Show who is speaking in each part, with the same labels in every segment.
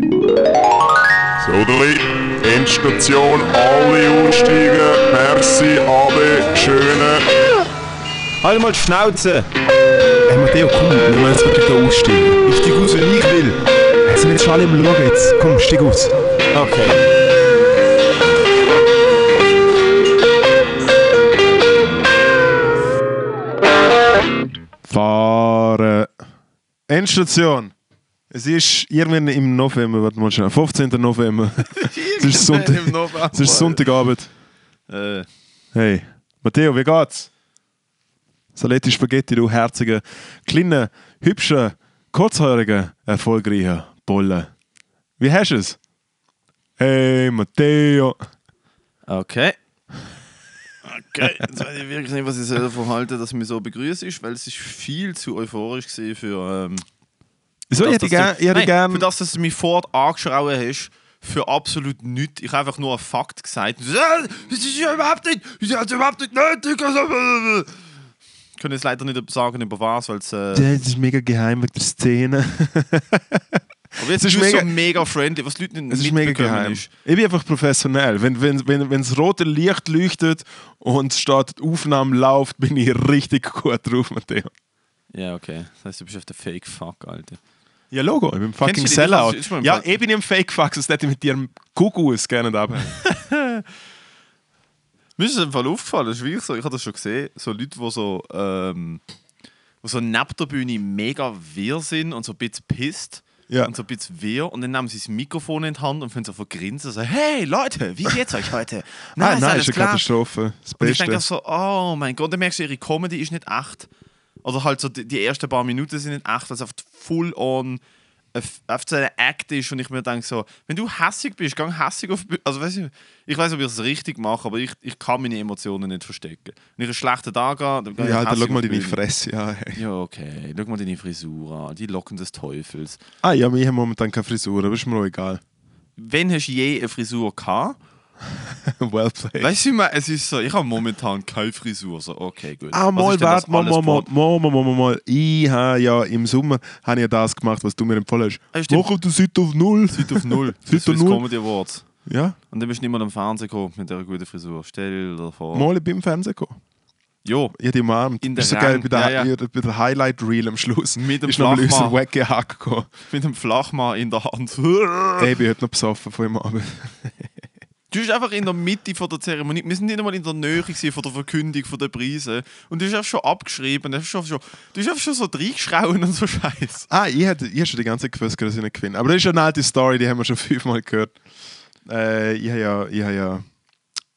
Speaker 1: So, drei. Endstation, alle aussteigen. Merci, Ade, schöne.
Speaker 2: Halt mal die Schnauze!
Speaker 3: Hey Matteo, komm, wir müssen jetzt wirklich da aussteigen.
Speaker 2: Ich steig aus, wenn ich will.
Speaker 3: Hey, sind wir jetzt schon alle im Schauen jetzt? Komm, steig aus.
Speaker 2: Okay.
Speaker 3: Fahren. Endstation. Es ist irgendwann im November, warte mal schnell, 15. November. es ist Sonntag.
Speaker 2: Im November.
Speaker 3: Es ist Sonntagabend.
Speaker 2: Äh,
Speaker 3: Hey, Matteo, wie geht's? Saletti Spaghetti, du herziger, kleiner, hübscher, kurzhaariger, erfolgreicher Bolle. Wie hast du es? Hey, Matteo.
Speaker 2: okay. Okay, jetzt weiß ich wirklich nicht, was ich davon halte, dass mich so begrüßt ist, weil es ist viel zu euphorisch für. Ähm,
Speaker 3: Wieso? Ich hätte
Speaker 2: das
Speaker 3: gern,
Speaker 2: Für das, dass du mich fort angeschrauen hast, für absolut nichts. Ich habe einfach nur einen Fakt gesagt. So, «Äh, Das ist ja überhaupt nicht, das ist überhaupt nicht nötig. Also, ich kann jetzt leider nicht sagen, über was, weil es. Äh,
Speaker 3: das ist mega geheim wegen der Szene.
Speaker 2: aber jetzt
Speaker 3: es ist mega-
Speaker 2: so mega friendly, was die Leute nicht
Speaker 3: Es ist mega geheim.
Speaker 2: ist.
Speaker 3: Ich bin einfach professionell. Wenn, wenn, wenn, wenn das rote Licht leuchtet und die Aufnahme läuft, bin ich richtig gut drauf, Matteo.
Speaker 2: Ja, okay. Das heißt, du bist auf der Fake-Fuck, Alter.
Speaker 3: Ja, Logo, ich bin fucking
Speaker 2: nicht?
Speaker 3: Sellout.
Speaker 2: Ist im
Speaker 3: Ja,
Speaker 2: Fall-
Speaker 3: ich bin im Fake-Fax, das hätte ich mit dir im Kuckuck gerne abhängen.
Speaker 2: Mir ist es im Fall aufgefallen, das ist wirklich so, ich habe das schon gesehen, so Leute, die so, ähm, die so neben der Bühne mega wirr sind und so ein bisschen pisst
Speaker 3: Ja.
Speaker 2: und so ein bisschen wirr und dann nehmen sie das Mikrofon in die Hand und fangen so von grinsen und sagen, hey Leute, wie geht's euch heute?
Speaker 3: Nein,
Speaker 2: ist
Speaker 3: nein,
Speaker 2: alles
Speaker 3: ist eine
Speaker 2: klar?»
Speaker 3: Katastrophe. Das
Speaker 2: Und ich
Speaker 3: Beste.
Speaker 2: denke so, oh mein Gott, dann merkst du, ihre Comedy ist nicht echt. Oder halt so, die, die ersten paar Minuten sind nicht echt, weil es einfach full on auf so eine Act ist und ich mir denke so, wenn du hässig bist, gang hässig auf. Also weiß ich, ich weiß, ob ich es richtig mache, aber ich, ich kann meine Emotionen nicht verstecken. Wenn ich einen schlechten Tag habe, dann gehe ich
Speaker 3: ja, dann schau mal deine. Fresse an. Hey.
Speaker 2: Ja, okay. Schau mal deine Frisur an, die Locken des Teufels.
Speaker 3: Ah ja, wir haben momentan keine Frisur, aber ist mir auch egal.
Speaker 2: Wenn hast du je eine Frisur gehabt?
Speaker 3: well played.
Speaker 2: Weißt du, es ist so, ich habe momentan keine Frisur. So, okay, gut.
Speaker 3: Ah, mal,
Speaker 2: ist
Speaker 3: warte, mal, mal, mal, mal, mal, mal, mal. Ich habe ja im Sommer habe ich das gemacht, was du mir empfohlen hast.
Speaker 2: Ah.
Speaker 3: Mach du Seite auf Null.
Speaker 2: Seite auf Null.
Speaker 3: Seite auf Null.
Speaker 2: Comedy Awards.
Speaker 3: Ja,
Speaker 2: Und dann bist du nicht mal am Fernsehen gekommen mit dieser guten Frisur. Stell dir vor.
Speaker 3: mal ich bin im Fernsehen gekommen.
Speaker 2: Jo,
Speaker 3: Ich die umarmt.
Speaker 2: In der
Speaker 3: ist so geil bei der,
Speaker 2: ja, ja.
Speaker 3: bei der Highlight Reel am Schluss.
Speaker 2: Mit dem
Speaker 3: ist nochmal unser
Speaker 2: Flachmann.
Speaker 3: wacke Hack gekommen.
Speaker 2: mit dem Flachmann in der Hand.
Speaker 3: Ey, ich bin heute noch besoffen von ihm Abend.
Speaker 2: Du bist einfach in der Mitte von der Zeremonie. Wir sind nicht einmal in der Nähe von der Verkündung von der Preise. Und du hast einfach schon abgeschrieben. Du hast, schon, schon, du hast einfach schon so reingeschrauen und so Scheiß.
Speaker 3: Ah, ich hätte ich hab schon die ganze Zeit gewusst, dass ich nicht gewinne. Aber das ist eine alte Story, die haben wir schon fünfmal gehört. Äh, ich habe ja, ich habe ja,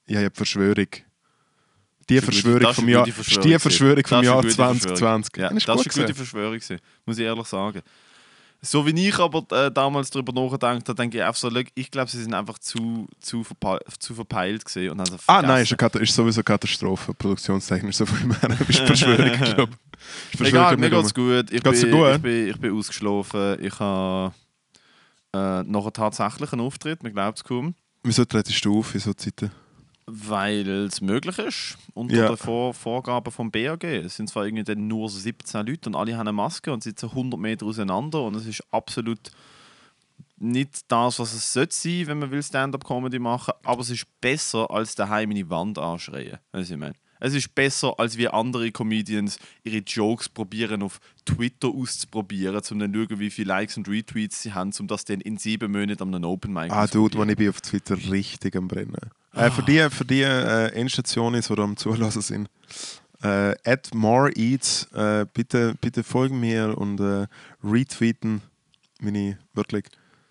Speaker 3: ich habe ja die Verschwörung. Die
Speaker 2: Das eine
Speaker 3: Verschwörung
Speaker 2: das
Speaker 3: vom
Speaker 2: eine
Speaker 3: Jahr, die Verschwörung vom
Speaker 2: Das ist
Speaker 3: Jahr
Speaker 2: eine gute
Speaker 3: 2020.
Speaker 2: Ja,
Speaker 3: Ja,
Speaker 2: das
Speaker 3: gut
Speaker 2: eine gute. Verschwörung, muss ich ehrlich sagen. So wie ich aber äh, damals darüber nachgedacht habe, denke ich einfach so, ich glaube, sie sind einfach zu, zu, verpe zu verpeilt gesehen und haben
Speaker 3: Ah nein, ist, eine ist sowieso Katastrophe, produktionstechnisch so viel mehr. ist Verschwörung, ich glaube.
Speaker 2: Egal, mir geht's gut. Ich,
Speaker 3: Geht's
Speaker 2: bin,
Speaker 3: gut?
Speaker 2: ich, bin, ich bin ausgeschlafen. Ich habe äh, nachher tatsächlich einen Auftritt, man glaubt es kaum.
Speaker 3: Wieso trittst du auf in so Zeiten?
Speaker 2: Weil es möglich ist, unter
Speaker 3: Ja.
Speaker 2: den Vor Vorgaben vom BAG. Es sind zwar irgendwie nur 17 Leute und alle haben eine Maske und sitzen 100 Meter auseinander und es ist absolut nicht das, was es sollte sein, wenn man will Stand-up-Comedy machen, aber es ist besser, als daheim in die Wand anschreien. Was ich meine? Es ist besser, als wie andere Comedians ihre Jokes probieren auf Twitter auszuprobieren, um dann zu schauen, wie viele Likes und Retweets sie haben, um das dann in sieben Monaten an einem Open Mic
Speaker 3: Ah, Dude, wo ich bin auf Twitter richtig am Brennen. Äh, für die, für die äh, Endstationen, die am Zulassen sind, äh, at moreeats, äh, bitte, bitte folgen mir und äh, retweeten meine wirklich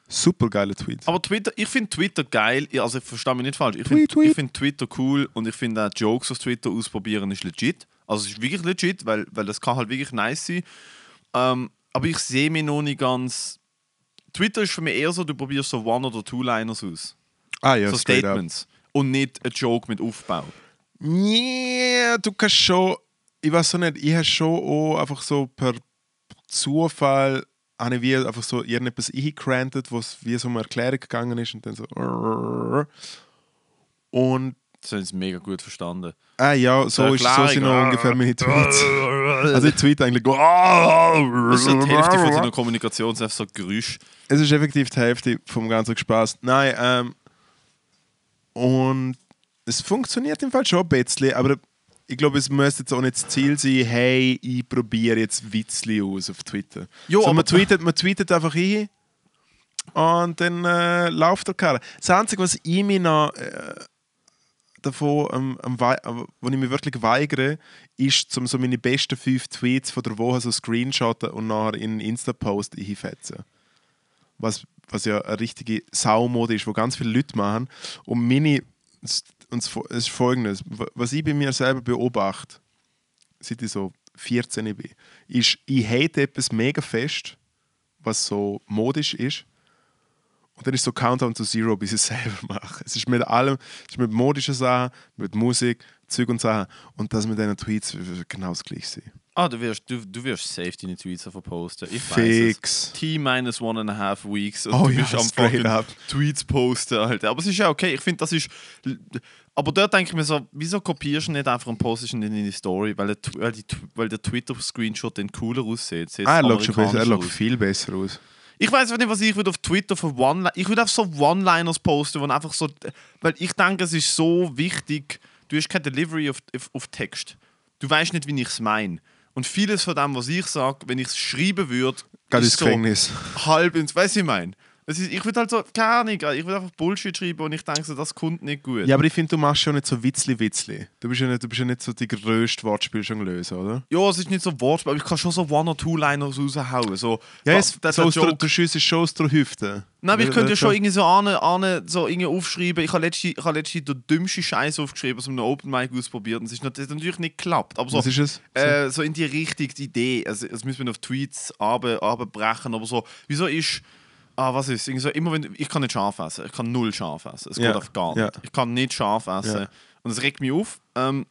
Speaker 3: super geile Tweets.
Speaker 2: Aber Twitter, ich finde Twitter geil, also ich verstehe mich nicht falsch. Ich finde find Twitter cool und ich finde auch Jokes auf Twitter ausprobieren ist legit. Also es ist wirklich legit, weil, weil das kann halt wirklich nice sein. Ähm, aber ich sehe mich noch nicht ganz. Twitter ist für mich eher so, du probierst so One- oder Two-Liners aus.
Speaker 3: ah ja,
Speaker 2: so
Speaker 3: straight up.
Speaker 2: Und nicht ein Joke mit Aufbau.
Speaker 3: Yeah, du kannst schon, ich weiß so nicht, ich habe schon auch einfach so per Zufall habe ich wie einfach so irgendetwas eingegrantet, was wie so eine Erklärung gegangen ist und dann so und
Speaker 2: Das haben sie mega gut verstanden.
Speaker 3: Ah ja, so, ist, so sind noch ungefähr meine Tweets. Also ich tweet eigentlich
Speaker 2: Das ist die Hälfte von deiner Kommunikation, ist einfach so Geräusch.
Speaker 3: Es ist effektiv die Hälfte vom ganzen Spaß. Nein, ähm, und es funktioniert im Fall schon ein bisschen, aber ich glaube, es müsste jetzt auch nicht das Ziel sein, hey, ich probiere jetzt Witzli aus auf Twitter.
Speaker 2: Jo,
Speaker 3: so,
Speaker 2: aber-
Speaker 3: man, tweetet, man tweetet einfach ein und dann äh, läuft der Karre. Das Einzige, was ich mir noch äh, davon, ähm, am am- wo ich mich wirklich weigere, ist, um so meine besten fünf Tweets von der Woche so screenshotten und nachher in einen Insta-Post einfetzen was, was ja eine richtige Saumode ist, wo ganz viele Leute machen. Und meine, und es ist folgendes, was ich bei mir selber beobachte, seit ich so 14 bin, ist, ich hate etwas mega fest, was so modisch ist. Und dann ist so Countdown to Zero, bis ich es selber mache. Es ist mit allem, es ist mit modischen Sachen, mit Musik, Zeug und Sachen. Und das mit diesen Tweets genau das gleiche sein.
Speaker 2: Ah, du wirst, du, du wirst safe deine Tweets davon posten. Ich
Speaker 3: Fix.
Speaker 2: es. T minus one and a half weeks und
Speaker 3: Oh
Speaker 2: du
Speaker 3: ja,
Speaker 2: bist am fucking
Speaker 3: up.
Speaker 2: Tweets posten, Alter. Aber es ist ja okay. Ich finde, das ist. Aber dort denke ich mir so, wieso kopierst du nicht einfach und postest ihn in deine Story, weil weil die, weil der Twitter-Screenshot dann cooler aussieht. Sieht
Speaker 3: Ah, er schaut schon besser, er schaut viel besser aus.
Speaker 2: Ich weiß nicht, was ich würde auf Twitter für One Ich würde einfach so One-Liners posten, wo einfach so. Weil ich denke, es ist so wichtig, du hast keine Delivery auf, auf, auf Text. Du weißt nicht, wie ich es meine. Und vieles von dem, was ich sage, wenn ich es schreiben würde,
Speaker 3: Geht
Speaker 2: ist
Speaker 3: ins
Speaker 2: so
Speaker 3: Gefängnis.
Speaker 2: halb ins. Weißt du, ich meine? Ist, ich würde halt so, keine Ahnung, ich würde einfach Bullshit schreiben und ich denke so, das kommt nicht gut.
Speaker 3: Ja, aber ich finde, du machst schon nicht so Witzli-Witzli. Du bist ja nicht, du bist ja nicht so die grösste Wortspieljonglöse, oder?
Speaker 2: Ja, es ist nicht so Wortspiel, aber ich kann schon so One- or Two-Liners raushauen. So,
Speaker 3: Ja, es,
Speaker 2: das
Speaker 3: so
Speaker 2: ist der
Speaker 3: der, du schiessest schon aus der Hüfte.
Speaker 2: Nein, aber ich könnte ja
Speaker 3: Weißt
Speaker 2: schon irgendwie so ane, ane, so irgendwie aufschreiben. Ich habe letztens, ich habe letztens den dümmsten Scheiß aufgeschrieben, aus einem Open Mic ausprobiert und es ist das hat natürlich nicht geklappt. Aber so,
Speaker 3: Was ist es?
Speaker 2: Äh, so in die Richtung, die Idee. Also, das müssen wir auf Tweets runterbrechen, aber so, wieso ist. Ah, was ist? Irgendwie so, immer wenn, ich kann nicht scharf essen. Ich kann null scharf essen. Es
Speaker 3: Ja,
Speaker 2: geht einfach gar nicht.
Speaker 3: ja.
Speaker 2: Ich kann nicht scharf essen.
Speaker 3: Ja.
Speaker 2: Und es regt mich auf. Ähm,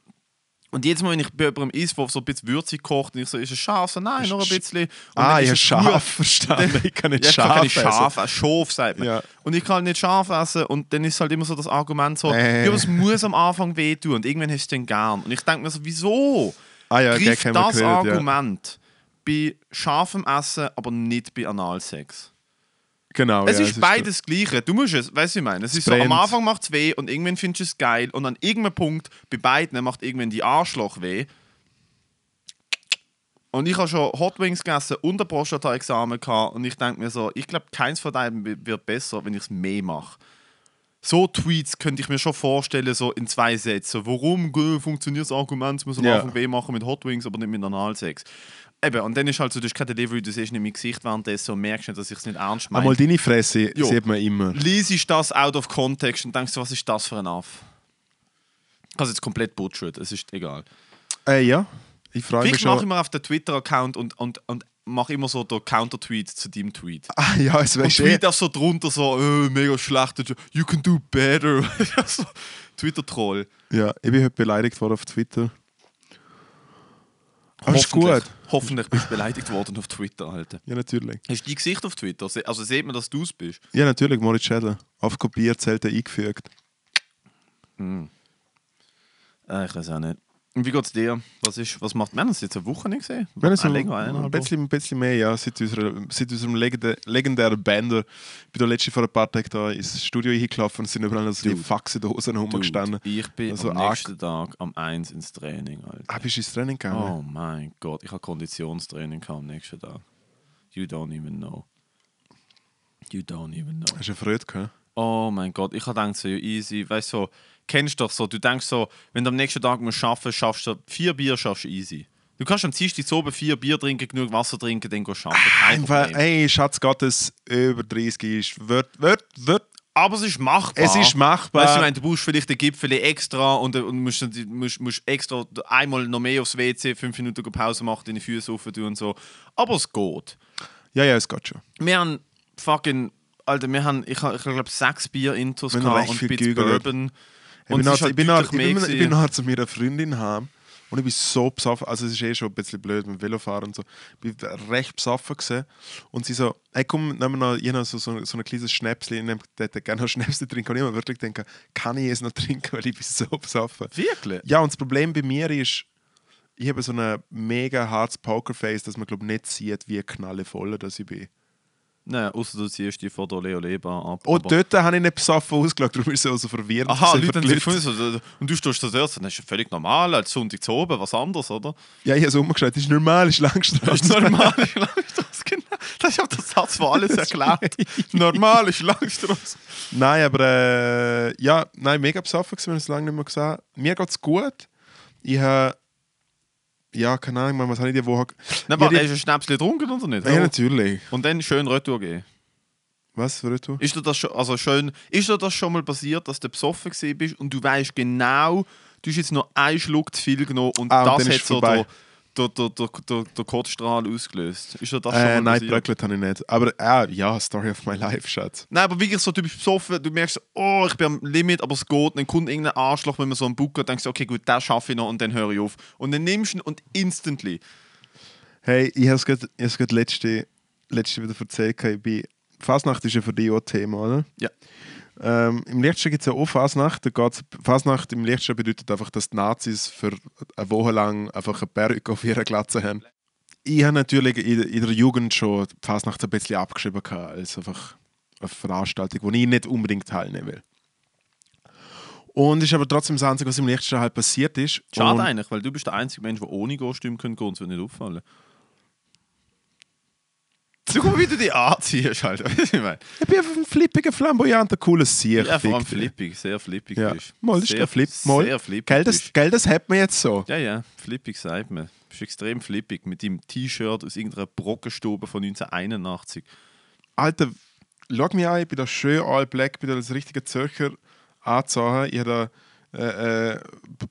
Speaker 2: und jedes Mal, wenn ich bei jemandem esse, der so ein bisschen würzig kocht, und ich so, ist es scharf? So, nein, noch ein bisschen. Und
Speaker 3: ah, ich
Speaker 2: ist
Speaker 3: habe scharf verstanden. Ich kann nicht
Speaker 2: Ja, ich kann
Speaker 3: scharf
Speaker 2: keine scharf
Speaker 3: essen.
Speaker 2: essen. Scharf sagt man.
Speaker 3: Ja.
Speaker 2: Und ich kann nicht scharf essen. Und dann ist halt immer so das Argument so,
Speaker 3: Äh.
Speaker 2: ja, es muss am Anfang wehtun. Und irgendwann hast du dann gern. Und ich denke mir so, wieso
Speaker 3: Ah ja,
Speaker 2: greift das
Speaker 3: geredet, ja.
Speaker 2: Argument bei scharfem Essen, aber nicht bei Analsex?
Speaker 3: Genau,
Speaker 2: es
Speaker 3: ja,
Speaker 2: ist beides das Gleiche. Du musst es, weißt du, ich meine, es ist so, am. Anfang macht es weh und irgendwann findest du es geil und an irgendeinem Punkt bei beiden macht irgendwann die Arschloch weh. Und ich habe schon Hot Wings gegessen und ein Prostata-Examen gehabt und ich denke mir so, ich glaube, keins von wi- wird besser, wenn ich es mehr mache. So Tweets könnte ich mir schon vorstellen, so in zwei Sätzen. Warum äh, funktioniert das Argument, es muss am
Speaker 3: Ja.
Speaker 2: Anfang weh machen mit Hot Wings, aber nicht mit Analsex? Eben, und dann ist halt so, du hast keine Delivery, du siehst nicht mein Gesicht währenddessen und merkst nicht, dass ich es nicht ernst meine.
Speaker 3: Einmal deine Fresse
Speaker 2: Jo.
Speaker 3: sieht man immer.
Speaker 2: liest das out of context und denkst, du, was ist das für ein Aff? Ich habe es jetzt komplett butchert, es ist egal.
Speaker 3: Äh, ja, ich freue mich
Speaker 2: Vielleicht mache ich
Speaker 3: schon.
Speaker 2: mir auf den Twitter-Account und, und, und mache immer so den Counter-Tweet zu deinem Tweet.
Speaker 3: Ah ja, es
Speaker 2: Und
Speaker 3: wäre
Speaker 2: tweet auch so drunter so, äh, mega schlecht, you can do better. Twitter-Troll.
Speaker 3: Ja, ich bin heute beleidigt worden auf Twitter. Aber ist gut.
Speaker 2: Hoffentlich- Hoffentlich bist du beleidigt worden auf Twitter, Alter.
Speaker 3: Ja, natürlich.
Speaker 2: Hast du dein Gesicht auf Twitter? Also sieht man, dass du es bist?
Speaker 3: Ja, natürlich, Moritz Schädler. Aufkopiert, selten eingefügt.
Speaker 2: Äh, ich weiß auch nicht. Und wie geht's dir? Was, ist, was macht... Haben uns jetzt eine Woche nicht gesehen.
Speaker 3: Wir haben ein,
Speaker 2: länger,
Speaker 3: ein, bisschen, ein bisschen mehr, ja, seit, unserer, seit unserem legendären Bander. Ich bin da letzte vor ein paar Tagen da ins Studio hingelaufen und sind überall noch so die. Faxendosen
Speaker 2: Dude,
Speaker 3: rumgestanden.
Speaker 2: Ich bin
Speaker 3: Also
Speaker 2: am nächsten Tag am 1 ins Training, Alter.
Speaker 3: Ah, bist du ins Training gegangen?
Speaker 2: Oh mein Gott, ich habe Konditionstraining gehabt am nächsten Tag. You don't even know. You don't even know.
Speaker 3: Hast du eine Freude gehabt?
Speaker 2: Oh mein Gott, ich habe gedacht, so easy. Weißt du, so, kennst du doch so, du denkst so, wenn du am nächsten Tag musst arbeiten schaffst du vier Bier, schaffst du easy. Du kannst am Dienstag zu oben vier Bier trinken, genug Wasser trinken, dann gehst du arbeiten. Kein
Speaker 3: Einfach, ey, Schatz Gottes, über 30 ist. Wird, wird, wird.
Speaker 2: Aber es ist machbar.
Speaker 3: Es ist machbar.
Speaker 2: Weißt du, ich meine, du brauchst vielleicht den Gipfel extra und, und musst, dann- musst, musst extra einmal noch mehr aufs WC, fünf Minuten Pause machen, deine Füße auf und so. Aber es geht.
Speaker 3: Ja, ja, es geht schon.
Speaker 2: Wir haben fucking, Alter, wir haben, ich habe, ich glaube, sechs Bier-Intos und ein bisschen. Bourbon.
Speaker 3: Ich bin,
Speaker 2: halt
Speaker 3: ich, bin noch, ich, bin, ich bin zu meiner Freundin heim Und ich bin so besoffen, also es ist eh schon ein bisschen blöd mit dem Velofahren und so. Ich bin recht besoffen gewesen. Und sie so, hey komm, nehmen wir noch, ich so, so, so ein kleines Schnäpschen, ich der hätte gerne noch Schnäpschen trinken. Und ich habe wirklich gedacht, kann ich es noch trinken, weil ich bin so besoffen.
Speaker 2: Wirklich?
Speaker 3: Ja, und das Problem bei mir ist, ich habe so ein mega hartes Pokerface, dass man glaube nicht sieht, wie knallevoll das ich bin.
Speaker 2: Nein, außer du ziehst die von der Leo Leber ab.
Speaker 3: Und
Speaker 2: aber-
Speaker 3: dort habe ich nicht besoffen ausgeschaut, darum ist es auch so verwirrend.
Speaker 2: Aha, Leute sich gefunden, so, und du stehst da dort, das ist ja völlig normal, als Sonntag zu oben, was anderes, oder?
Speaker 3: Ja, ich habe es umgeschaut, das ist normal, das ist
Speaker 2: Das
Speaker 3: Langstrasse.
Speaker 2: ist normal, ist Langstrasse, genau. Das ist auch der Satz, der alles erklärt. normal ist Langstrasse.
Speaker 3: Nein, aber äh, ja, nein, mega besoffen wir haben es lange nicht mehr gesehen. Mir geht es gut. Ich habe, ja, keine Ahnung, was habe ich die Woche...
Speaker 2: Nein,
Speaker 3: Ja,
Speaker 2: aber hast du ein Schnäpschen getrunken oder nicht?
Speaker 3: Ja, natürlich.
Speaker 2: Und dann schön Retour gehen.
Speaker 3: Was, für du?
Speaker 2: Ist dir das schon, also schön, ist dir das schon mal passiert, dass du besoffen bist und du weißt genau, du hast jetzt noch einen Schluck zu viel genommen und
Speaker 3: Ah,
Speaker 2: das hat so der, der, der, der, der, der ausgelöst. Ist dir das schon
Speaker 3: Äh,
Speaker 2: mal
Speaker 3: nein, bröckelt habe ich nicht. Aber äh, ja, Story of my life, Schatz.
Speaker 2: Nein, aber wirklich so, du bist besoffen, du merkst, oh, ich bin am Limit, aber es geht. Dann kommt irgendein Arschloch, wenn man so einen Book hat, denkst du, okay, gut, das schaffe ich noch und dann höre ich auf. Und dann nimmst du ihn und instantly.
Speaker 3: Hey, ich habe es gerade letzte, letzte wieder erzählt. Ich bin, Fasnacht ist ja für dich auch ein Thema, oder?
Speaker 2: Ja.
Speaker 3: Ähm, Im Lichtstein gibt es ja auch Fasnacht. Da geht's, Fasnacht im Lichtstein bedeutet einfach, dass die Nazis für eine Woche lang einfach eine Perücke auf ihrer Glatze haben. Ich habe natürlich in, der Jugend schon die Fasnacht ein bisschen abgeschrieben als einfach eine Veranstaltung, wo ich nicht unbedingt teilnehmen will. Und ist aber trotzdem das Einzige, was im Lichtstein halt passiert ist.
Speaker 2: Schade
Speaker 3: Und-
Speaker 2: eigentlich, weil du bist der einzige Mensch, der ohne Kostüm kann, uns nicht auffallen. Schau mal, wie du die anziehst, halt. Ich meine?
Speaker 3: Ich bin einfach ein flippiger, flamboyanter, cooles Sieg.
Speaker 2: Ja, vor allem flippig, sehr flippig
Speaker 3: Ja.
Speaker 2: bist.
Speaker 3: Mal, das ist
Speaker 2: sehr,
Speaker 3: der Flip. Mal.
Speaker 2: Sehr flippig
Speaker 3: Gell, das, gell, das hat man jetzt so.
Speaker 2: Ja, ja, flippig sagt man. Du bist extrem flippig mit deinem T-Shirt aus irgendeiner Brockenstube von 1981.
Speaker 3: Alter, schau mich an, ich bin da schön all black, bin da als richtiger Zürcher angezogen. Ich habe da äh, äh,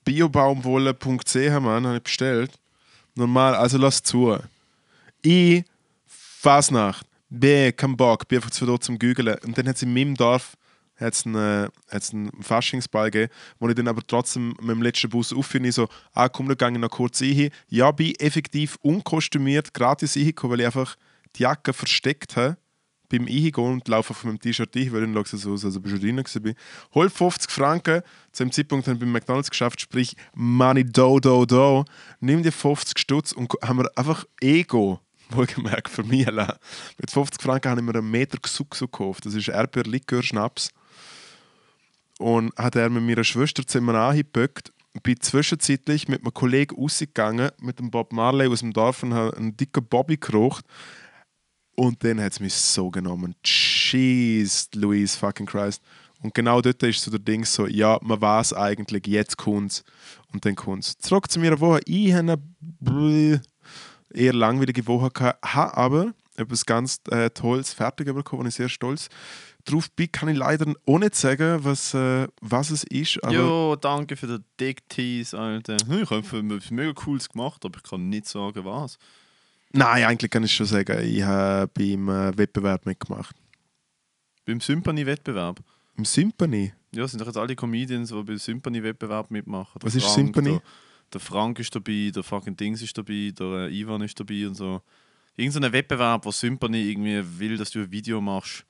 Speaker 3: biobaumwolle.ch, Mann, habe ich bestellt. Normal, also lass zu. Ich, Fasnacht, B, kein Bock, bin einfach zu dort zum Gügeln. Und dann hat es in meinem Dorf hat's einen, äh, hat's einen Faschingsball gegeben, wo ich dann aber trotzdem mit dem letzten Bus aufhöre, so, ah komm, da gehe ich noch kurz rein. Ja, bin effektiv unkostümiert gratis reingekommen, weil ich einfach die Jacke versteckt habe beim Eingehen und laufe auf meinem T-Shirt ein, weil dann schaut es so aus, als ob ich schon drin war. Hol 50 Franken, zu dem Zeitpunkt habe ich beim McDonalds geschafft, sprich Money do do do. Nimm dir 50 Stutz und haben wir einfach Ego, wohlgemerkt, für mich allein. Mit 50 Franken habe ich mir einen Meter Gesuchsu gekauft. Das ist Erdbeer Likör Schnaps. Und hat er mit meiner Schwester zusammen angepackt. Bin zwischenzeitlich mit einem Kollegen rausgegangen, mit dem Bob Marley aus dem Dorf und habe einen dicken Bobby gekocht. Und dann hat es mich so genommen. Jeez, Louise fucking Christ. Und genau dort ist so der Ding so, ja, man weiß eigentlich, jetzt kommt's. Und dann kommt's. Zurück zu meiner Woche. Ich habe eher langweilige Woche gehabt, habe aber etwas ganz äh, Tolles fertig bekommen, ich sehr stolz drauf bin. Kann ich leider auch nicht sagen, was, äh, was es ist. Aber
Speaker 2: Jo, danke für den Dick Tease, Alter. Hm, Ich habe etwas mega Cooles gemacht, aber ich kann nicht sagen, was.
Speaker 3: Nein, eigentlich kann ich schon sagen, ich habe beim äh, Wettbewerb mitgemacht.
Speaker 2: Beim Symphony-Wettbewerb.
Speaker 3: Im Symphony.
Speaker 2: Ja, sind doch jetzt alle Comedians, die beim Symphony-Wettbewerb mitmachen.
Speaker 3: Was ist
Speaker 2: Frank,
Speaker 3: Symphony?
Speaker 2: Der, der Frank ist dabei, der fucking Dings ist dabei, der äh, Ivan ist dabei und so. Irgend so ein Wettbewerb, wo Symphony irgendwie will, dass du ein Video machst.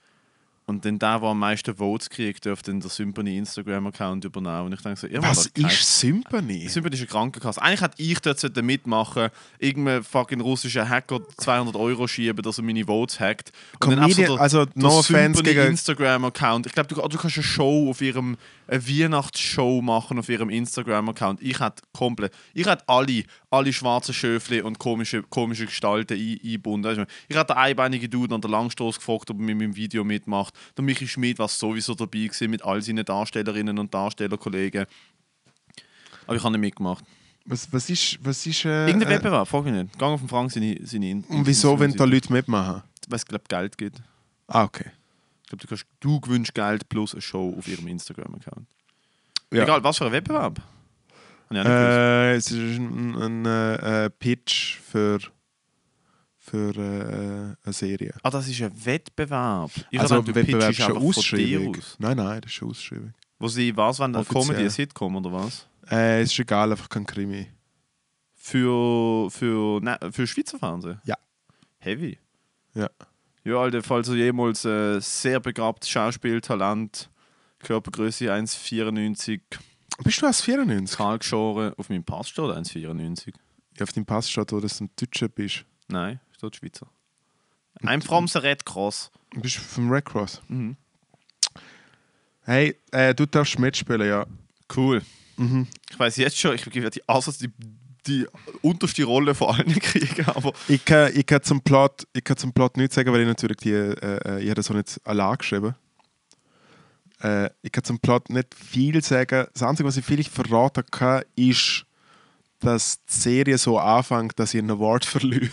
Speaker 2: Und dann der, der am meisten Votes kriegt, dürfte dann der Symphony Instagram-Account übernehmen. Und ich denke so,
Speaker 3: Was
Speaker 2: kein-
Speaker 3: ist Symphony?
Speaker 2: Symphony ist eine Krankenkasse. Eigentlich hätte ich dort mitmachen irgendein fucking russischer Hacker 200 Euro schieben, dass er meine Votes hackt. Und
Speaker 3: Comedian,
Speaker 2: der-
Speaker 3: also
Speaker 2: der
Speaker 3: no
Speaker 2: Symphony
Speaker 3: gegen
Speaker 2: Instagram-Account. Ich glaube, du, du kannst eine Show auf ihrem eine Weihnachtsshow machen auf ihrem Instagram-Account. Ich hätte komplett, ich hätte alle, alle schwarzen Schöfli und komische, komische Gestalten ein, eingebunden. Ich hätte den einbeinigen Dude an der Langstoß gefragt, ob er mit meinem Video mitmacht. Der Michi Schmidt war sowieso dabei gewesen, mit all seinen Darstellerinnen und Darstellerkollegen. Aber ich habe nicht mitgemacht.
Speaker 3: Was, was ist, was ist äh,
Speaker 2: Irgendein
Speaker 3: äh,
Speaker 2: Wettbewerb, frag ich nicht. Gang auf den Frank seine, seine In-
Speaker 3: Und wieso, wenn da. Leute mitmachen?
Speaker 2: Weil es, glaube Geld gibt.
Speaker 3: Ah, okay.
Speaker 2: Ich glaube, du, kannst- du gewünscht Geld plus eine Show auf ihrem Instagram-Account.
Speaker 3: Ja.
Speaker 2: Egal, was für ein Wettbewerb.
Speaker 3: Äh, es ist ein, ein äh, äh, Pitch für, für äh, eine Serie.
Speaker 2: Ah, das ist ein Wettbewerb. Ich
Speaker 3: also
Speaker 2: du
Speaker 3: Wettbewerb ist eine Ausschreibung.
Speaker 2: aus.
Speaker 3: Nein, nein, das ist eine Ausschreibung.
Speaker 2: Wo sie, was, wenn eine. Comedy, ein Sitcom oder was?
Speaker 3: Äh, es ist egal, einfach kein Krimi.
Speaker 2: Für, für, ne, für Schweizer Fernsehen?
Speaker 3: Ja.
Speaker 2: Heavy.
Speaker 3: Ja.
Speaker 2: Ja, Alter, falls du jemals äh, sehr begabtes Schauspieltalent, Körpergröße 1,94,
Speaker 3: Bist du aus 94?
Speaker 2: kahl geschoren, auf meinem Pass steht 1,94.
Speaker 3: Ja, auf deinem Pass steht, wo du ein Deutscher bist.
Speaker 2: Nein, steht Schweizer. I'm from the Red Cross.
Speaker 3: Du bist vom Red Cross.
Speaker 2: Mhm.
Speaker 3: Hey, äh, du darfst mitspielen, ja.
Speaker 2: Cool.
Speaker 3: Mhm.
Speaker 2: Ich weiß jetzt schon, ich werde die, also die, die unterste Rolle von allen kriegen, aber
Speaker 3: Ich kann, ich kann zum Plot, ich kann zum Plot nichts sagen, weil ich natürlich die, äh, äh, ich habe das so nicht allein geschrieben. Äh, ich kann zum Plot nicht viel sagen. Das Einzige, was ich vielleicht verraten kann, ist, dass die Serie so anfängt, dass ich einen Award verliere.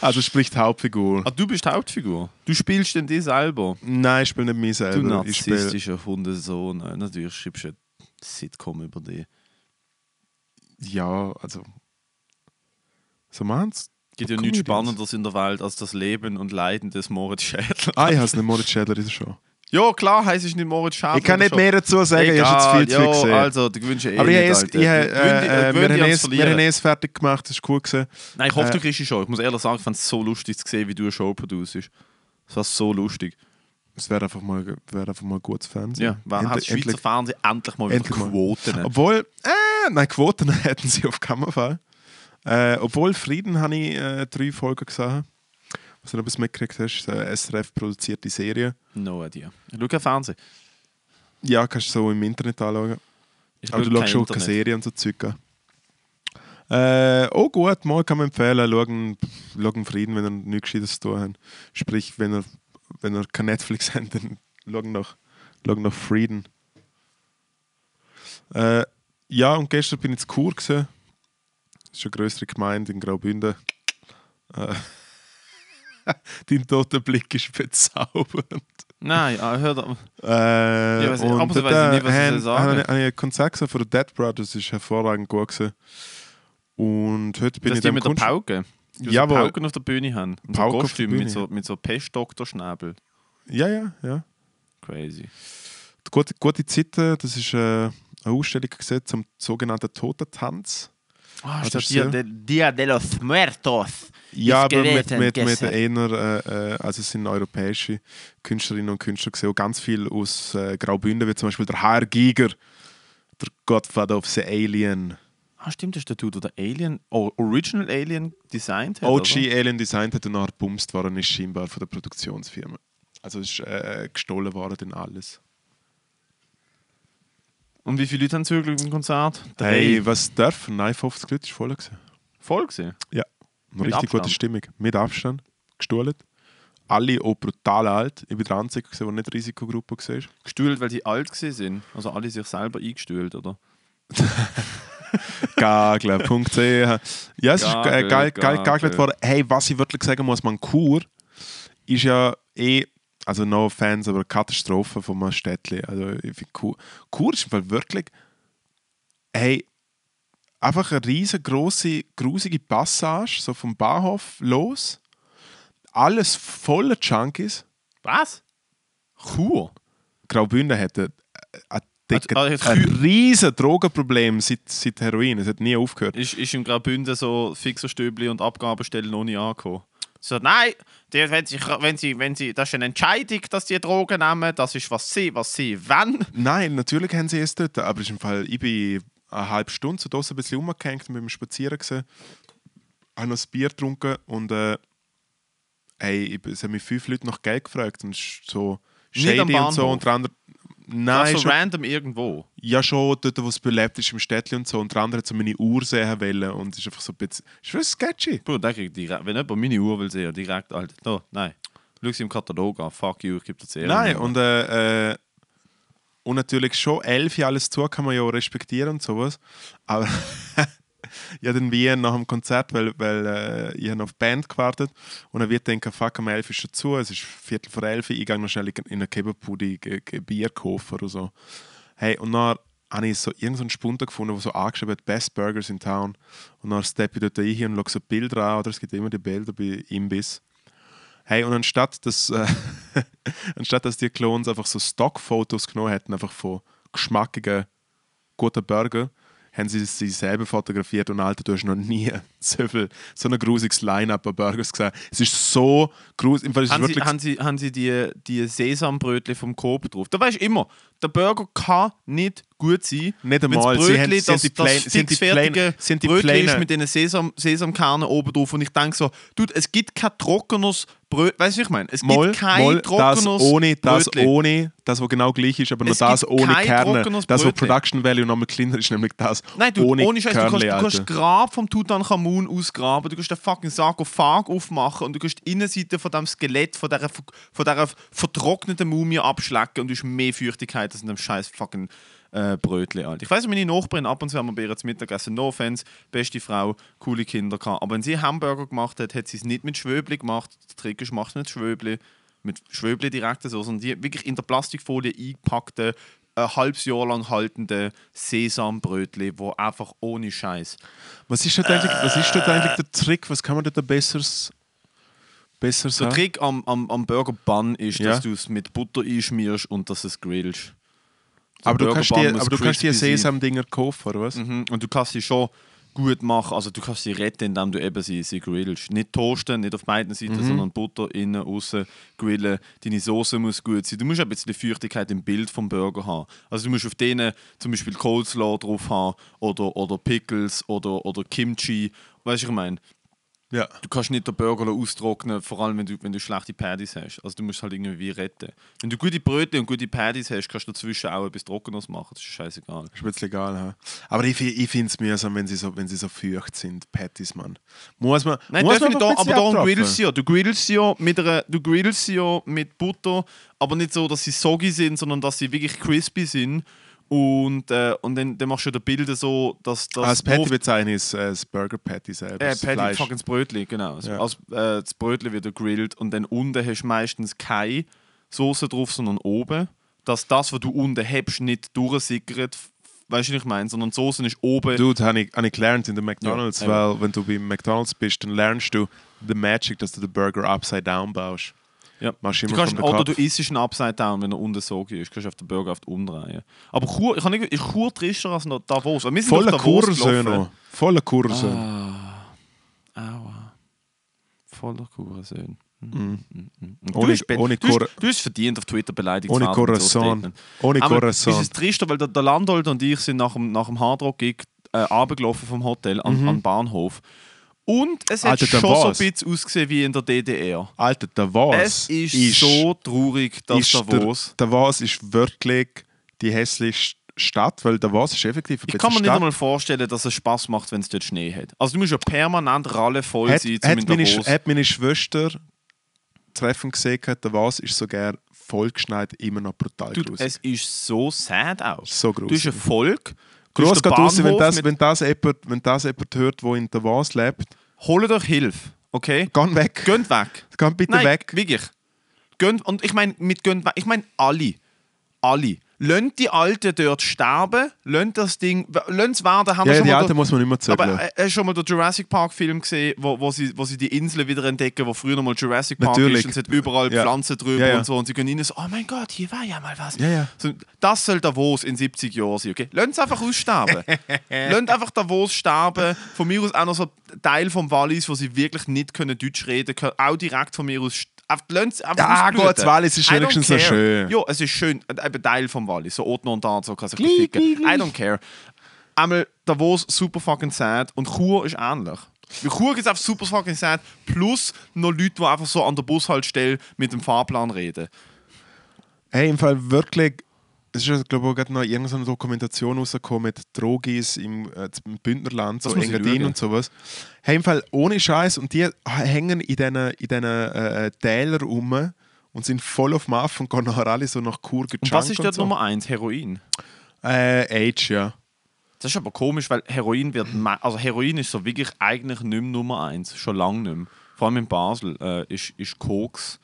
Speaker 3: also sprich die Hauptfigur.
Speaker 2: ah, du bist die Hauptfigur. Du spielst denn die selber.
Speaker 3: Nein, ich spiele nicht mich
Speaker 2: Du
Speaker 3: selber. Spiele,
Speaker 2: narzisstischer Hundesohn. Natürlich schreibst du ein Sitcom über dich.
Speaker 3: ja, also so meins.
Speaker 2: Gibt ja nichts Spannenderes in der Welt als das Leben und Leiden des Moritz Schädler.
Speaker 3: Ah, ich es nicht Moritz Schädler ist schon.
Speaker 2: Ja, klar, heißt es nicht Moritz Schädler.
Speaker 3: Ich kann nicht mehr dazu sagen, ich habe zu viel zu viel gesehen.
Speaker 2: also, du gewünscht eh
Speaker 3: Aber ich
Speaker 2: nicht,
Speaker 3: ich
Speaker 2: dich-
Speaker 3: äh, äh, wir haben es- wir haben es fertig gemacht, das war cool. Gewesen.
Speaker 2: Nein, ich hoffe,
Speaker 3: Äh,
Speaker 2: du kriegst es schon. Ich muss ehrlich sagen, ich fand es so lustig zu sehen, wie du eine Show produzierst. Das war so lustig.
Speaker 3: Es wäre einfach mal, wäre einfach mal gutes Fernsehen.
Speaker 2: Ja,
Speaker 3: Endlich-
Speaker 2: das Schweizer
Speaker 3: endlich-
Speaker 2: Fernsehen endlich mal wieder
Speaker 3: endlich mal.
Speaker 2: Quoten.
Speaker 3: Obwohl, äh, nein, Quoten hätten sie auf keinen Fall. Äh, obwohl Frieden habe ich äh, drei Folgen gesehen. Was du noch etwas mitgekriegt hast, eine SRF-produzierte Serie.
Speaker 2: No idea. Ich schaue Fernsehen.
Speaker 3: Ja, kannst du so im Internet anschauen.
Speaker 2: Ich
Speaker 3: Aber du schaust auch keine. Serie und so Zeug. an. Äh, oh gut, mal kann man empfehlen, schauen, schauen Frieden, wenn ihr nichts Gescheites zu tun habt. Sprich, wenn ihr, wenn ihr kein Netflix habt, dann schauen nach, schauen nach Frieden. Äh, ja, und gestern bin ich zu Chur. Gewesen. Das ist eine größere Gemeinde in Graubünden. Äh, Dein toter Blick ist bezaubernd.
Speaker 2: Nein, ah, hör da.
Speaker 3: Äh,
Speaker 2: ich-
Speaker 3: und
Speaker 2: aber so weiss ich
Speaker 3: dort,
Speaker 2: nicht, was ich
Speaker 3: äh,
Speaker 2: soll sagen.
Speaker 3: Ich ein Konzert von den Dead Brothers, das ist hervorragend gut gewesen. Und heute bin
Speaker 2: Dass
Speaker 3: ich
Speaker 2: die
Speaker 3: dem
Speaker 2: mit der
Speaker 3: Kunst...
Speaker 2: Pauke. Die
Speaker 3: Ja,
Speaker 2: so
Speaker 3: aber-
Speaker 2: Pauken auf der Bühne haben. Und so
Speaker 3: Pauke auf der
Speaker 2: Kostüm mit so, mit so Pestdoktorschnäbel.
Speaker 3: Ja, ja, ja.
Speaker 2: Crazy.
Speaker 3: Die Gute, gute Zeiten, das ist äh, eine Ausstellung gesehen zum sogenannten Totentanz.
Speaker 2: Ah,
Speaker 3: das
Speaker 2: Dia, de, Dia de los Muertos.
Speaker 3: Ja, aber mit, mit, mit einer, äh, äh, also es sind europäische Künstlerinnen und Künstler gesehen, ganz viel aus äh, Graubünden, wie zum Beispiel der HR Giger, der Godfather of the Alien.
Speaker 2: Ah, stimmt, das ist der Dude, der Alien, oh, Original Alien designt hat.
Speaker 3: OG
Speaker 2: oder?
Speaker 3: Alien Design hat und nachher gebumst worden ist scheinbar von der Produktionsfirma. Also es ist äh, gestohlen worden und alles.
Speaker 2: Und wie viele Leute haben zugelassen im Konzert?
Speaker 3: Hey, was dürfen? Nein, 50 Leute ist voll gewesen.
Speaker 2: Voll gesehen.
Speaker 3: Ja. Eine richtig gute
Speaker 2: Abstand?
Speaker 3: Stimmung. Mit Abstand. Gestohlen. Alle auch brutal alt. Ich bin der Einzige, gewesen, der nicht Risikogruppe war.
Speaker 2: Gestühlt, weil sie alt gewesen sind. Also alle sich selber eingestühlt, oder?
Speaker 3: Gagler.ch Ja, es ist
Speaker 2: Gagel,
Speaker 3: äh, geil, geil worden. Hey, was ich wirklich sagen muss, man Kur ist ja eh, also no Fans, aber Katastrophe von einem Städtchen. Also ich finde Kur, Kur ist im Fall wirklich, hey, einfach eine riesengroße, grusige Passage, so vom Bahnhof los. Alles voller Junkies.
Speaker 2: Was? Chur?
Speaker 3: Graubünden hat ein, ein, dicker-
Speaker 2: Also, also,
Speaker 3: ein riesen Drogenproblem seit, seit Heroin. Es hat nie aufgehört.
Speaker 2: Ist, ist im Graubünden so Fixerstöbli und Abgabestellen noch nie angekommen? So, nein, die, wenn, sie, wenn, sie, wenn sie, das ist eine Entscheidung, dass die Drogen nehmen, das ist, was sie, was sie wollen.
Speaker 3: Nein, natürlich haben sie es dort, aber ist im Fall, ich bin eine halbe Stunde so draussen ein bisschen rumgehängt und beim Spazieren gesehen, habe noch ein Bier getrunken und äh, ich, es haben mich fünf Leute nach Geld gefragt und es ist so shady und so und der andere, nein,
Speaker 2: Also
Speaker 3: schon,
Speaker 2: random irgendwo.
Speaker 3: ja schon dort, wo es belebt ist im Städtchen und so und der andere hat so meine Uhr sehen wollen und es ist einfach so ein bisschen, ist sketchy.
Speaker 2: Bro, der kriegt direkt, wenn jemand meine Uhr will sehen, direkt, Alter, da, nein. Schau sie im Katalog an, fuck you, ich gebe dir 10.
Speaker 3: Nein, und, äh, äh, und natürlich schon elf Jahre alles zu, kann man ja auch respektieren und sowas. Aber ja, dann wie nach dem Konzert, weil, weil äh, ich habe auf die Band gewartet und dann wird denken, fuck, um elf ist schon zu, es ist Viertel vor elf, ich gehe noch schnell in eine Kebabbude Bier kaufen oder so. Hey, und dann habe ich so irgendeinen Spunter gefunden, der so angeschrieben hat, Best Burgers in Town. Und dann steppe ich dort rein und schaue so Bilder an, oder es gibt immer die Bilder bei Imbiss. Hey, und anstatt dass, äh, anstatt dass die Clones einfach so Stockfotos genommen hätten, einfach von geschmackigen, guten Burger, haben sie sich selber fotografiert und Alter, du hast noch nie so, viel, so ein grusiges Line-Up an Burgers gesehen. Es ist so grusig. Es
Speaker 2: Haben sie, haben, sie, haben sie die, die Sesambrötchen vom Coop drauf? Da weißt du immer, der Burger kann nicht gut sein.
Speaker 3: Nicht
Speaker 2: wenn das
Speaker 3: einmal.
Speaker 2: Brötchen,
Speaker 3: sie haben
Speaker 2: das,
Speaker 3: die
Speaker 2: das
Speaker 3: Plain- sie haben die Plain- die
Speaker 2: Brötchen ist mit diesen Sesam, Sesamkernen oben drauf. Und ich denke so, dude, es gibt kein trockenes Brötchen. Weißt du, was ich meine? Es gibt
Speaker 3: Moll,
Speaker 2: kein
Speaker 3: das
Speaker 2: trockenes
Speaker 3: ohne, das
Speaker 2: Brötchen.
Speaker 3: ohne, das, was genau gleich ist, aber nur
Speaker 2: Es
Speaker 3: das ohne Kerne. Das, was. Production Value nochmal kleiner ist, nämlich das
Speaker 2: Nein, du,
Speaker 3: ohne,
Speaker 2: ohne, Scheiß, du kannst, du kannst. Grab vom Tutanchamun ausgraben, du kannst den fucking Sarkophag aufmachen und du kannst die Innenseite von dem Skelett, von dieser, von dieser vertrockneten Mumie abschlecken und du hast mehr Feuchtigkeit als in dem scheiß fucking äh, Brötchen. Alter. Ich weiß, meine Nachbarin ab und zu haben wir bei ihr zum Mittagessen, no offense, beste Frau, coole Kinder gehabt. Aber wenn sie Hamburger gemacht hat, hat sie es nicht mit Schwöbli gemacht. Der Trick ist, macht nicht Schwöbli, mit Schwöbli direkt so, sondern die wirklich in der Plastikfolie eingepackte, ein halbes Jahr lang haltende Sesambrötchen, wo einfach ohne Scheiß.
Speaker 3: Was ist, dort eigentlich, was ist dort eigentlich der Trick? Was kann man dort besseres, besseres
Speaker 2: Der
Speaker 3: haben?
Speaker 2: Trick am, am, am Burger Bun ist,
Speaker 3: Ja.
Speaker 2: dass du es mit Butter einschmierst und dass es grillst. Der
Speaker 3: Aber du kannst die,
Speaker 2: muss
Speaker 3: aber du kannst die. Sesam-Dinger kaufen, oder was?
Speaker 2: Mhm. Und du kannst sie schon gut machen. Also du kannst sie retten, indem du eben sie, sie grillst. Nicht toasten, nicht auf beiden Seiten,
Speaker 3: Mhm.
Speaker 2: sondern Butter innen, außen grillen. Deine Soße muss gut sein. Du musst ein bisschen Feuchtigkeit im Bild vom Burger haben. Also du musst auf denen zum Beispiel Coleslaw drauf haben oder, oder Pickles oder, oder Kimchi. Weißt du, was ich meine?
Speaker 3: Ja.
Speaker 2: Du kannst nicht den Burger austrocknen, vor allem wenn du, wenn du schlechte Patties hast. Also du musst halt irgendwie retten. Wenn du gute Brötchen und gute Patties hast, kannst du dazwischen auch etwas Trockenes machen. Das ist scheißegal.
Speaker 3: Ist mir jetzt egal. Ha? Aber ich, ich finde es mühsam, wenn sie, so, wenn sie so feucht sind. Patties, Mann. Muss man.
Speaker 2: Nein,
Speaker 3: muss man
Speaker 2: da, aber darum grillst du ja. Du grillst sie ja mit einer, du grillst sie ja mit Butter, aber nicht so, dass sie soggy sind, sondern dass sie wirklich crispy sind. Und, äh, und dann, dann machst du ja die Bilder so, dass das.
Speaker 3: Ah, das Patty bezeichnen ist äh, das Burger Patty selber.
Speaker 2: Äh, Patty,
Speaker 3: Fleisch.
Speaker 2: fucking das Brötchen, genau.
Speaker 3: Ja.
Speaker 2: Also, äh, das Brötchen wird gegrillt und dann unten hast du meistens keine Soße drauf, sondern oben. Dass das, was du unten hast, nicht durchsickert. Weißt du, was ich meine? Sondern die Soße ist oben.
Speaker 3: Dude, habe ich, hab ich gelernt in der McDonalds,
Speaker 2: Ja,
Speaker 3: weil wenn du bei McDonalds bist, dann lernst du the Magic, dass du den Burger upside down baust.
Speaker 2: Ja.
Speaker 3: Machst
Speaker 2: Du kannst, einen Upside Down, wenn er unten so ist. Du kannst auf den Burger auf die umdrehen. Aber Chur, ich habe nicht, ist Chur trischer als noch Davos. Wir sind
Speaker 3: Voller Kurse noch. Voller Kurse.
Speaker 2: Ah, aua. Voller. Mhm. Mhm. Und
Speaker 3: Ohne-
Speaker 2: du, hast, be-
Speaker 3: ohne
Speaker 2: du, hast, du hast verdient, auf Twitter beleidigt
Speaker 3: Ohne Corazon. Ohne Corazon.
Speaker 2: Ist es trister, weil der, der Landolt und ich sind nach dem, nach dem Hardrock-Gig äh, runtergelaufen vom Hotel an, an den Bahnhof. Und es hat
Speaker 3: Alter,
Speaker 2: schon so ein bisschen ausgesehen wie in der DDR.
Speaker 3: Alter, der was
Speaker 2: Es ist, so traurig, dass
Speaker 3: ist
Speaker 2: Davos...
Speaker 3: Der, was ist wirklich die hässlichste Stadt, weil der was ist effektiv ein
Speaker 2: Ich kann mir nicht einmal vorstellen, dass es Spaß macht, wenn es dort Schnee hat. Also du musst ja permanent rallevoll
Speaker 3: hat,
Speaker 2: sein,
Speaker 3: hat,
Speaker 2: in
Speaker 3: meine,
Speaker 2: Davos.
Speaker 3: Hat meine Schwester Treffen gesehen, der was ist sogar vollgeschneit immer noch brutal
Speaker 2: Dude,
Speaker 3: grusig.
Speaker 2: es ist so sad auch.
Speaker 3: So
Speaker 2: Du hast
Speaker 3: grusig.
Speaker 2: ein Volk. Den
Speaker 3: geht raus, wenn das, wenn, das jemand, wenn das jemand hört, wo in der was lebt.
Speaker 2: Holt euch Hilfe, okay?
Speaker 3: Geh weg.
Speaker 2: Geht weg.
Speaker 3: Geh bitte
Speaker 2: Nein,
Speaker 3: weg.
Speaker 2: wirklich. Geht, und ich meine, mit geht weg, ich meine alle. Alle. Lönnt die Alten dort sterben, lönnt das Ding, lönnt es werden, haben
Speaker 3: Ja,
Speaker 2: wir
Speaker 3: ja,
Speaker 2: schon
Speaker 3: die Alten muss man nicht mehr zögeln.
Speaker 2: Aber äh, hast du schon mal den Jurassic Park Film gesehen, wo, wo, sie, wo sie die Insel wieder entdecken, wo früher noch mal Jurassic Park
Speaker 3: Natürlich.
Speaker 2: ist und es hat überall
Speaker 3: Ja.
Speaker 2: Pflanzen drüber
Speaker 3: Ja,
Speaker 2: und so und sie gehen rein so, oh mein Gott, hier war ja mal was. So, das soll Davos in 70 Jahren sein, okay? Lasst es einfach aussterben. Lasst einfach Davos sterben. Von mir aus auch noch so ein Teil vom Wallis, wo sie wirklich nicht können Deutsch reden können, auch direkt von mir aus Einfach, lasst es einfach
Speaker 3: Ja, gut, das Wallis ist wenigstens so schön.
Speaker 2: Ja, es ist schön. Eben Teil vom Wallis. So Otno und da so kann sich. I don't care. Einmal Davos super fucking sad und Chur ist ähnlich. Bei Chur ist einfach super fucking sad. Plus noch Leute, die einfach so an der Bushaltestelle mit dem Fahrplan reden.
Speaker 3: Hey, im Fall wirklich, es ist glaube ich, gerade noch irgendeine Dokumentation rausgekommen mit Drogis im, äh, im Bündnerland, so Engadin und sowas. Hey, im Fall ohne Scheiß und die hängen in diesen in diesen, äh, Tälern rum und sind voll auf Muff und gehen nachher alle so nach Kur
Speaker 2: Und was ist dort
Speaker 3: so.
Speaker 2: Nummer eins? Heroin.
Speaker 3: Äh, Age, ja.
Speaker 2: Das ist aber komisch, weil Heroin wird. Also Heroin ist so wirklich eigentlich nicht mehr Nummer eins. Schon lange nicht mehr. Vor allem in Basel äh, ist, ist Koks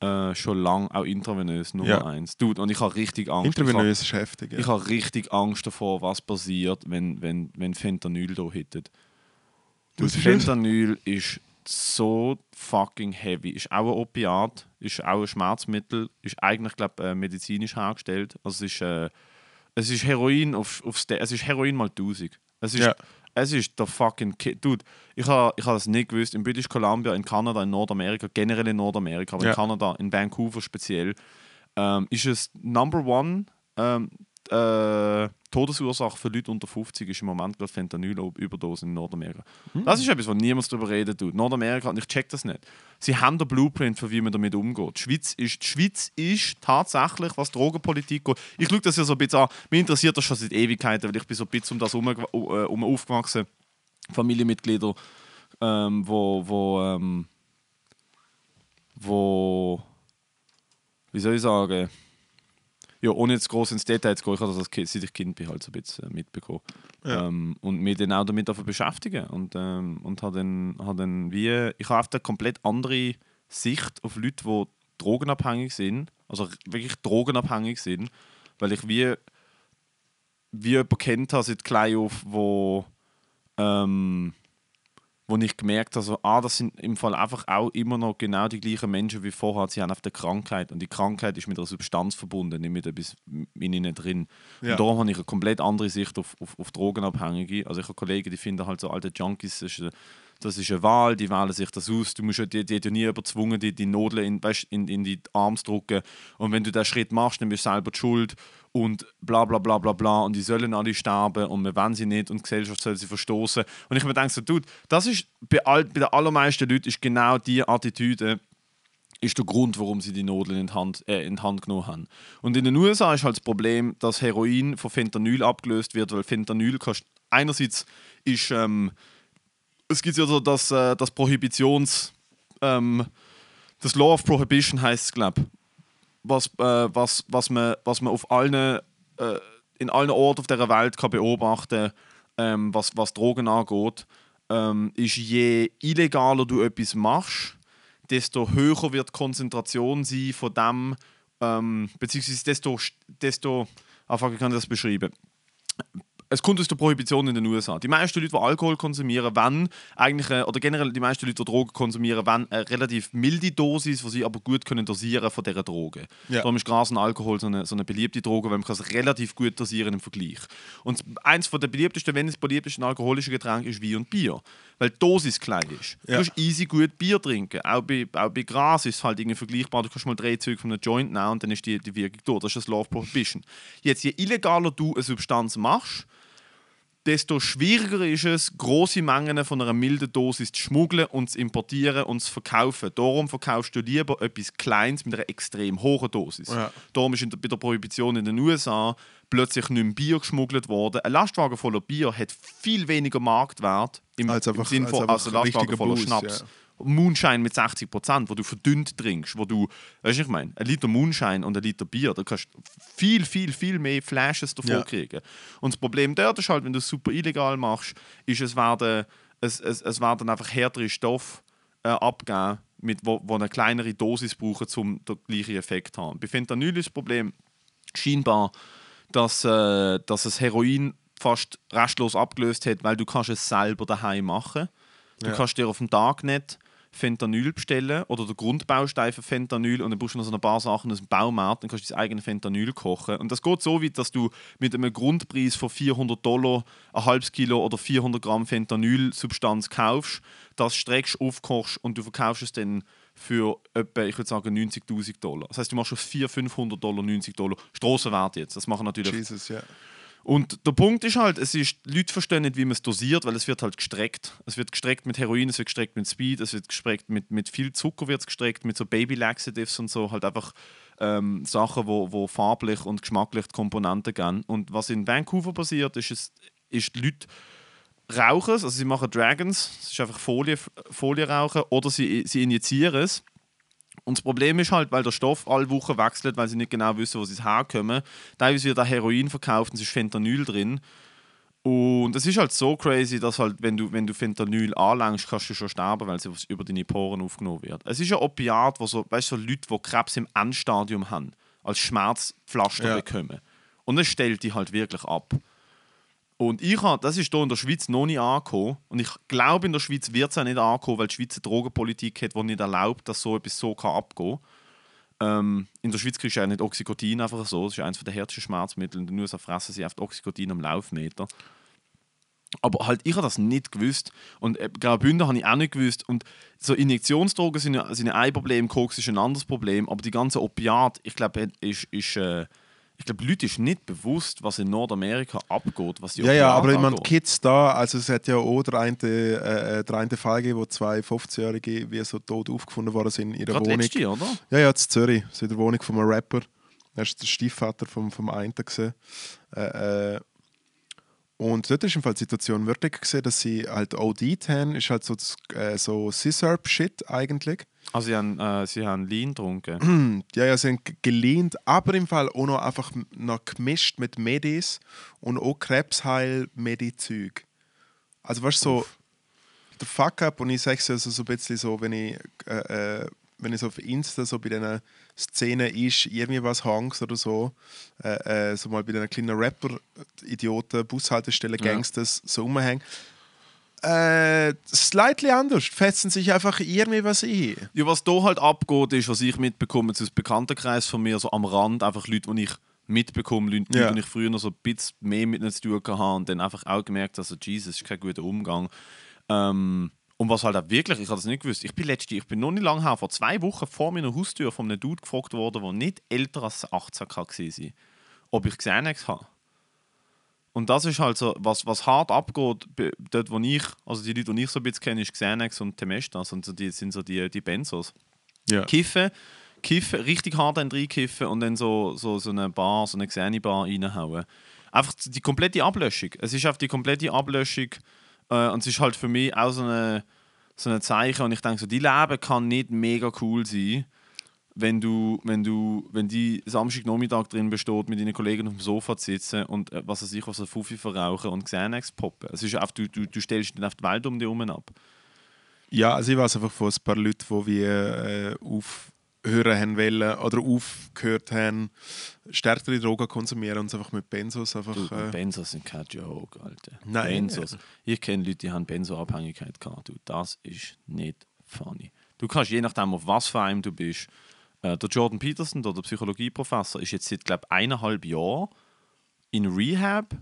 Speaker 2: äh, schon lange auch intravenös Nummer
Speaker 3: Ja.
Speaker 2: eins. Dude, und ich habe richtig Angst.
Speaker 3: Intravenös ist heftig.
Speaker 2: Ich
Speaker 3: Ja.
Speaker 2: habe richtig Angst davor, was passiert, wenn, wenn, wenn Fentanyl da hittet. Das? Fentanyl ist so fucking heavy. Ist auch ein Opiat, ist auch ein Schmerzmittel, ist eigentlich, glaube äh, medizinisch hergestellt. Also es ist, äh, es ist Heroin auf, auf es ist Heroin mal 1000. Es ist,
Speaker 3: Ja.
Speaker 2: es ist der fucking Kid. Dude, ich habe ich ha das nicht gewusst. In British Columbia, in Kanada, in Nordamerika, generell in Nordamerika, aber
Speaker 3: Ja.
Speaker 2: in Kanada, in Vancouver speziell, ähm, ist es Number One ähm, äh, Todesursache für Leute unter 50 ist im Moment gerade Fentanyl-Überdosen in Nordamerika. Das ist etwas, wo niemand darüber reden tut. Nordamerika, und ich check das nicht. Sie haben den Blueprint, für wie man damit umgeht. Die Schweiz ist, die Schweiz ist tatsächlich, was Drogenpolitik geht. Ich schaue das ja so ein bisschen an. Mich interessiert das schon seit Ewigkeiten, weil ich bin so ein bisschen um das herum äh, um aufgewachsen. Familienmitglieder, ähm, wo, wo, ähm, wo, wie soll ich sagen, ja, ohne jetzt groß ins Detail zu gehen, ich habe das seit ich Kind bin halt so ein bisschen mitbekommen.
Speaker 3: Ja.
Speaker 2: Ähm, und mich dann auch damit beschäftigen. Und, ähm, und habe dann, hab dann wie, ich habe eine komplett andere Sicht auf Leute, die drogenabhängig sind, also wirklich drogenabhängig sind, weil ich wie, wie jemanden kennt habe seit klein auf, wo, ähm, wo ich gemerkt habe, so, ah, das sind im Fall einfach auch immer noch genau die gleichen Menschen wie vorher. Sie haben einfach eine Krankheit und die Krankheit ist mit einer Substanz verbunden, nicht mit etwas in ihnen drin.
Speaker 3: Ja.
Speaker 2: Und darum habe ich eine komplett andere Sicht auf, auf, auf Drogenabhängige. Also ich habe Kollegen, die finden halt so alte Junkies, das ist, eine- das ist eine Wahl, die wählen sich das aus. Du musst ja, die, die nie überzwungen, die, die Nadeln in, weißt, in, in die Arme drücken. Und wenn du diesen Schritt machst, dann bist du selber die schuld und bla bla bla bla bla und die sollen alle sterben und wir wollen sie nicht und die Gesellschaft soll sie verstoßen. Und ich mir denke so, dude, das ist bei, all, bei den allermeisten Leuten ist genau die Attitüde, ist der Grund, warum sie die Nadeln in die Hand, äh, in die Hand genommen haben. Und in den USA ist halt das Problem, dass Heroin von Fentanyl abgelöst wird, weil Fentanyl kannst, einerseits ist, ähm, es gibt ja so das, äh, das Prohibitions, ähm, das Law of Prohibition heißt es, glaube ich, was, äh, was, was, man, was man auf allen, äh, in allen Orten auf dieser Welt kann beobachten ähm, was, was Drogen angeht, ähm, ist, je illegaler du etwas machst, desto höher wird die Konzentration sein von dem, ähm, beziehungsweise desto, desto ah, kann ich das beschreiben? Es kommt aus der Prohibition in den USA. Die meisten Leute, die Alkohol konsumieren, wenn eigentlich, äh, oder generell die meisten Leute, die Drogen konsumieren, wenn eine relativ milde Dosis, die sie aber gut können dosieren von dieser Droge.
Speaker 3: Ja.
Speaker 2: Darum ist Gras und Alkohol so eine, so eine beliebte Droge, weil man kann es relativ gut dosieren im Vergleich. Und eins von der beliebtesten, wenn es beliebtesten alkoholischen Getränke ist Wein und Bier. Weil die Dosis klein ist.
Speaker 3: Ja.
Speaker 2: Du kannst easy gut Bier trinken. Auch bei, auch bei Gras ist es halt irgendwie vergleichbar. Du kannst mal drei Züge von einem Joint nehmen und dann ist die, die Wirkung da. Das ist das of Prohibition. Jetzt, je illegaler du eine Substanz machst, desto schwieriger ist es, große Mengen von einer milden Dosis zu schmuggeln und zu importieren und zu verkaufen. Darum verkaufst du lieber etwas Kleines mit einer extrem hohen Dosis.
Speaker 3: Ja.
Speaker 2: Darum ist in der, bei der Prohibition in den USA plötzlich nicht mehr Bier geschmuggelt worden. Ein Lastwagen voller Bier hat viel weniger Marktwert im,
Speaker 3: Als einfach-
Speaker 2: im Sinn von
Speaker 3: als
Speaker 2: als ein Lastwagen voller
Speaker 3: Boost,
Speaker 2: Schnaps.
Speaker 3: ja.
Speaker 2: Moonshine mit 60 Prozent, wo du verdünnt trinkst, wo du, weißt du, ich meine, ein Liter Moonshine und ein Liter Bier, da kannst du viel, viel, viel mehr Flashes davon
Speaker 3: Ja.
Speaker 2: kriegen. Und das Problem dort ist halt, wenn du es super illegal machst, ist es werden, es, es, es werden einfach härtere Stoffe äh, abgeben, mit, wo, wo eine kleinere Dosis brauchen, um den gleichen Effekt zu haben. Bei Fentanyl ist das Problem scheinbar, dass, äh, dass es Heroin fast restlos abgelöst hat, weil du kannst es selber daheim machen. Du
Speaker 3: Ja.
Speaker 2: kannst dir auf dem Darknet Fentanyl bestellen oder der Grundbaustein für Fentanyl und dann brauchst du noch so ein paar Sachen aus dem Baumarkt, dann kannst dein eigenes Fentanyl kochen. Und das geht so weit, dass du mit einem Grundpreis von 400 Dollar ein halbes Kilo oder 400 Gramm Fentanyl-Substanz kaufst, das streckst, aufkochst und du verkaufst es dann für etwa, ich würde sagen, 90.000 Dollar. Das heißt, du machst aus 400, 500 Dollar 90 Dollar Strassenwert jetzt. Das machen natürlich
Speaker 3: Jesus, ja.
Speaker 2: Und der Punkt ist halt, es ist, Leute verstehen nicht, wie man es dosiert, weil es wird halt gestreckt. Es wird gestreckt mit Heroin, es wird gestreckt mit Speed, es wird gestreckt mit, mit viel Zucker wird gestreckt, mit so Baby-Laxatives und so, halt einfach ähm, Sachen, wo, wo farblich und geschmacklich die Komponenten geben. Und was in Vancouver passiert, ist, es, ist die Leute rauchen es, also sie machen Dragons, es ist einfach Folie, Folie rauchen, oder sie, sie injizieren es. Und das Problem ist halt, weil der Stoff alle Wochen wechselt, weil sie nicht genau wissen, wo sie herkommen. Teilweise wird da Heroin verkauft und es ist Fentanyl drin. Und es ist halt so crazy, dass halt, wenn du, wenn du Fentanyl anlangst, kannst du schon sterben, weil es über deine Poren aufgenommen wird. Es ist ein Opiat, wo so, weißt, so Leute, die Krebs im Endstadium haben, als Schmerzpflaster
Speaker 3: Ja.
Speaker 2: bekommen. Und es stellt die halt wirklich ab. Und ich habe, das ist hier in der Schweiz noch nicht angekommen. Und ich glaube, in der Schweiz wird es auch nicht ankommen, weil die Schweiz eine Drogenpolitik hat, die nicht erlaubt, dass so etwas so kann abgehen. Ähm, in der Schweiz kriegst du ja nicht Oxycontin einfach so. Das ist eines der härtesten Schmerzmittel. In den USA fressen sie oft Oxycontin am Laufmeter. Aber halt, ich habe das nicht gewusst. Und äh, Graubünden habe ich auch nicht gewusst. Und so Injektionsdrogen sind, sind ein Problem, Koks ist ein anderes Problem. Aber die ganze Opiat, ich glaube, ist, ist, äh, ich glaube, Leute ist nicht bewusst, was in Nordamerika abgeht, was die
Speaker 3: Ja, ja, aber ich meine. Kids da, also es hat ja auch der eine, äh, äh, der eine Fall gegeben, wo zwei 15-Jährige wie so tot aufgefunden sind in ihrer
Speaker 2: Gerade
Speaker 3: Wohnung.
Speaker 2: letztes Jahr, oder?
Speaker 3: Ja, ja, in Zürich, so in der Wohnung von einem Rapper. Er ist der Stiefvater vom, vom einen. Äh, äh, und dort ist im Fall die Situation wirklich gesehen, dass sie halt OD haben, ist halt so, das, äh, so Scissor-Shit eigentlich.
Speaker 2: Also sie haben, äh, sie haben Lean getrunken.
Speaker 3: Ja, ja, sie haben gelehnt, aber im Fall auch noch einfach noch gemischt mit Medis und auch Krebsheil-Medi-Zeug. Also weißt du, so der Fuck-up und ich sage es also so ein bisschen so, wenn ich, äh, äh, wenn ich so auf Insta so bei diesen Szenen ist, irgendwie was hangs oder so, äh, äh, so mal bei diesen kleinen Rapper, Idioten, Bushaltestellen,
Speaker 2: Ja.
Speaker 3: Gangsters so rumhängen. Äh, slightly anders, fetzen sich einfach irgendwie was ein.
Speaker 2: Ja, was da halt abgeht, ist, was ich mitbekomme aus Bekanntenkreis von mir, so am Rand, einfach Leute, die ich mitbekomme, Leute,
Speaker 3: Ja.
Speaker 2: die ich früher noch so ein bisschen mehr mit ihnen zu tun hatte und dann einfach auch gemerkt, also Jesus, ist kein guter Umgang. Ähm, und was halt auch wirklich, ich habe das nicht gewusst, ich bin letzte, ich bin noch nicht lange her, vor zwei Wochen vor meiner Haustür von einem Dude gefragt worden, der nicht älter als 18 war, ob ich Xanax habe. Und das ist halt so, was, was hart abgeht, dort wo ich, also die Leute, die ich so ein bisschen kenne, ist Xanax und Temestas und so die sind so die, die Benzos.
Speaker 3: Ja.
Speaker 2: Kiffen, kiffen, richtig hart einen reinkiffen und dann so, so, so eine Bar, so eine Xeni-Bar reinhauen. Einfach die komplette Ablöschung. Es ist einfach die komplette Ablöschung äh, und es ist halt für mich auch so eine, so ein Zeichen und ich denke so, die Leben kann nicht mega cool sein, wenn du, wenn du, wenn die Samstagnachmittag drin besteht, mit deinen Kollegen auf dem Sofa zu sitzen und äh, was weiß ich, was ein Fuffi verrauchen und Xanax poppen. Es ist einfach, du, du, du stellst dann auf die Welt um dich herum ab.
Speaker 3: Ja, also ich weiß einfach von ein paar Leuten, die wir äh, aufhören haben wollen oder aufgehört haben, stärkere Drogen konsumieren und es einfach mit Benzos einfach.
Speaker 2: Du,
Speaker 3: Äh,
Speaker 2: Benzos sind kein Joke, Alter.
Speaker 3: Nein.
Speaker 2: Benzos. Ich kenne Leute, die haben Benzoabhängigkeit gehabt. Du, das ist nicht funny. Du kannst je nachdem, auf was für einem du bist. Äh, der Jordan Peterson, der, der Psychologieprofessor, ist jetzt seit, glaube eineinhalb Jahren in Rehab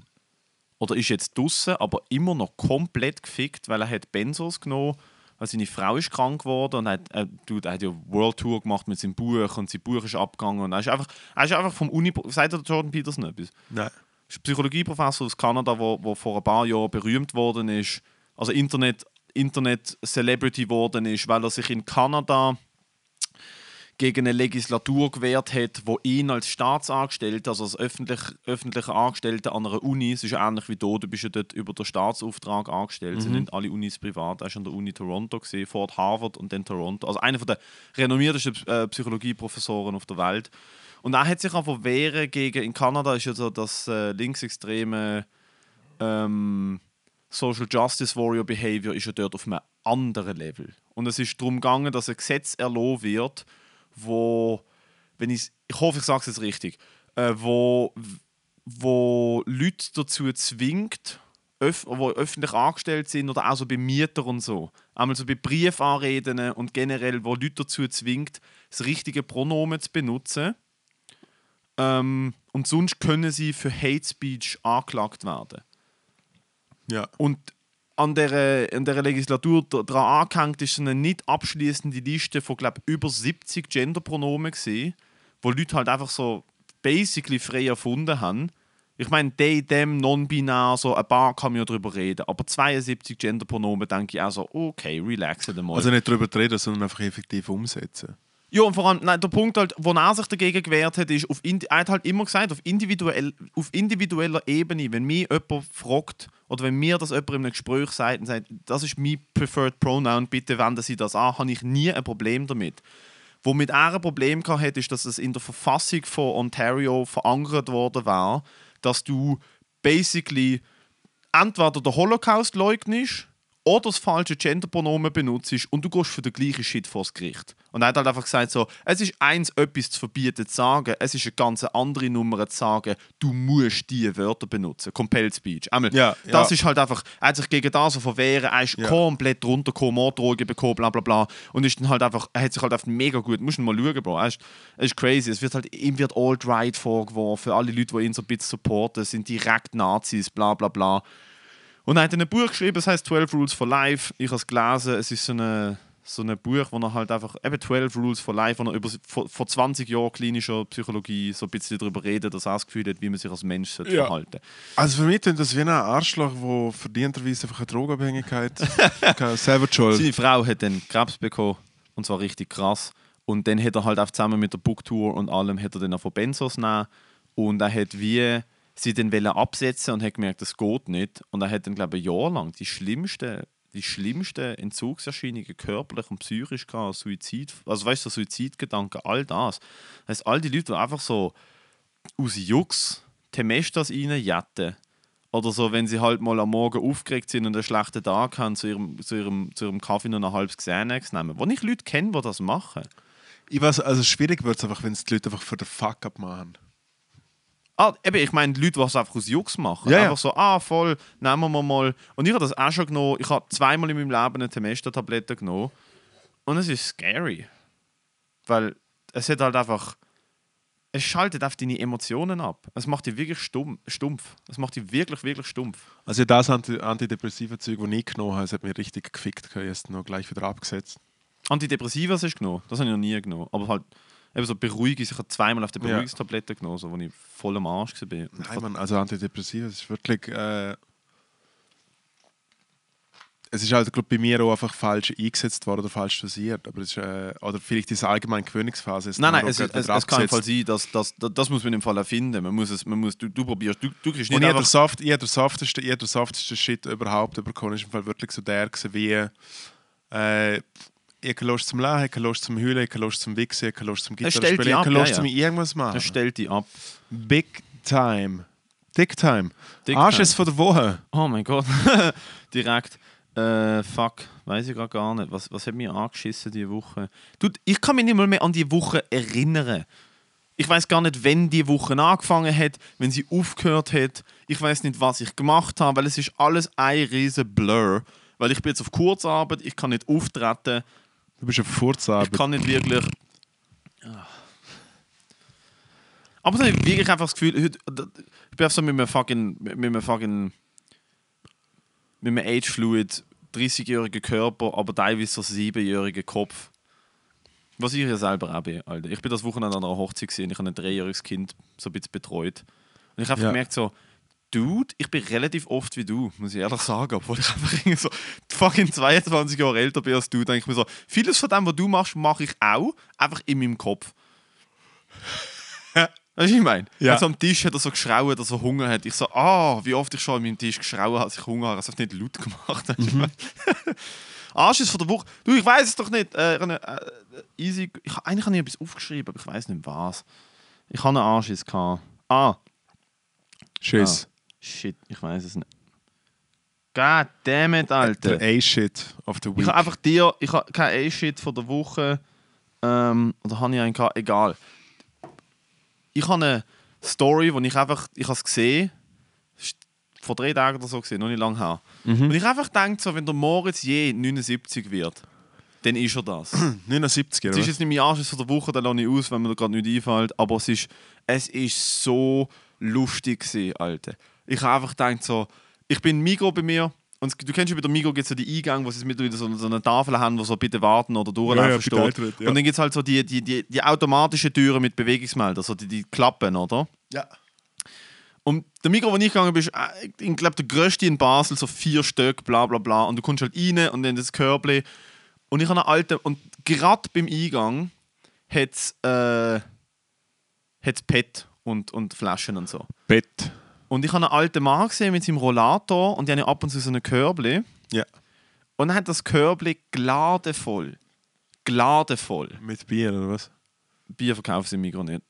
Speaker 2: oder ist jetzt draußen, aber immer noch komplett gefickt, weil er hat Benzos genommen weil seine Frau ist krank geworden und hat, äh, du, er hat ja World Tour gemacht mit seinem Buch und sein Buch ist abgegangen und er ist einfach, er ist einfach vom Uni... Sagt der Jordan Peterson etwas?
Speaker 3: nein.
Speaker 2: ist ein Psychologieprofessor aus Kanada, wo, wo vor ein paar Jahren berühmt worden ist, also Internet, Internet Celebrity worden ist, weil er sich in Kanada gegen eine Legislatur gewehrt hat, wo ihn als Staatsangestellter, also als öffentlich, öffentlicher Angestellter an einer Uni, es ist ähnlich wie du, du bist ja dort über den Staatsauftrag angestellt, sind nicht alle Unis privat, er war an der Uni Toronto, gewesen, vor Harvard und dann Toronto, also einer der renommiertesten äh, Psychologieprofessoren auf der Welt. Und er hat sich einfach wehren gegen, in Kanada ist ja so das äh, linksextreme ähm, Social Justice Warrior Behavior ist ja dort auf einem anderen Level. Und es ist darum gegangen, dass ein Gesetz erlassen wird, wo, wenn ich, ich hoffe, ich sage es jetzt richtig, äh, wo, wo Leute dazu zwingt, öff, wo öffentlich angestellt sind oder auch so bei Mietern und so, einmal so bei Briefanreden und generell, wo Leute dazu zwingt, das richtige Pronomen zu benutzen. Ähm, und sonst können sie für Hate Speech angeklagt werden.
Speaker 3: Ja.
Speaker 2: Und an der, an der Legislatur daran angehängt ist eine nicht abschließende Liste von glaub, über 70 Genderpronomen gesehen, wo Leute halt einfach so basically frei erfunden haben. Ich meine, they, them, non-binär, so ein paar kann man ja drüber reden, aber 72 Genderpronomen denke ich auch so, okay, relaxen mal.
Speaker 3: Also nicht darüber reden, sondern einfach effektiv umsetzen.
Speaker 2: Ja, und vor allem, nein, der Punkt, halt, wo er sich dagegen gewehrt hat, ist, auf, er hat halt immer gesagt, auf, individuell, auf individueller Ebene, wenn mich jemand fragt oder wenn mir das jemand in einem Gespräch sagt und sagt, das ist mein preferred pronoun, bitte wenden Sie das an, habe ich nie ein Problem damit. Womit er ein Problem gehabt hat, ist, dass es in der Verfassung von Ontario verankert worden war, dass du basically entweder den Holocaust leugnest oder das falsche Genderpronomen benutzt und du gehst für den gleichen Shit vors Gericht. Und er hat halt einfach gesagt so, es ist eins, etwas zu verbieten zu sagen, es ist eine ganz andere Nummer zu sagen, du musst diese Wörter benutzen. Compelled Speech. Einmal,
Speaker 3: Ja,
Speaker 2: das
Speaker 3: ja.
Speaker 2: ist halt einfach, er hat sich gegen das so verwehren, er ist
Speaker 3: Ja.
Speaker 2: komplett runtergekommen, Morddrogen bekommen, bla bla bla. Und ist dann halt einfach, er hat sich halt einfach mega gut, musst du mal schauen, Bro. Er ist, er ist crazy. Es wird halt, ihm wird alt-right vorgeworfen, alle Leute, die ihn so ein bisschen supporten, sind direkt Nazis, bla bla bla. Und er hat ein Buch geschrieben, das heißt 12 Rules for Life. Ich habe es gelesen, es ist so ein so ein Buch, wo er halt einfach, eben 12 Rules for Life, wo er über, vor, vor 20 Jahren klinischer Psychologie so ein bisschen darüber redet, dass er das Gefühl hat, wie man sich als Mensch sollte
Speaker 3: Ja.
Speaker 2: verhalten
Speaker 3: Also für mich klingt das wie ein Arschloch, der verdienterweise einfach eine Drogenabhängigkeit hat. selber die schuld.
Speaker 2: Seine Frau hat dann Krebs bekommen und zwar richtig krass. Und dann hat er halt auch zusammen mit der Booktour und allem hat er dann auch von Benzos genommen und er hat wie sie dann absetzen und hat gemerkt, das geht nicht. Und er hat dann, glaube ich, ein Jahr lang die schlimmsten, die schlimmsten Entzugserscheinungen körperlich und psychisch gehabt, Suizid, also weißt du, Suizidgedanken, all das. Das heißt, all die Leute, die einfach so aus Jux Temestas reinjetten. Oder so, wenn sie halt mal am Morgen aufgeregt sind und einen schlechten Tag haben, zu ihrem, zu ihrem, zu ihrem Kaffee noch ein halbes Xanax nehmen. Wo ich Leute kenne, die das machen.
Speaker 3: Ich weiß, also schwierig wird es einfach, wenn es die Leute einfach für den Fuck-up machen.
Speaker 2: Ah, eben, ich meine, die Leute, die es einfach aus Jux machen.
Speaker 3: Ja, ja.
Speaker 2: einfach so, ah, voll, nehmen wir mal. Und ich habe das auch schon genommen. Ich habe zweimal in meinem Leben eine Temesta-Tablette genommen. Und es ist scary. Weil es hat halt einfach. Es schaltet auf deine Emotionen ab. Es macht dich wirklich stumm, stumpf. Es macht dich wirklich, wirklich stumpf.
Speaker 3: Also das Anti antidepressive Zeug, das ich genommen habe, das hat mich richtig gefickt. Ich habe jetzt noch gleich wieder abgesetzt.
Speaker 2: Antidepressiva hast du genommen? Das habe ich noch nie genommen. Aber halt eben so Beruhigungs. Ich habe zweimal auf der
Speaker 3: Ja.
Speaker 2: Beruhigungstablette genommen, so, wo ich voll am Arsch war.
Speaker 3: Nein, Mann, also Antidepressiva, das ist wirklich. Äh, es ist halt glaub, bei mir auch einfach falsch eingesetzt worden oder falsch dosiert. Aber es ist, äh, oder vielleicht diese allgemeine Gewöhnungsphase. ist
Speaker 2: Nein, nein, es,
Speaker 3: gerade
Speaker 2: es, es kann im Fall sein, dass, dass, dass, das muss man im Fall erfinden. Man muss es, man muss, du, du probierst, du, du kriegst nicht
Speaker 3: Und jeder. Saft, jeder safteste Shit überhaupt bekommen, ist im Fall wirklich so der gewesen, wie äh, ich keine Lust zum Lachen, ich keine Lust zum Heulen, ich keine Lust zum Wichsen, ich keine Lust zum Gitarre spielen, ich
Speaker 2: ab,
Speaker 3: keine
Speaker 2: ja,
Speaker 3: zum irgendwas machen.
Speaker 2: Das stellt dich ab.
Speaker 3: Big time. Dick time.
Speaker 2: Dick
Speaker 3: Arsches
Speaker 2: time.
Speaker 3: von der Woche.
Speaker 2: Oh mein Gott. Direkt. Äh, fuck, weiß ich grad gar nicht. Was, was hat mich angeschissen diese Woche? Du, ich kann mich nicht mal mehr an die Woche erinnern. Ich weiß gar nicht, wenn die Woche angefangen hat, wenn sie aufgehört hat. Ich weiß nicht, was ich gemacht habe, weil es ist alles ein riesen Blur. Weil ich bin jetzt auf Kurzarbeit, ich kann nicht auftreten,
Speaker 3: Du bist auf
Speaker 2: ich
Speaker 3: Furzarbeit.
Speaker 2: kann nicht wirklich. Ah. Aber dann habe ich wirklich einfach das Gefühl, heute, ich bin so mit einem fucking, mit einem fucking, mit einem Age-Fluid, 30-jährigen Körper, aber teilweise so 7-jährigen Kopf. Was ich ja selber auch bin, Alter. Ich bin das Wochenende an einer Hochzeit gesehen, ich habe ein dreijähriges Kind so ein bisschen betreut. Und ich habe
Speaker 3: Ja.
Speaker 2: gemerkt so, Dude, ich bin relativ oft wie du, muss ich ehrlich sagen, obwohl ich einfach irgendwie so fucking 22 Jahre älter bin als du, denke ich mir so, vieles von dem, was du machst, mache ich auch, einfach in meinem Kopf. Weißt du, was ich meine?
Speaker 3: Ja.
Speaker 2: Also am Tisch hat er so geschrauen, dass er Hunger hat. Ich so, ah, wie oft ich schon an meinem Tisch geschrauen habe, als ich Hunger habe. Also nicht laut gemacht. Meine? Arsch ist von der Woche. Du, ich weiß es doch nicht. Äh, äh, easy. Ich, eigentlich habe ich etwas aufgeschrieben, aber ich weiß nicht was. Ich habe einen Arschis gehabt. Ah,
Speaker 3: Tschüss.
Speaker 2: Shit, ich weiß es nicht. God damn it, Alter.
Speaker 3: Der A-Shit of the
Speaker 2: Ich
Speaker 3: Week.
Speaker 2: habe einfach dir, ich habe kein A-Shit von der Woche. Ähm, oder habe ich einen gehabt? Egal. Ich habe eine Story, wo ich einfach, ich habe es gesehen, vor drei Tagen oder so gesehen, noch nicht lange her.
Speaker 3: Mhm.
Speaker 2: Und ich einfach denke, so, wenn der Moritz je 79 wird, dann ist er das.
Speaker 3: 79,
Speaker 2: Es
Speaker 3: oder?
Speaker 2: ist jetzt nicht mein Arsch von der Woche, den lasse ich aus, wenn mir da gerade nicht einfällt. Aber es ist, es ist so lustig gewesen, Alter. Ich habe einfach gedacht so, ich bin Migro bei mir und du kennst ja bei der Migro gibt es ja die Eingänge, wo sie mittlerweile so, so eine Tafel haben, wo so bitte warten oder durchlaufen
Speaker 3: Ja, ja,
Speaker 2: steht.
Speaker 3: eintreten, ja.
Speaker 2: Und dann gibt es halt so die, die, die, die automatischen Türen mit Bewegungsmelder, so die, die Klappen, oder?
Speaker 3: Ja.
Speaker 2: Und der Mikro, wo ich gegangen bin, ist, äh, ich glaube, der größte in Basel, so vier Stück, bla bla bla. Und du kommst halt rein und dann das Körbli. Und ich habe einen alten, und gerade beim Eingang hat es äh, hat's Pet und, und Flaschen und so.
Speaker 3: Bett.
Speaker 2: Und ich habe einen alten Mann gesehen mit seinem Rollator und die haben ja ab und zu so ein Körbli.
Speaker 3: Ja.
Speaker 2: Und dann hat das Körbli gladevoll. Gladevoll.
Speaker 3: Mit Bier, oder was?
Speaker 2: Bier verkaufen sie im Mikro nicht.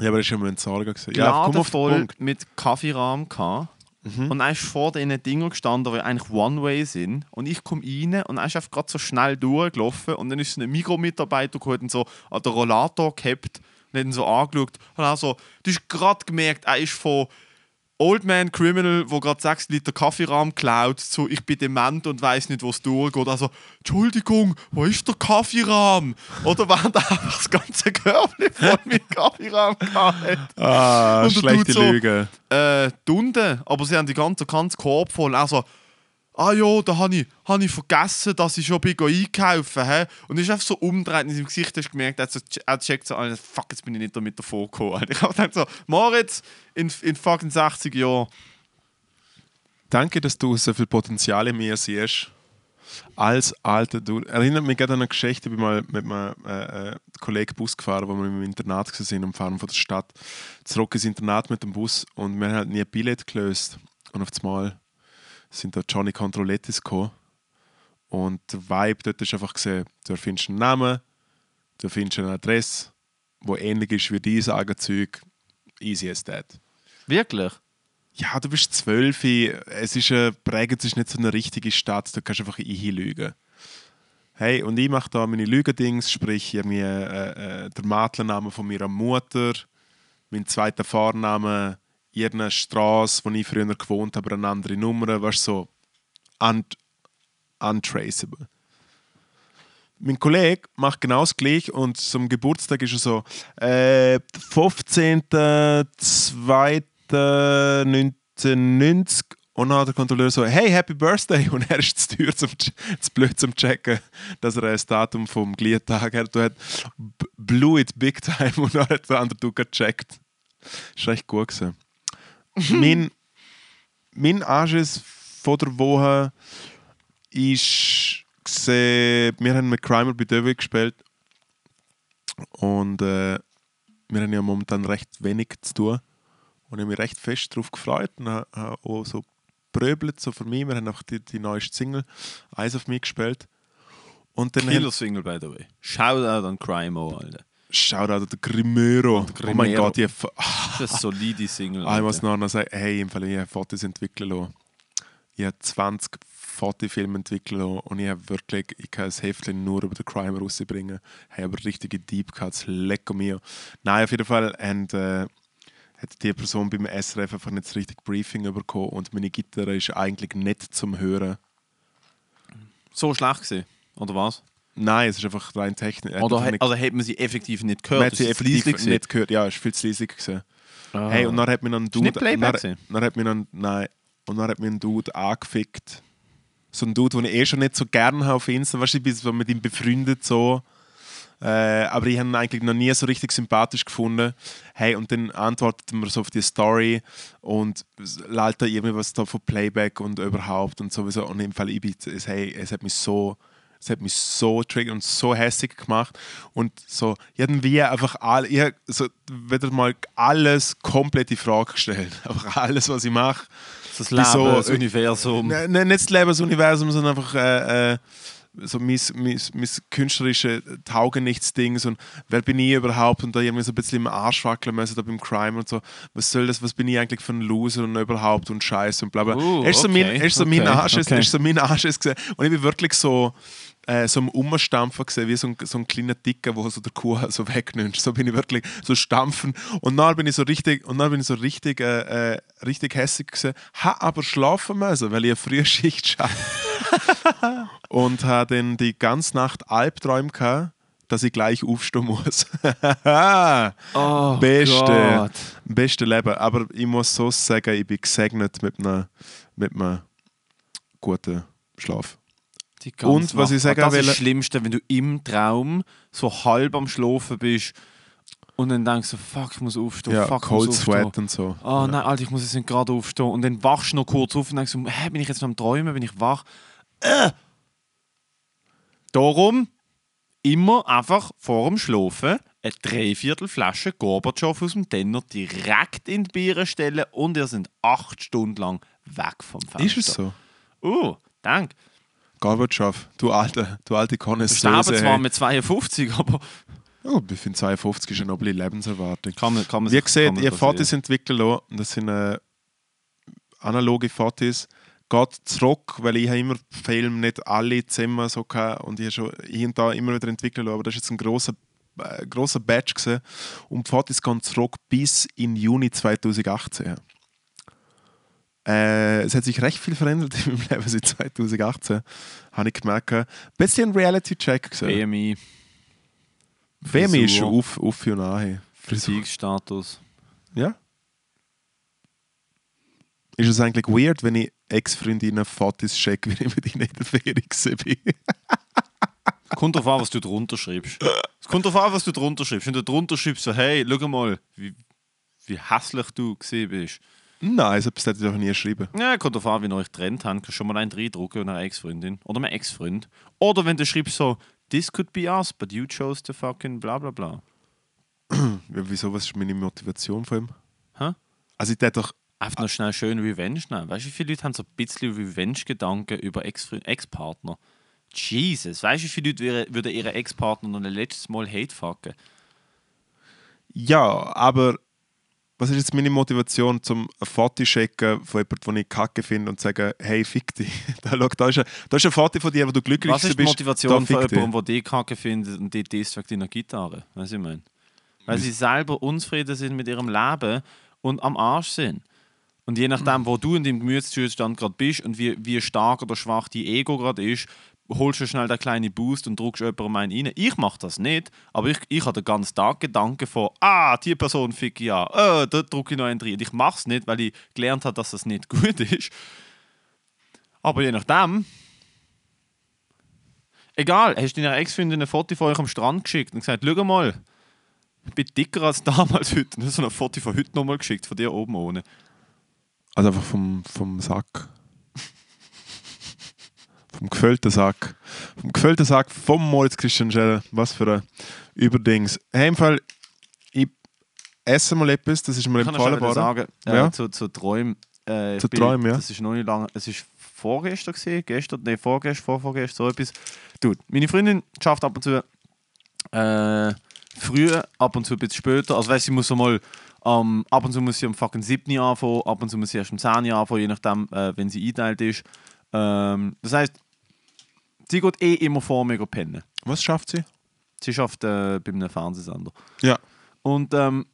Speaker 3: Ja, aber das ja mal ein Zahl gesehen. Ja, komm auf den
Speaker 2: Gladevoll
Speaker 3: Punkt.
Speaker 2: mit Kaffeerahm gehabt.
Speaker 3: Mhm.
Speaker 2: Und er ist vor diesen Dingen gestanden, die eigentlich One-Way sind. Und ich komme rein und er ist einfach gerade so schnell durchgelaufen. Und dann ist so ein Mikromitarbeiter gekommen und so an den Rollator gehabt und hat ihn so angeschaut. Und er so, du hast gerade gemerkt, er ist von Old Man Criminal, wo gerade 6 Liter Kaffeerahm klaut, so ich bin dement und weiß nicht, wo es durchgeht. Also, Entschuldigung, wo ist der Kaffeerahm? Oder wenn der einfach das ganze Körbchen voll mit Kaffeerahm gehabt
Speaker 3: Ah,
Speaker 2: Und
Speaker 3: schlechte
Speaker 2: so-
Speaker 3: Lüge.
Speaker 2: äh, Dunde, aber sie haben die ganze, ganze Korb voll. Also, ah ja, da habe ich, hab ich vergessen, dass ich schon bin einkaufen he? Und ist einfach so umdreht in seinem Gesicht, hast gemerkt, er, so, checkt so, Alter, fuck, jetzt bin ich nicht damit davor gekommen. Ich habe gedacht so, Moritz, in, in fucking 60 Jahren.
Speaker 3: Danke, dass du so viel Potenzial in mir siehst. Als alter du erinnert mich gerade an eine Geschichte, ich bin mal mit meinem äh, äh, Kollegen Bus gefahren, wo wir im Internat waren, am Fahren von der Stadt. Zurück ins Internat mit dem Bus und wir haben halt nie ein Billett gelöst. Und auf einmal sind da Johnny Controlettis gekommen. Und der Vibe dort ist einfach gesehen, du findest einen Namen, du findest eine Adresse, wo ähnlich ist wie dieses Zeug. Easy as that.
Speaker 2: Wirklich?
Speaker 3: Ja, du bist zwölf. Es ist eine Bregenz ist nicht so eine richtige Stadt. Du kannst einfach hinlügen. Hey, und ich mache da meine Lügendings, sprich irgendwie äh, äh, der Matlernamen von meiner Mutter, mein zweiter Vorname, irgendeine Straße, wo ich früher gewohnt habe, eine andere Nummer, du, so un untraceable. Mein Kollege macht genau das gleiche und zum Geburtstag ist er so, äh, 15.02.1990 und dann hat der Kontrolleur so, hey, Happy Birthday! Und er ist zu teuer, zum, zu blöd zum checken, dass er das Datum vom gleichen hat. Du hat b- blew it big time und dann hat der andere gecheckt. Das war echt gut. Gewesen. Mein, mein Anschiss von der Woche ist gesehen, wir haben mit Crimer bei Devil gespielt und äh, wir haben ja momentan recht wenig zu tun und ich habe mich recht fest darauf gefreut und habe auch so pröbelt so für mich. Wir haben auch die, die neueste Single «Eyes of Me» gespielt und dann
Speaker 2: Killer Single, by the way. Shoutout an Crimo, Alter.
Speaker 3: Shoutout an den Grimero. Oh mein
Speaker 2: Grimero.
Speaker 3: Gott, ich habe
Speaker 2: Das ist eine solide Single.
Speaker 3: Ah, ich muss noch sagen, hey, im Fall, ich habe Fotos entwickeln lassen. Ich habe 20 Fotofilme entwickeln lassen und ich habe wirklich, ich kann das Heftchen nur über den Crime rausbringen. Ich habe aber richtige Deep Cuts, lecker mir. Nein, auf jeden Fall und, äh, hat die Person beim SRF einfach nicht das richtige Briefing bekommen und meine Gitarre ist eigentlich nicht zum Hören.
Speaker 2: So schlecht gewesen, oder was?
Speaker 3: Nein, es ist einfach rein technisch. Er hat
Speaker 2: Oder
Speaker 3: nicht-
Speaker 2: also hat man sie effektiv nicht
Speaker 3: man
Speaker 2: gehört?
Speaker 3: hat sie
Speaker 2: Ist
Speaker 3: effektiv nicht gehört. Ja, es war viel zu leise. Gewesen.
Speaker 2: Ah.
Speaker 3: Hey, und dann hat mir ein Dude.
Speaker 2: nicht Playback
Speaker 3: dann, dann hat mir ein, nein, und dann hat mir ein Dude angefickt. So ein Dude, den ich eh schon nicht so gerne habe auf Insta. Weißt du, ich bin so mit ihm befreundet so. Äh, aber ich habe ihn eigentlich noch nie so richtig sympathisch gefunden. Hey, und dann antwortet mir so auf die Story und da irgendwie was da von Playback und überhaupt und sowieso. Und im Fall, ich bin, es, hey, es hat mich so. Es hat mich so triggert und so hässlich gemacht. Und so, irgendwie einfach all, ich so wieder mal alles komplett in Frage gestellt. Einfach alles, was ich mache.
Speaker 2: Das? Leben, das Universum.
Speaker 3: Nein, nein, nicht das Lebensuniversum, sondern einfach äh, äh, so mein, mein, mein künstlerische Taugenichtsding und wer bin ich überhaupt und da irgendwie so ein bisschen im Arsch wackeln müssen da beim Crime und so, was soll das, was bin ich eigentlich für ein Loser und überhaupt und Scheiße und bla bla.
Speaker 2: Uh,
Speaker 3: er ist so mein,
Speaker 2: okay,
Speaker 3: ist so mein
Speaker 2: okay,
Speaker 3: Arsch,
Speaker 2: okay.
Speaker 3: er ist so mein Arsch gesehen und ich bin wirklich so äh, so am Umstampfen gesehen, wie so ein, so ein kleiner Dicker, wo so der Kuh so wegnimmt. So bin ich wirklich so stampfen. Und dann bin ich so richtig, und dann bin ich so richtig, äh, äh, richtig hässlich gesehen. Ha aber schlafen müssen, weil ich eine frühe Schicht schaffe. und habe dann die ganze Nacht Albträume gehabt, dass ich gleich aufstehen muss.
Speaker 2: Oh
Speaker 3: Beste,
Speaker 2: Gott.
Speaker 3: beste Leben. Aber ich muss so sagen, ich bin gesegnet mit einem, mit einem guten Schlaf.
Speaker 2: Die ganze
Speaker 3: Und, was ich sagen
Speaker 2: das ist
Speaker 3: will-
Speaker 2: das Schlimmste, wenn du im Traum so halb am Schlafen bist und dann denkst du, fuck, ich muss aufstehen,
Speaker 3: Ja,
Speaker 2: fuck, ich
Speaker 3: Cold
Speaker 2: muss aufstehen.
Speaker 3: Sweat und so.
Speaker 2: Oh
Speaker 3: ja.
Speaker 2: nein, Alter, ich muss jetzt nicht gerade aufstehen. Und dann wachst du noch kurz auf und denkst hä, bin ich jetzt noch am Träumen, bin ich wach? Äh. Darum immer einfach vor dem Schlafen eine Dreiviertel Flasche Gorbatschow aus dem Denner direkt in die Biere stellen und ihr sind acht Stunden lang weg vom Fenster.
Speaker 3: Ist es so?
Speaker 2: Uh, danke.
Speaker 3: Gorbatschow, du alte, du alte
Speaker 2: Ich
Speaker 3: Konnoisseuse.
Speaker 2: sterbe zwar
Speaker 3: hey.
Speaker 2: mit 52, aber
Speaker 3: Oh, ich finde 52 ist eine noble Lebenserwartung.
Speaker 2: kann man, kann man
Speaker 3: Wie gesagt, ihr Fotos
Speaker 2: sehen.
Speaker 3: entwickeln lassen. und Das sind äh, analoge Fotos. Geht zurück, weil ich habe immer Film nicht alle Zimmer so gehabt und ich habe schon hier und da immer wieder entwickelt, aber das ist jetzt ein großer äh, großer Batch gewesen. und die Fotos gehen zurück bis in Juni 2018. Äh, es hat sich recht viel verändert in meinem Leben seit 2018. Habe ich gemerkt. Ein bisschen Reality-Check gesehen.
Speaker 2: BMI,
Speaker 3: BMI ist
Speaker 2: Frisur.
Speaker 3: auf, auf und an.
Speaker 2: Beziehungsstatus.
Speaker 3: Ja. Ist es eigentlich weird, wenn ich Ex-Freundinnen Fotos check, wie ich mit ihnen in der Ferien war?
Speaker 2: Kommt drauf an, was du drunter schreibst. Es kommt drauf an, was du drunter schreibst. Wenn du drunter schreibst, so, hey, schau mal, wie, wie hässlich du gesehen bist.
Speaker 3: Nein, so etwas hätte ich doch nie geschrieben.
Speaker 2: Ja, kommt drauf an, wie ihr euch getrennt habt. Kannst schon mal einen reindrucken und eine Ex-Freundin. Oder eine Ex-Freund. Oder wenn du schreibst so, this could be us, but you chose to fucking bla bla bla.
Speaker 3: Ja, wieso, was ist meine Motivation von ihm?
Speaker 2: Hä?
Speaker 3: Also ich hätte doch...
Speaker 2: Einfach noch schnell schön Revenge nehmen. Weißt du, wie viele Leute haben so ein bisschen Revenge-Gedanken über Ex-Partner? Jesus, weißt du, wie viele Leute würden- würden ihren Ex-Partner noch ein letztes Mal hate fucken?
Speaker 3: Ja, aber was ist jetzt meine Motivation, zum ein Foto zu checken von jemandem, den ich kacke finde und zu sagen, hey, fick dich. da, schau, da, ist ein, da ist ein Foto von dir, wo du glücklich
Speaker 2: Was ist die
Speaker 3: bist.
Speaker 2: Motivation
Speaker 3: da
Speaker 2: von
Speaker 3: dich.
Speaker 2: jemandem, der die Kacke findet und die disst deiner Gitarre? Weißt du, ich meine? Weil sie selber unzufrieden sind mit ihrem Leben und am Arsch sind. Und je nachdem, wo du in deinem Gemütszustand gerade bist und wie, wie stark oder schwach die Ego gerade ist, holst du schnell den kleinen Boost und drückst jemandem einen rein. Ich mache das nicht, aber ich, ich habe den ganzen Tag Gedanken von, ah, die Person fick ich an, oh, da drücke ich noch einen rein. Ich mache es nicht, weil ich gelernt habe, dass das nicht gut ist. Aber je nachdem, Egal, hast du deiner Ex-Freundin ein Foto von euch am Strand geschickt und gesagt, schau mal, ich bin dicker als damals heute. Und hast so ein Foto von heute nochmal geschickt, von dir oben ohne.
Speaker 3: Also einfach vom, vom Sack. Vom gefüllten Sack. Vom gefüllten Sack vom Moritz Christian Scheller. Was für ein Überdings. Hey, im Fall, ich esse mal etwas, das ist mir
Speaker 2: Ich
Speaker 3: empfohlen worden.
Speaker 2: sagen, äh,
Speaker 3: Ja.
Speaker 2: zu, zu Träumen. Äh,
Speaker 3: Zu
Speaker 2: bin-
Speaker 3: Träumen, ja.
Speaker 2: Das ist noch nicht lange, es ist vorgestern gesehen, gestern, nee, vorgestern, vorvorgestern, so etwas. Dude, meine Freundin schafft ab und zu äh, früh, ab und zu ein bisschen später. Also weißt, sie muss so mal ähm, ab und zu muss sie am fucking 7. anfangen, ab und zu muss sie erst am 10. anfangen, je nachdem, äh, wenn sie eingeteilt ist. Ähm, das heißt, sie geht eh immer vor mir pennen.
Speaker 3: Was schafft sie?
Speaker 2: Sie schafft äh, bei einem Fernsehsender.
Speaker 3: Ja.
Speaker 2: Und ähm,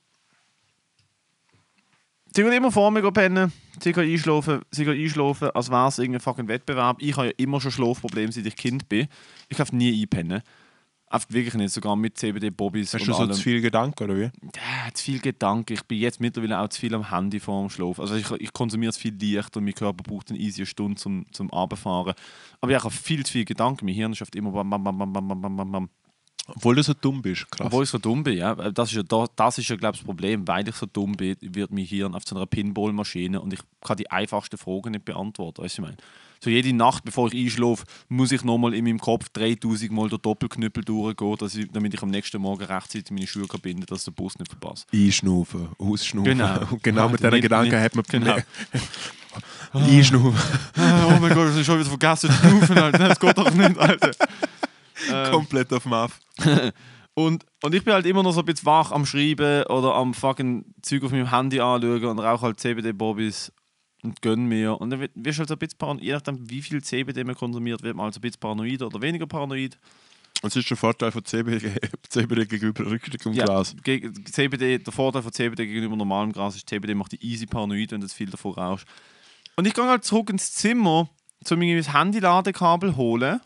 Speaker 2: sie geht immer vor mir pennen, sie geht einschlafen, sie geht einschlafen, als wäre es irgendein fucking Wettbewerb. Ich habe ja immer schon Schlafprobleme, seit ich Kind bin. Ich darf nie einpennen. Einfach wirklich nicht, sogar mit CBD-Bobbys.
Speaker 3: Hast du so
Speaker 2: allem.
Speaker 3: zu viel Gedanken, oder wie?
Speaker 2: Ja, zu viel Gedanken. Ich bin jetzt mittlerweile auch zu viel am Handy vor dem Schlaf. Also ich, ich konsumiere es viel leichter und mein Körper braucht eine easy Stunde zum, zum Abfahren. Aber ja, ich habe viel zu viel Gedanken. Mein Hirn schafft immer bam, bam, bam, bam, bam, bam, bam.
Speaker 3: Obwohl du so dumm bist, krass.
Speaker 2: Obwohl ich so dumm bin, ja. Das ist ja, das ist ja glaube ich, das Problem. Weil ich so dumm bin, wird mein Hirn auf so einer Pinball-Maschine und ich kann die einfachsten Fragen nicht beantworten. Weißt du, ich meine? So jede Nacht, bevor ich einschlafe, muss ich nochmal in meinem Kopf 3000 Mal den Doppelknüppel durchgehen, dass ich, damit ich am nächsten Morgen rechtzeitig meine Schuhe kann binden dass der Bus nicht verpasst.
Speaker 3: Einschnaufen, ausschnaufen.
Speaker 2: Genau.
Speaker 3: Und genau mit diesen Gedanken hat man
Speaker 2: genau.
Speaker 3: Einschnaufen.
Speaker 2: oh mein Gott, das ist schon wieder vergessen zu rufen, Alter. Das geht doch nicht, Alter. Ähm,
Speaker 3: Komplett auf dem Aff.
Speaker 2: Und, und ich bin halt immer noch so ein bisschen wach am Schreiben oder am fucking Zeug auf meinem Handy anschauen und rauche halt CBD-Bobbys und gönn mir. Und dann wird- wirst du halt so ein bisschen paranoid, je nachdem wie viel CBD man konsumiert, wird man halt so ein bisschen paranoid oder weniger paranoid.
Speaker 3: Was ist der Vorteil von CBD, CBD gegenüber Rückstück
Speaker 2: Ja,
Speaker 3: Glas?
Speaker 2: ge- CBD, der Vorteil von CBD gegenüber normalem Gras ist, CBD macht dich easy paranoid, wenn du zu viel davon rauchst. Und ich gehe halt zurück ins Zimmer, um mir das Handy-Ladekabel holen,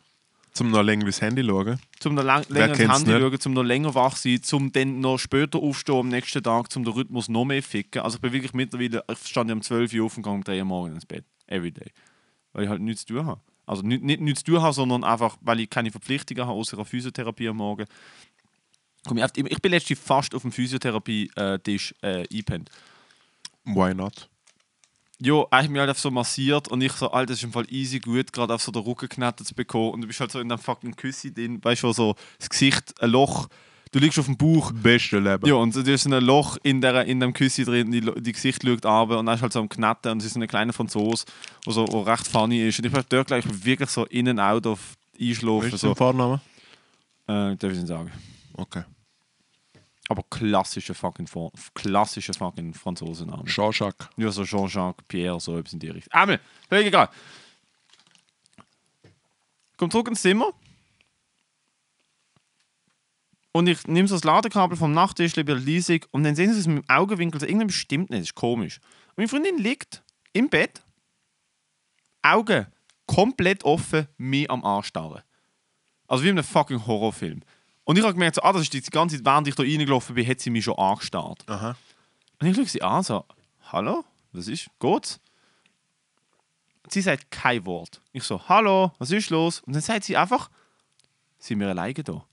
Speaker 3: Zum noch länger ins Handy schauen.
Speaker 2: zum noch lang, länger
Speaker 3: kennt's
Speaker 2: Handy
Speaker 3: nicht?
Speaker 2: schauen, zum noch länger wach sein, zum dann noch später aufstehen am nächsten Tag, zum den Rhythmus noch mehr ficken. Also ich bin wirklich mittlerweile, ich stand ja um 12 Uhr auf und gehe um 3 Uhr morgens ins Bett. Everyday. Weil ich halt nichts zu tun habe. Also nicht, nicht nichts zu tun habe, sondern einfach, weil ich keine Verpflichtungen habe, außer Physiotherapie am Morgen. Komm ich, bin letztens fast auf dem Physiotherapie-Tisch äh, eingepennt.
Speaker 3: Why not?
Speaker 2: Jo, ich mich halt auf so massiert und ich so, Alter, das ist im Fall easy gut, gerade auf so den Rücken geknetet zu bekommen. Und du bist halt so in dem fucking Küssi drin, weißt du, so das Gesicht, ein Loch, du liegst auf dem Bauch.
Speaker 3: Beste Leben.
Speaker 2: Ja, und du hast so ein Loch in, der, in dem Küssi drin, die, die Gesicht schaut runter und dann ist halt so am Knetten und es ist so ein kleiner Franzose, der so der recht funny ist. Und ich bin halt dort gleich wirklich so in and out auf
Speaker 3: Was
Speaker 2: einschlafen.
Speaker 3: ist
Speaker 2: So.
Speaker 3: dein Vorname?
Speaker 2: Äh, darf ich nicht sagen.
Speaker 3: Okay.
Speaker 2: Aber klassischer fucking, Fran- klassischer fucking Franzosenname.
Speaker 3: Jean-Jacques.
Speaker 2: Ja, so Jean-Jacques, Pierre, so etwas in die Richtung. Einmal, völlig egal. Komm zurück ins Zimmer. Und ich nehme so das Ladekabel vom Nachttisch, bei der Leasing, und dann sehen sie es mit dem Augenwinkel, so irgendwas stimmt nicht, das ist komisch. Und meine Freundin liegt im Bett, Augen komplett offen, mich am Anstarren. Also wie in einem fucking Horrorfilm. Und ich habe gemerkt, so, ah, das ist die ganze Zeit, während ich da reingelaufen bin, hat sie mich schon angestarrt.
Speaker 3: Aha.
Speaker 2: Und ich schaue sie an, so, hallo, was ist, geht's? Sie sagt kein Wort. Ich so, hallo, was ist los? Und dann sagt sie einfach, sind wir alleine da? Und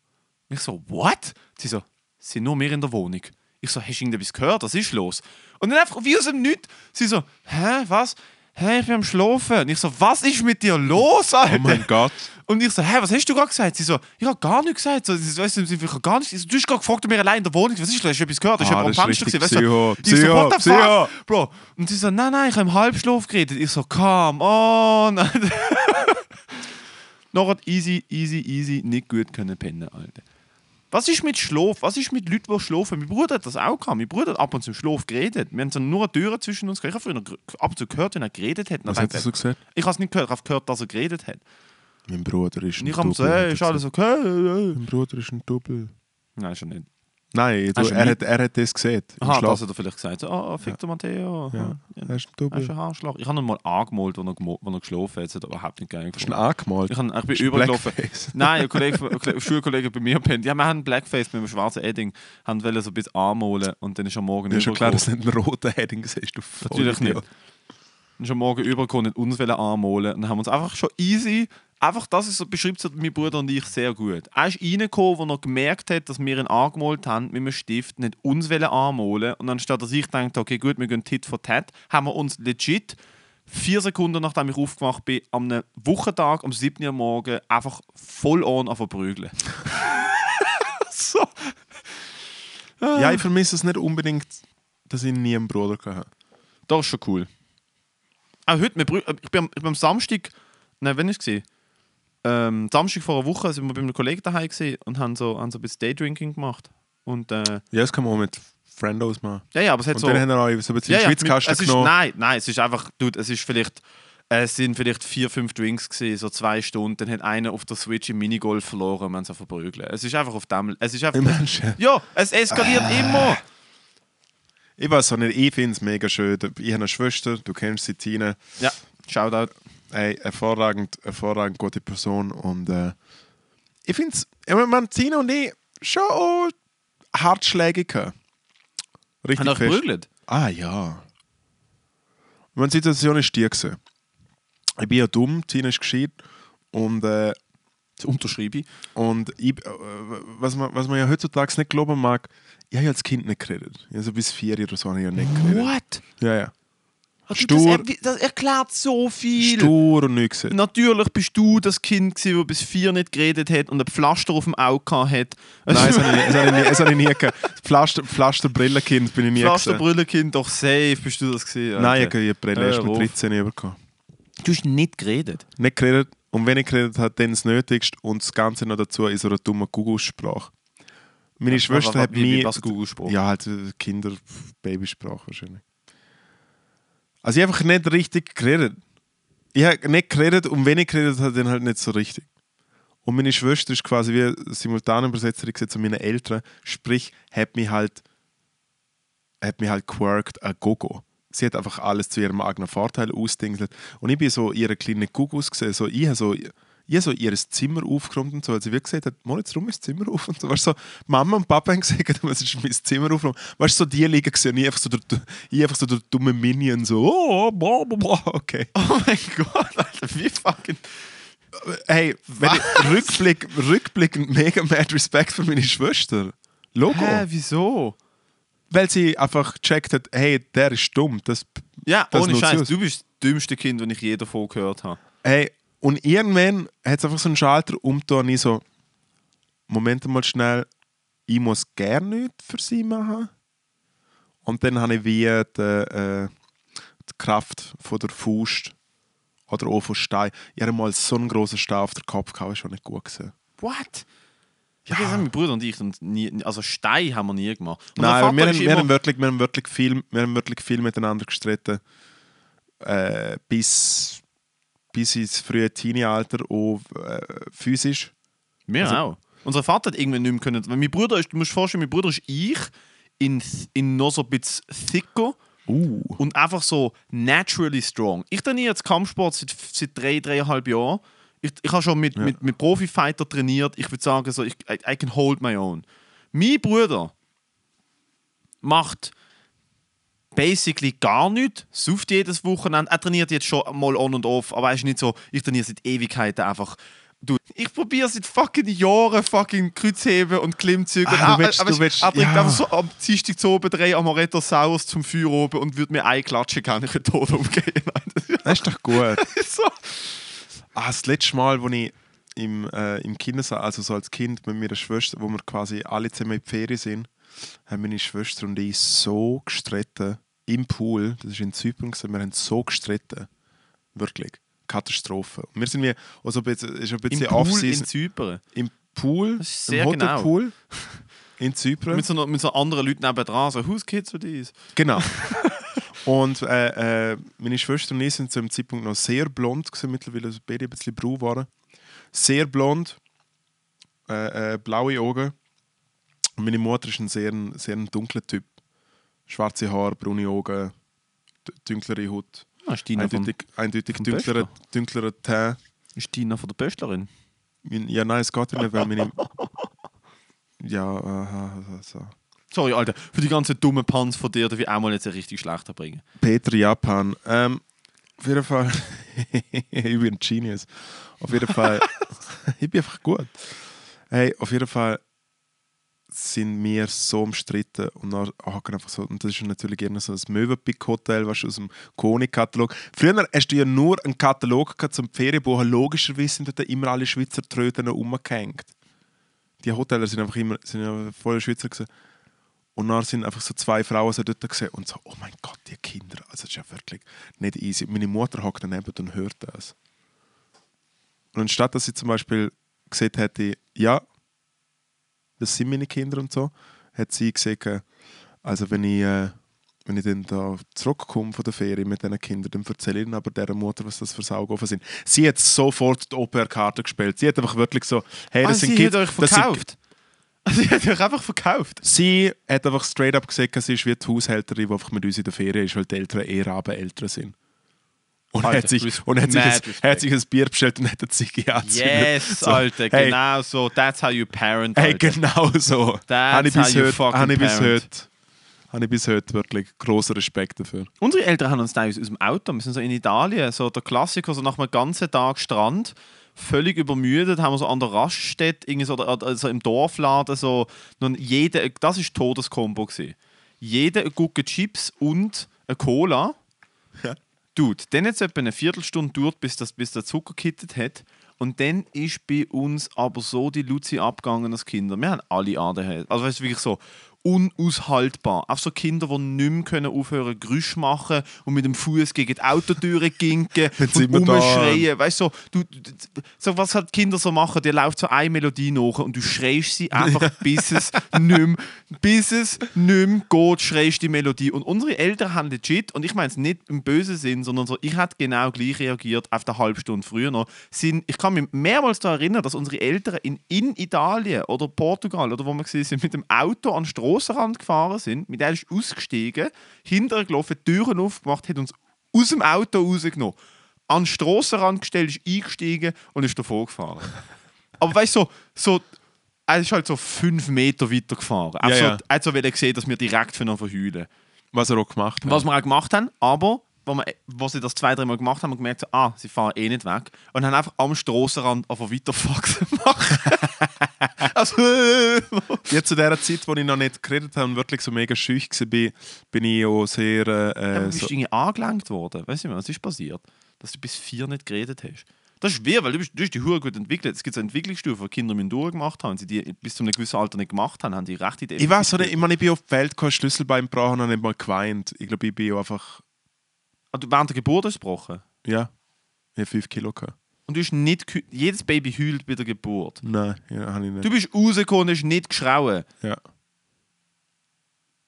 Speaker 2: ich so, what? Sie so, sind nur wir in der Wohnung. Ich so, hast du irgendetwas gehört? Was ist los? Und dann einfach wie aus dem Nichts, sie so, hä, was? Hä, ich bin am Schlafen. Und ich so, was ist mit dir los, Alter?
Speaker 3: Oh mein Gott.
Speaker 2: Und ich so, hä, was hast du gerade gesagt? Sie so, ich habe gar nichts gesagt. So, sie, weißt du, ich habe gar nichts. Ich so, du hast gerade gefragt, ob wir allein in der Wohnung. Was ist? Hast du etwas gehört? Hast du
Speaker 3: Ah,
Speaker 2: jemand am Fenster gesehen? Weißt du? Ich so, what the
Speaker 3: Psycho,
Speaker 2: fuck? Bro. Und sie so, nein, nein, ich habe im Halbschlaf geredet. Ich so, come on. Noch easy, easy, easy, nicht gut können pennen, Alter. Was ist mit Schlaf? Was ist mit Leuten, die schlafen? Mein Bruder hat das auch gehabt. Mein Bruder hat ab und zu im Schlaf geredet. Wir haben so nur eine Tür zwischen uns gehabt. Ich habe früher ab und zu gehört, wenn er geredet hat.
Speaker 3: Was hat er so gesagt?
Speaker 2: Ich habe es nicht gehört, ich habe gehört, dass er geredet hat.
Speaker 3: Mein Bruder ist ein
Speaker 2: Und ich habe
Speaker 3: Double,
Speaker 2: hey, ist alles
Speaker 3: gesagt.
Speaker 2: okay?
Speaker 3: Mein Bruder ist ein Double.
Speaker 2: Nein, schon nicht.
Speaker 3: Nein, du,
Speaker 2: Hast du
Speaker 3: er, hat, er hat das gesehen.
Speaker 2: Aha, das hat er vielleicht gesagt. So, oh, fick der Matteo.
Speaker 3: Ja,
Speaker 2: Ja.
Speaker 3: er ist ein
Speaker 2: Er
Speaker 3: Double.
Speaker 2: ist ein Haarschlag. Ich habe ihn mal angemalt, als er, als er geschlafen hat. Das hat er überhaupt nicht geil
Speaker 3: Hast du ihn angemalt?
Speaker 2: Ich, hab, ich bin
Speaker 3: Hast du
Speaker 2: übergelaufen. Nein, ein, Kollege, ein Kollege- ein Schulkollege bei mir pennt. Ja, wir haben Blackface mit einem schwarzen Edding. Haben wollen so ein bisschen anmalen und dann ist am Morgen
Speaker 3: Mir ist schon klar, dass du einen roten Heading siehst. Du
Speaker 2: Natürlich nicht. Dann ist am Morgen übergekommen und uns anmalen. Und dann haben wir uns einfach schon easy, einfach das ist so, beschreibt so mein Bruder und ich sehr gut. Er ist reingekommen, als er gemerkt hat, dass wir ihn angemalt haben mit einem Stift, nicht uns anmalen. Und anstatt dass ich dachte, okay, gut, wir gehen Tit for Tat, haben wir uns legit vier Sekunden nachdem ich aufgewacht bin, am einem Wochentag, am 7. Uhr morgen, einfach voll on auf verprügeln. so.
Speaker 3: Ja, ich vermisse es nicht unbedingt, dass ich nie einen Bruder hatte.
Speaker 2: Das ist schon cool. Auch heute, brü- ich, bin, am- ich bin am Samstag, nein, wann war es? Ähm, Samstag vor einer Woche sind wir bei einem Kollegen daheim und haben so, haben so ein bisschen Daydrinking gemacht. Und, äh,
Speaker 3: Ja, das kann man auch mit Friendos machen.
Speaker 2: ja, ja, aber es hat
Speaker 3: Und
Speaker 2: so...
Speaker 3: dann haben wir auch so ein bisschen
Speaker 2: ja, ja,
Speaker 3: Schwitzkasten
Speaker 2: es ist,
Speaker 3: genommen.
Speaker 2: Nein, nein, es ist einfach, dude, es ist vielleicht... Es sind vielleicht vier, fünf Drinks gewesen, so zwei Stunden. Dann hat einer auf der Switch im Minigolf verloren und haben so verprügeln. Es ist einfach auf dem... Es ist einfach... Ja, es eskaliert immer.
Speaker 3: Ich weiß auch nicht, ich finde es mega schön. Ich habe eine Schwester, du kennst sie, Tine.
Speaker 2: Ja, Shoutout.
Speaker 3: Ey, hervorragend, hervorragend gute Person. Und äh, ich finde es, ich meine, Tine und ich schon auch Hartschläge gehabt. Richtig
Speaker 2: Haben
Speaker 3: fest.
Speaker 2: geprügelt?
Speaker 3: Ah ja. Meine Situation ist die gewesen. Ich bin ja dumm, Tina ist gescheit. Und, äh,
Speaker 2: Das unterschreibe ich.
Speaker 3: und ich, äh, was, man, was man ja heutzutage nicht glauben mag, ich habe ja als Kind nicht geredet. Also bis vier oder so habe ich ja nicht geredet.
Speaker 2: What?
Speaker 3: Ja, ja.
Speaker 2: Also
Speaker 3: Stur.
Speaker 2: Das, er- das erklärt so viel.
Speaker 3: Stur und nichts.
Speaker 2: Natürlich bist du das Kind, gewesen, das bis vier nicht geredet hat und ein Pflaster auf dem Auge hat.
Speaker 3: Nein, das habe ich, nie- das habe ich nie. Das Pflaster, Pflasterbrillenkind bin ich nie gewesen.
Speaker 2: Pflasterbrüllenkind, doch safe bist du das gewesen.
Speaker 3: Nein, ich habe Brille erst mit
Speaker 2: auf.
Speaker 3: 13 bekommen.
Speaker 2: Du hast nicht geredet.
Speaker 3: Nicht geredet. Und wenn ich geredet habe, dann das Nötigste und das Ganze noch dazu in so einer dummen Google-Sprache. Meine Schwester hat mich...
Speaker 2: was Google Spruch.
Speaker 3: Ja, halt äh, Kinder, Babysprache wahrscheinlich. Also ich habe einfach nicht richtig geredet. Ich habe nicht geredet und wenn ich geredet habe, dann halt nicht so richtig. Und meine Schwester ist quasi wie Simultanübersetzerin gewesen zu meinen Eltern, sprich, hat mich halt, hat mich halt quirkt a Gogo. Sie hat einfach alles zu ihrem eigenen Vorteil ausdingselt. Und ich bin so ihre kleine Gugus gesehen, so ich habe so, habe so ihr Zimmer aufgeräumt und so, als sie wirklich gesagt hat, Moritz, rum ist das Zimmer auf und so. Weißt, so, Mama und Papa haben gesagt, was ist mein Zimmer aufgeräumt. Weißt du, so die liegen gesehen, ich einfach so der, ich einfach so der dumme Minion, so, oh, bla, bla, bla, okay.
Speaker 2: Oh mein Gott, Alter, wie fucking.
Speaker 3: Hey, wenn ich Rückblick, rückblickend mega mad Respekt für meine Schwester. Logo.
Speaker 2: Hä, wieso?
Speaker 3: Weil sie einfach gecheckt hat, hey, der ist dumm. Das,
Speaker 2: Ja,
Speaker 3: Das
Speaker 2: ohne Scheiß, du bist das dümmste Kind, das ich je davon gehört habe.
Speaker 3: hey, und irgendwann hat es einfach so einen Schalter umgetan ich so, Moment mal schnell, ich muss gerne nichts für sie machen. Und dann habe ich wie die, äh, die Kraft von der Faust oder auch von Stein. Ich hatte mal so einen großen Stein auf den Kopf gehabt, das war schon nicht gut gesehen.
Speaker 2: What?
Speaker 3: Ja.
Speaker 2: Das haben mein Bruder und ich und nie, also Stein haben wir nie gemacht. Und
Speaker 3: Nein, wir, haben, wir, haben wirklich, wir, haben wirklich viel, wir haben wirklich viel miteinander gestritten. Äh, bis, bis ins frühe Teenie-Alter auch äh, physisch.
Speaker 2: Wir
Speaker 3: Also-
Speaker 2: auch. Unser Vater hat irgendwann nicht mehr können. Weil mein Bruder ist, du musst dir vorstellen, mein Bruder ist ich in, in noch so ein bisschen thicker.
Speaker 3: Uh.
Speaker 2: und einfach so naturally strong. Ich trainiere jetzt Kampfsport seit, seit drei, dreieinhalb Jahren. Ich, ich habe schon mit, mit, mit Profifighter trainiert. Ich würde sagen, so, ich, I, I can hold my own. Mein Bruder macht basically gar nichts, sucht jedes Wochenende. Er trainiert jetzt schon mal on und off, aber er ist nicht so, ich trainiere seit Ewigkeiten einfach. Du, ich probiere seit fucking Jahren fucking Kreuzheben und Klimmzüge.
Speaker 3: Ah, du
Speaker 2: er-
Speaker 3: willst-
Speaker 2: er-
Speaker 3: du willst-
Speaker 2: er bringt
Speaker 3: ja.
Speaker 2: einfach so am Dienstag zu oben drei Amaretto Saus zum Feuer oben und würde mir einklatschen, kann ich den Tod umgehen.
Speaker 3: Das ist doch gut.
Speaker 2: So.
Speaker 3: Ah, das letzte Mal, als ich im, äh, im Kindersaal, also so als Kind mit meiner Schwester, wo wir quasi alle zusammen in die Ferien sind, haben meine Schwester und ich so gestritten im Pool. Das war in Zypern, wir haben so gestritten. Wirklich. Katastrophe. Und wir sind wie, also ein bisschen, ist ein
Speaker 2: Im
Speaker 3: bisschen
Speaker 2: Pool in. Zypern.
Speaker 3: Im Pool,
Speaker 2: ist
Speaker 3: im
Speaker 2: genau.
Speaker 3: Hotelpool in Zypern.
Speaker 2: Mit so, mit so anderen Leuten nebendran. So, who's kids for these?
Speaker 3: Genau. und äh, äh, meine Schwester und ich sind zu dem Zeitpunkt noch sehr blond gewesen, mittlerweile beide ein bisschen braun waren. Sehr blond, äh, äh, blaue Augen. Und meine Mutter ist ein sehr, sehr ein dunkler Typ. Schwarze Haare, braune Augen, dunklere Haut.
Speaker 2: Ah, ist Tina von,
Speaker 3: Eindeutig, eindeutig
Speaker 2: vom
Speaker 3: dunklerer, dunklerer Teint.
Speaker 2: ist Tina von der Pöstlerin.
Speaker 3: Ja, nein, es geht ja nicht, weil meine. Ja, aha, so.
Speaker 2: Sorry, Alter, für die ganzen dummen Pans von dir darf ich auch mal jetzt richtig schlechter bringen.
Speaker 3: Peter Japan. Ähm, auf jeden Fall. ich bin ein Genius. Auf jeden Fall. ich bin einfach gut. Hey, auf jeden Fall sind wir so umstritten und dann haken einfach so. Und das ist natürlich gerne so ein Möwenpick-Hotel, was aus dem Koni-Katalog. Früher hast du ja nur einen Katalog gehabt zum Ferienbuchen. Logischerweise sind dort immer alle Schweizer Tröten umgehängt. Die Hotels sind einfach immer sind voll Schweizer gewesen. Und dann sind einfach so zwei Frauen so dort gesehen und so, oh mein Gott, die Kinder. Also das ist ja wirklich nicht easy. Meine Mutter hockt daneben und hört das. Und anstatt dass sie zum Beispiel gesagt hätte, ja, das sind meine Kinder und so, hat sie gesagt, also wenn ich, äh, wenn ich dann da zurückkomme von der Ferie mit diesen Kindern, dann erzähle ich ihnen aber dieser Mutter, was das für Saugofen sind. Sie hat sofort die Au-pair-Karte gespielt. Sie hat einfach wirklich so, hey, das
Speaker 2: ah,
Speaker 3: sind
Speaker 2: sie
Speaker 3: Kids.
Speaker 2: hat euch
Speaker 3: das sind-
Speaker 2: verkauft. Sie hat euch einfach verkauft.
Speaker 3: Sie hat einfach straight up gesagt, sie ist wie die Haushälterin, die einfach mit uns in der Ferien ist, weil die Eltern eher Rabeneltern sind. Und
Speaker 2: Alter,
Speaker 3: hat sich, und hat sich, ein, hat sich ein Bier bestellt und hat Ziege angezündet.
Speaker 2: Yes,
Speaker 3: So,
Speaker 2: Alter,
Speaker 3: hey,
Speaker 2: genau so. That's how you parent,
Speaker 3: Hey,
Speaker 2: Alter.
Speaker 3: genau so.
Speaker 2: That's
Speaker 3: ich,
Speaker 2: how you
Speaker 3: heute,
Speaker 2: fucking
Speaker 3: habe ich bis
Speaker 2: parent.
Speaker 3: heute, habe ich bis heute wirklich großen Respekt dafür.
Speaker 2: Unsere Eltern haben uns teilweise aus dem Auto, wir sind so in Italien, so der Klassiker, so nach einem ganzen Tag Strand, völlig übermüdet, haben wir so an der Raststätte, irgendwie so, also im Dorfladen, so, nun jede, das war Todeskombo. Jeder eine Gucke Chips und eine Cola.
Speaker 3: Ja.
Speaker 2: Dude, dann hat es etwa eine Viertelstunde gedauert, bis, das, bis der Zucker gekittet hat. Und dann ist bei uns aber so die Luzi abgegangen als Kinder. Wir haben alle ADHS. Also weißt du, wirklich so unaushaltbar. Auch so Kinder, die nicht mehr können aufhören Geräusche machen und mit dem Fuß gegen die Autotüre ginken und rumschreien. Weißt du, so, du, so, was halt Kinder so machen, die läuft so eine Melodie nach und du schreist sie einfach, bis es nicht mehr, bis es nicht mehr geht, schreist die Melodie. Und unsere Eltern haben legit, und ich meine es nicht im bösen Sinn, sondern so, ich hätte genau gleich reagiert auf eine halbe Stunde früher noch. Sind, ich kann mich mehrmals daran erinnern, dass unsere Eltern in, in Italien oder Portugal oder wo wir sind, mit dem Auto an den Strassenrand gefahren sind, mit der ist ausgestiegen, hinterher gelaufen, die Türen aufgemacht, hat uns aus dem Auto rausgenommen, an den Strassenrand gestellt, ist eingestiegen und ist davor gefahren. Aber weißt du, so, so, er ist halt so fünf Meter weiter gefahren.
Speaker 3: Ja,
Speaker 2: Also,
Speaker 3: ja.
Speaker 2: Er hat so gesehen, dass wir direkt ihn verheulen.
Speaker 3: Was er auch gemacht hat.
Speaker 2: Was wir auch gemacht haben, aber wo, wir, wo sie das zwei, dreimal gemacht haben, haben wir gemerkt, so, ah, sie fahren eh nicht weg. Und haben einfach am Strassenrand einfach weiter Faxen gemacht. also,
Speaker 3: Ja, zu der Zeit, wo ich noch nicht geredet habe und wirklich so mega schüch war, bin, bin ich auch sehr. Äh,
Speaker 2: Ja,
Speaker 3: äh,
Speaker 2: bist
Speaker 3: so,
Speaker 2: irgendwie angelenkt worden? Weißt du, was ist passiert? Dass du bis vier nicht geredet hast. Das ist schwer, weil du bist, du bist die Hure gut entwickelt. Es gibt so Entwicklungsstufen, die Kinder mit durchgemacht haben. Wenn sie die bis zu einem gewissen Alter nicht gemacht haben, haben die recht Idee.
Speaker 3: ich weiß oder ich, meine, ich bin auf die Welt gekommen, Schlüsselbein gebrochen und nicht mal geweint. Ich glaube, ich bin auch einfach.
Speaker 2: Du während der Geburt hast du gebrochen.
Speaker 3: Ja, ich habe 5 Kilo gehabt.
Speaker 2: Und du hast nicht jedes Baby heult bei der Geburt.
Speaker 3: Nein, ja, habe ich nicht.
Speaker 2: Du bist rausgekommen und hast nicht geschrauen.
Speaker 3: Ja.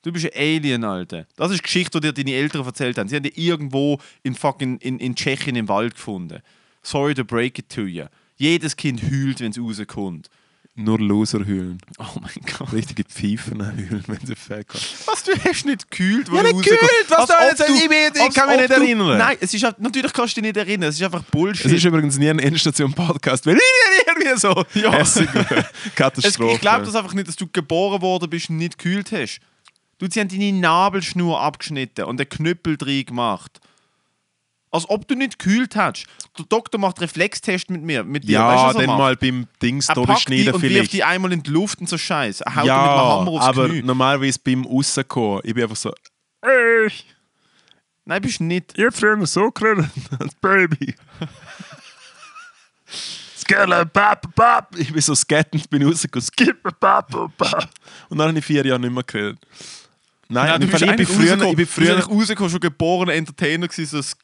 Speaker 2: Du bist ein Alien, Alter. Das ist die Geschichte, die dir deine Eltern erzählt haben. Sie haben dich irgendwo in, fucking, in, in Tschechien im Wald gefunden. Sorry to break it to you. Jedes Kind heult, wenn es rauskommt.
Speaker 3: Nur Loser hüllen.
Speaker 2: Oh mein Gott.
Speaker 3: Richtige Pfeifen hüllen, wenn sie haben.
Speaker 2: Was, du hast nicht gekühlt, wo
Speaker 3: Ja, nicht gekühlt, was da jetzt- ich ich kann mich nicht
Speaker 2: du-
Speaker 3: erinnern.
Speaker 2: Nein, es ist, natürlich kannst du dich nicht erinnern, es ist einfach Bullshit.
Speaker 3: Es ist übrigens nie ein Endstation-Podcast, weil ich irgendwie so
Speaker 2: Ja.
Speaker 3: wäre.
Speaker 2: Es,
Speaker 3: Katastrophe.
Speaker 2: ich glaube das einfach nicht, dass du geboren worden bist und nicht gekühlt hast. Du, sie haben deine Nabelschnur abgeschnitten und den Knüppel drin gemacht. Als ob du nicht gekühlt hast. Der Doktor macht Reflextest mit mir. Mit dir.
Speaker 3: ja,
Speaker 2: weißt du, was er
Speaker 3: dann
Speaker 2: macht?
Speaker 3: mal beim Dings
Speaker 2: Er
Speaker 3: da
Speaker 2: packt die und wirft die einmal in die Luft und so Scheiß. Er haut
Speaker 3: ja,
Speaker 2: mit einem Hammer aufs
Speaker 3: aber
Speaker 2: Knie.
Speaker 3: normalerweise beim Rauskommen, ich bin einfach so, ey,
Speaker 2: Nein, bist du nicht.
Speaker 3: ihr habt früher so geredet als Baby. Skelle, bap, bap. Ich bin so scattend, bin rausgekommen, skippe, bap, bap. Und dann habe ich vier Jahre nicht mehr geredet. Nein,
Speaker 2: Nein,
Speaker 3: im Fall, ich bin früher, ich bin
Speaker 2: du bist
Speaker 3: früher,
Speaker 2: rausgekommen, schon geborener Entertainer gewesen, so.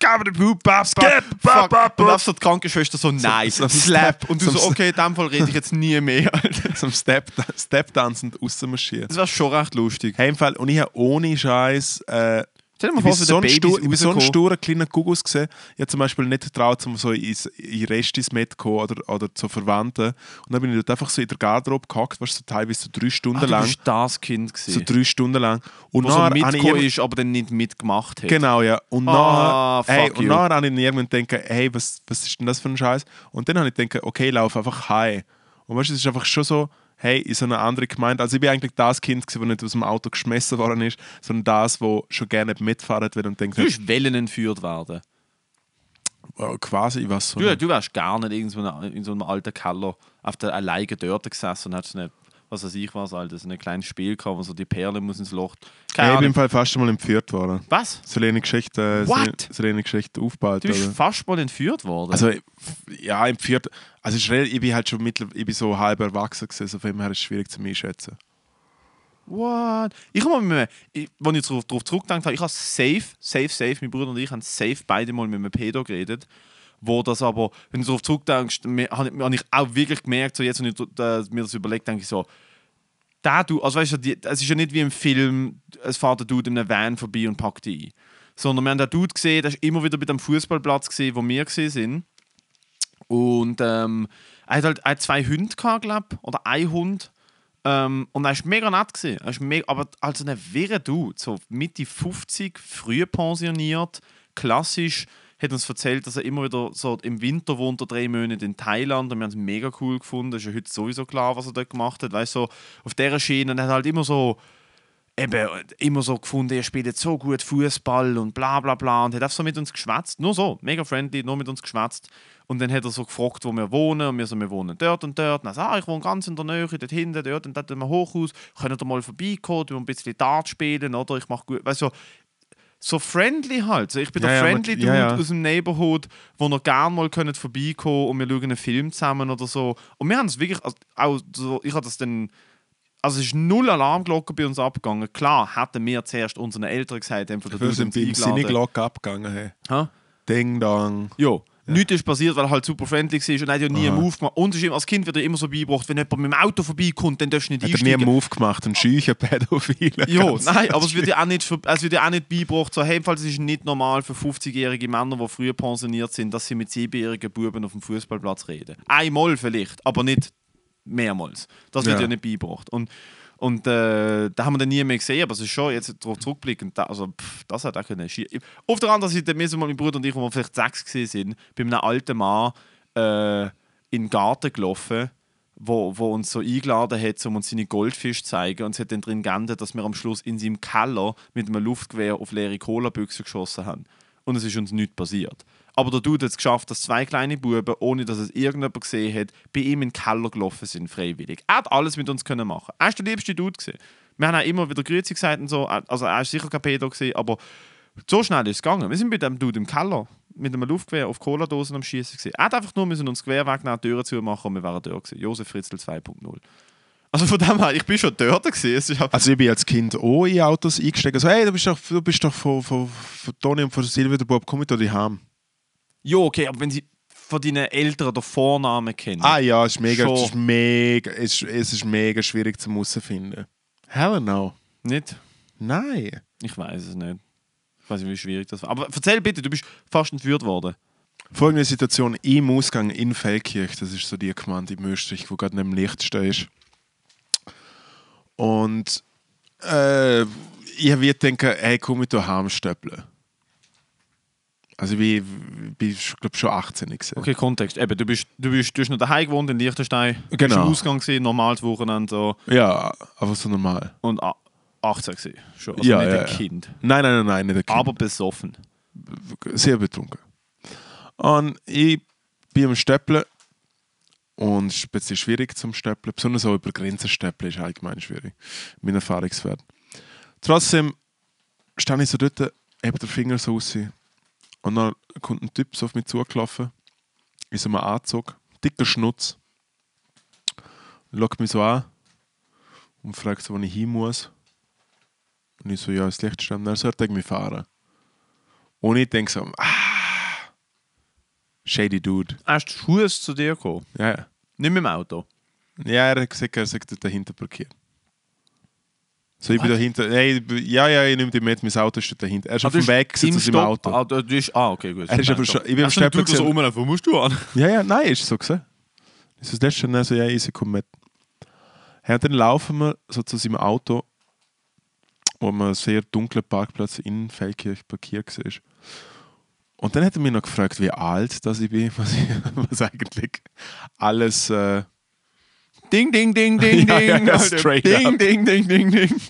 Speaker 2: Bap, Und dann so die Krankenschwester so, nein,
Speaker 3: so-
Speaker 2: Slap. Und du
Speaker 3: so-
Speaker 2: so, okay, in dem Fall rede ich jetzt nie mehr. Alter.
Speaker 3: zum Step, Step.
Speaker 2: Das war schon recht lustig.
Speaker 3: Hey, Fall, und ich habe ohne Scheiß. Äh,
Speaker 2: Stell dir mal
Speaker 3: ich
Speaker 2: vor, so
Speaker 3: so ein,
Speaker 2: Babys
Speaker 3: bin so ein
Speaker 2: rauskommen.
Speaker 3: sturer kleiner Gugus gesehen. Ich habe zum Beispiel nicht getraut, um so in, in Restis mitzukommen oder, oder zu Verwandten. Und dann bin ich dort einfach so in der Garderobe gehackt, weißt du, so teilweise so drei Stunden
Speaker 2: Ah, du
Speaker 3: lang.
Speaker 2: bist das Kind
Speaker 3: So
Speaker 2: gewesen,
Speaker 3: drei Stunden lang. Und
Speaker 2: wo so mitgekommen ist, aber dann nicht mitgemacht hat.
Speaker 3: Genau, ja. Und
Speaker 2: Ah,
Speaker 3: nachher, hey, und nachher habe ich irgendwann gedacht, hey, was, was ist denn das für ein Scheiß? Und dann habe ich gedacht, okay, ich laufe einfach heim. Und weißt du, es ist einfach schon so, hey, in so einer anderen Gemeinde. Also ich bin eigentlich das Kind, das nicht aus dem Auto geschmissen worden ist, sondern das, das schon gerne mitfahren will und denkt,
Speaker 2: Du bist Wellen entführt werden.
Speaker 3: oh, quasi was so.
Speaker 2: Du, du wärst gar nicht in so, einer, in so einem alten Keller auf der alleine dort gesessen und hast eine, was weiß ich was, Alter, so ein kleines Spiel gehabt, wo so die Perle muss ins Loch. Keine
Speaker 3: ich bin im
Speaker 2: Ahnung.
Speaker 3: Fall fast schon mal entführt worden.
Speaker 2: Was?
Speaker 3: So eine Geschichte, äh, so eine,
Speaker 2: What?
Speaker 3: so eine Geschichte aufgebaut.
Speaker 2: Du bist
Speaker 3: oder?
Speaker 2: fast mal entführt worden.
Speaker 3: Also, ja, entführt. Also, ich bin halt schon mittler, ich bin so halb erwachsen gewesen, so von dem her ist es schwierig zu mir schätzen.
Speaker 2: What? Ich habe mal, mit als ich darauf zurückgedacht habe, ich habe safe, safe, safe, mein Bruder und ich haben safe beide mal mit einem Pedo geredet, wo das aber, wenn du darauf zurückdenkst, mir- habe ich, habe ich auch wirklich gemerkt, so jetzt, wenn ich äh, mir das überlegt, denke ich so, da du, also weißt du, es ist ja nicht wie im Film, es fährt der Dude in einem Van vorbei und packt die ein. Sondern wir haben den Dude gesehen, der ist immer wieder bei dem Fußballplatz gesehen, wo wir gesehen sind. Und ähm, er hat halt er hat zwei Hunde gehabt, glaub, oder ein Hund. Ähm, und er war mega nett. Gewesen. Ist mega, aber also ein wirrer Dude, so Mitte 50, früh pensioniert, klassisch, hat uns erzählt, dass er immer wieder so im Winter wohnt, drei Monate in Thailand. Und wir haben es mega cool gefunden. Es ist ja heute sowieso klar, was er dort gemacht hat. Weißt du, so auf dieser Schiene. Er hat halt immer so eben immer so gefunden, er spielt so gut Fußball und bla bla bla. Und hat einfach so mit uns geschwätzt, nur so, mega friendly, nur mit uns geschwätzt. Und dann hat er so gefragt, wo wir wohnen. Und wir so, wir wohnen dort und dort. Und er sagt, ah, ich wohne ganz in der Nähe, dort hinten, dort. Und dort wir Hochhaus, könnt ihr mal vorbeikommen, wir ein bisschen Dart spielen oder? Ich mache gut, weißt du, so, friendly halt. So, ich bin
Speaker 3: Ja,
Speaker 2: der
Speaker 3: ja,
Speaker 2: friendly Dude
Speaker 3: ja,
Speaker 2: aus dem Neighborhood, wo noch gerne mal können vorbeikommen und wir schauen einen Film zusammen oder so. Und wir haben es wirklich, also, auch so, ich habe das dann, also es ist null Alarmglocke bei uns abgegangen. Klar, hätten wir zuerst unseren Eltern gesagt, einfach der
Speaker 3: Wir
Speaker 2: Dude
Speaker 3: sind
Speaker 2: uns
Speaker 3: beim
Speaker 2: eingeladen.
Speaker 3: Siniglock abgegangen. Hey.
Speaker 2: Ha?
Speaker 3: Ding dong.
Speaker 2: Ja. Nichts ist passiert, weil er halt super friendly war und er hat ja nie einen. Move gemacht. Und es ist als Kind wird er immer so beigebracht, wenn jemand mit dem Auto vorbeikommt, dann darfst du nicht
Speaker 3: Hat er nie einen
Speaker 2: einsteigen.
Speaker 3: Move gemacht, einen scheuchen Pädophilen.
Speaker 2: Ja, nein, aber es wird ja auch nicht, es wird ja auch nicht beigebracht, so, hey, es ist nicht normal für 50-jährige Männer, die früher pensioniert sind, dass sie mit siebenjährigen Buben auf dem Fußballplatz reden. Einmal vielleicht, aber nicht mehrmals. Das wird ja,
Speaker 3: Ja.
Speaker 2: nicht beigebracht. Und, und äh, da haben wir dann nie mehr gesehen, aber es ist schon, jetzt darauf zurückblickend, da, also, pff, das hat auch können. Auf der anderen Seite, wir sind mal, mein Bruder und ich, wo wir vielleicht sechs gesehen sind, bei einem alten Mann äh, in den Garten gelaufen wo, wo uns so eingeladen hat, um uns seine Goldfische zu zeigen. Und es hat dann drin geendet, dass wir am Schluss in seinem Keller mit einem Luftgewehr auf leere Cola-Büchse geschossen haben. Und es ist uns nichts passiert. Aber der Dude hat es geschafft, dass zwei kleine Buben, ohne dass es irgendjemand gesehen hat, bei ihm in den Keller gelaufen sind, freiwillig. Er hat alles mit uns können machen. Er war der liebste Dude. Gewesen. Wir haben auch immer wieder Grüezi gesagt und so. Also er war sicher kein Pedo, gewesen, aber so schnell ist es gegangen. Wir sind bei dem Dude im Keller mit einem Luftgewehr auf Cola-Dosen am Schießen. gewesen. Er hat einfach nur müssen uns das Gewehr wegnehmen, die Türen zumachen und wir wären dort gewesen. Josef Fritzl 2.0. Also von dem her, ich bin schon dort gewesen.
Speaker 3: Also ich bin als Kind auch in Autos eingestiegen. So, hey, du bist doch, du bist doch von, von, von Toni und von Silvia der Bob, komm mit dir heim.
Speaker 2: Ja, okay, aber wenn sie von deinen Eltern den Vornamen kennen.
Speaker 3: Ah ja, es ist mega,
Speaker 2: Schon.
Speaker 3: es ist mega, es ist, es ist mega schwierig zum herausfinden. Hell no.
Speaker 2: Nicht?
Speaker 3: Nein.
Speaker 2: Ich weiß es nicht. Ich weiß nicht, wie schwierig das war. Aber erzähl bitte, du bist fast entführt worden.
Speaker 3: Folgende Situation im Ausgang in Feldkirch, das ist so die Gemeinde in Österreich, wo gerade neben dem Lichtstein ist. Und äh, ich habe gedacht, hey, komm mit heimstöppeln. Also ich bin glaube schon 18 gewesen.
Speaker 2: Okay, Kontext. Eben, du bist, du bist, du hast noch daheim gewohnt in Liechtenstein. Du bist
Speaker 3: Genau.
Speaker 2: im Ausgang gewesen, normales Wochenende so.
Speaker 3: Ja, aber so normal.
Speaker 2: Und a- 18 gewesen. Schon. Also
Speaker 3: Ja,
Speaker 2: nicht
Speaker 3: ja,
Speaker 2: ein
Speaker 3: ja.
Speaker 2: Kind.
Speaker 3: Nein, nein, nein, nein, nicht ein Kind.
Speaker 2: Aber besoffen.
Speaker 3: sehr betrunken. Und ich bin am Stöppeln und es ist ein bisschen schwierig zum Stöppeln. Besonders auch über Grenzen stöppeln ist allgemein schwierig. Mein Erfahrungswert. Trotzdem stand ich so dort, habe den Finger so raus und dann kommt ein Typ so auf mich zugelaufen, so einem Anzug, dicker Schnutz, schaut mich so an und fragt so, wo ich hin muss. Und ich so, ja, das Licht stand, er sollte irgendwie fahren. Und ich denke so, ah, shady dude.
Speaker 2: Hast du Schuhe zu dir gekommen?
Speaker 3: Ja.
Speaker 2: Nicht mit dem Auto.
Speaker 3: Ja, er hat gesagt, er sagt dahinter parkiert. So, ich bin
Speaker 2: Was?
Speaker 3: dahinter. Nein, ja, ja, ich nehme dich mit, mein Auto steht dahinter. Er ist auf
Speaker 2: du
Speaker 3: dem Weg gesetzt aus
Speaker 2: Stopp-
Speaker 3: Auto.
Speaker 2: Ah, du, bist, ah, okay, gut.
Speaker 3: Er ist aber schon- ich bin am Steppen
Speaker 2: du so
Speaker 3: gesehen-?
Speaker 2: Wo musst du an?
Speaker 3: Ja, ja, nein, ist so gesehen. Das ist das letzte Mal so, ja, easy, komm mit. Ja, dann laufen wir so zu seinem Auto, wo man einen sehr dunklen Parkplatz in Feldkirch parkiert war. Und dann hat er mich noch gefragt, wie alt das ich bin, was, ich, was eigentlich alles. Äh,
Speaker 2: Ding, ding, ding, ding,
Speaker 3: Ja,
Speaker 2: ding.
Speaker 3: ja, straight
Speaker 2: ding,
Speaker 3: up.
Speaker 2: ding, ding, ding, ding.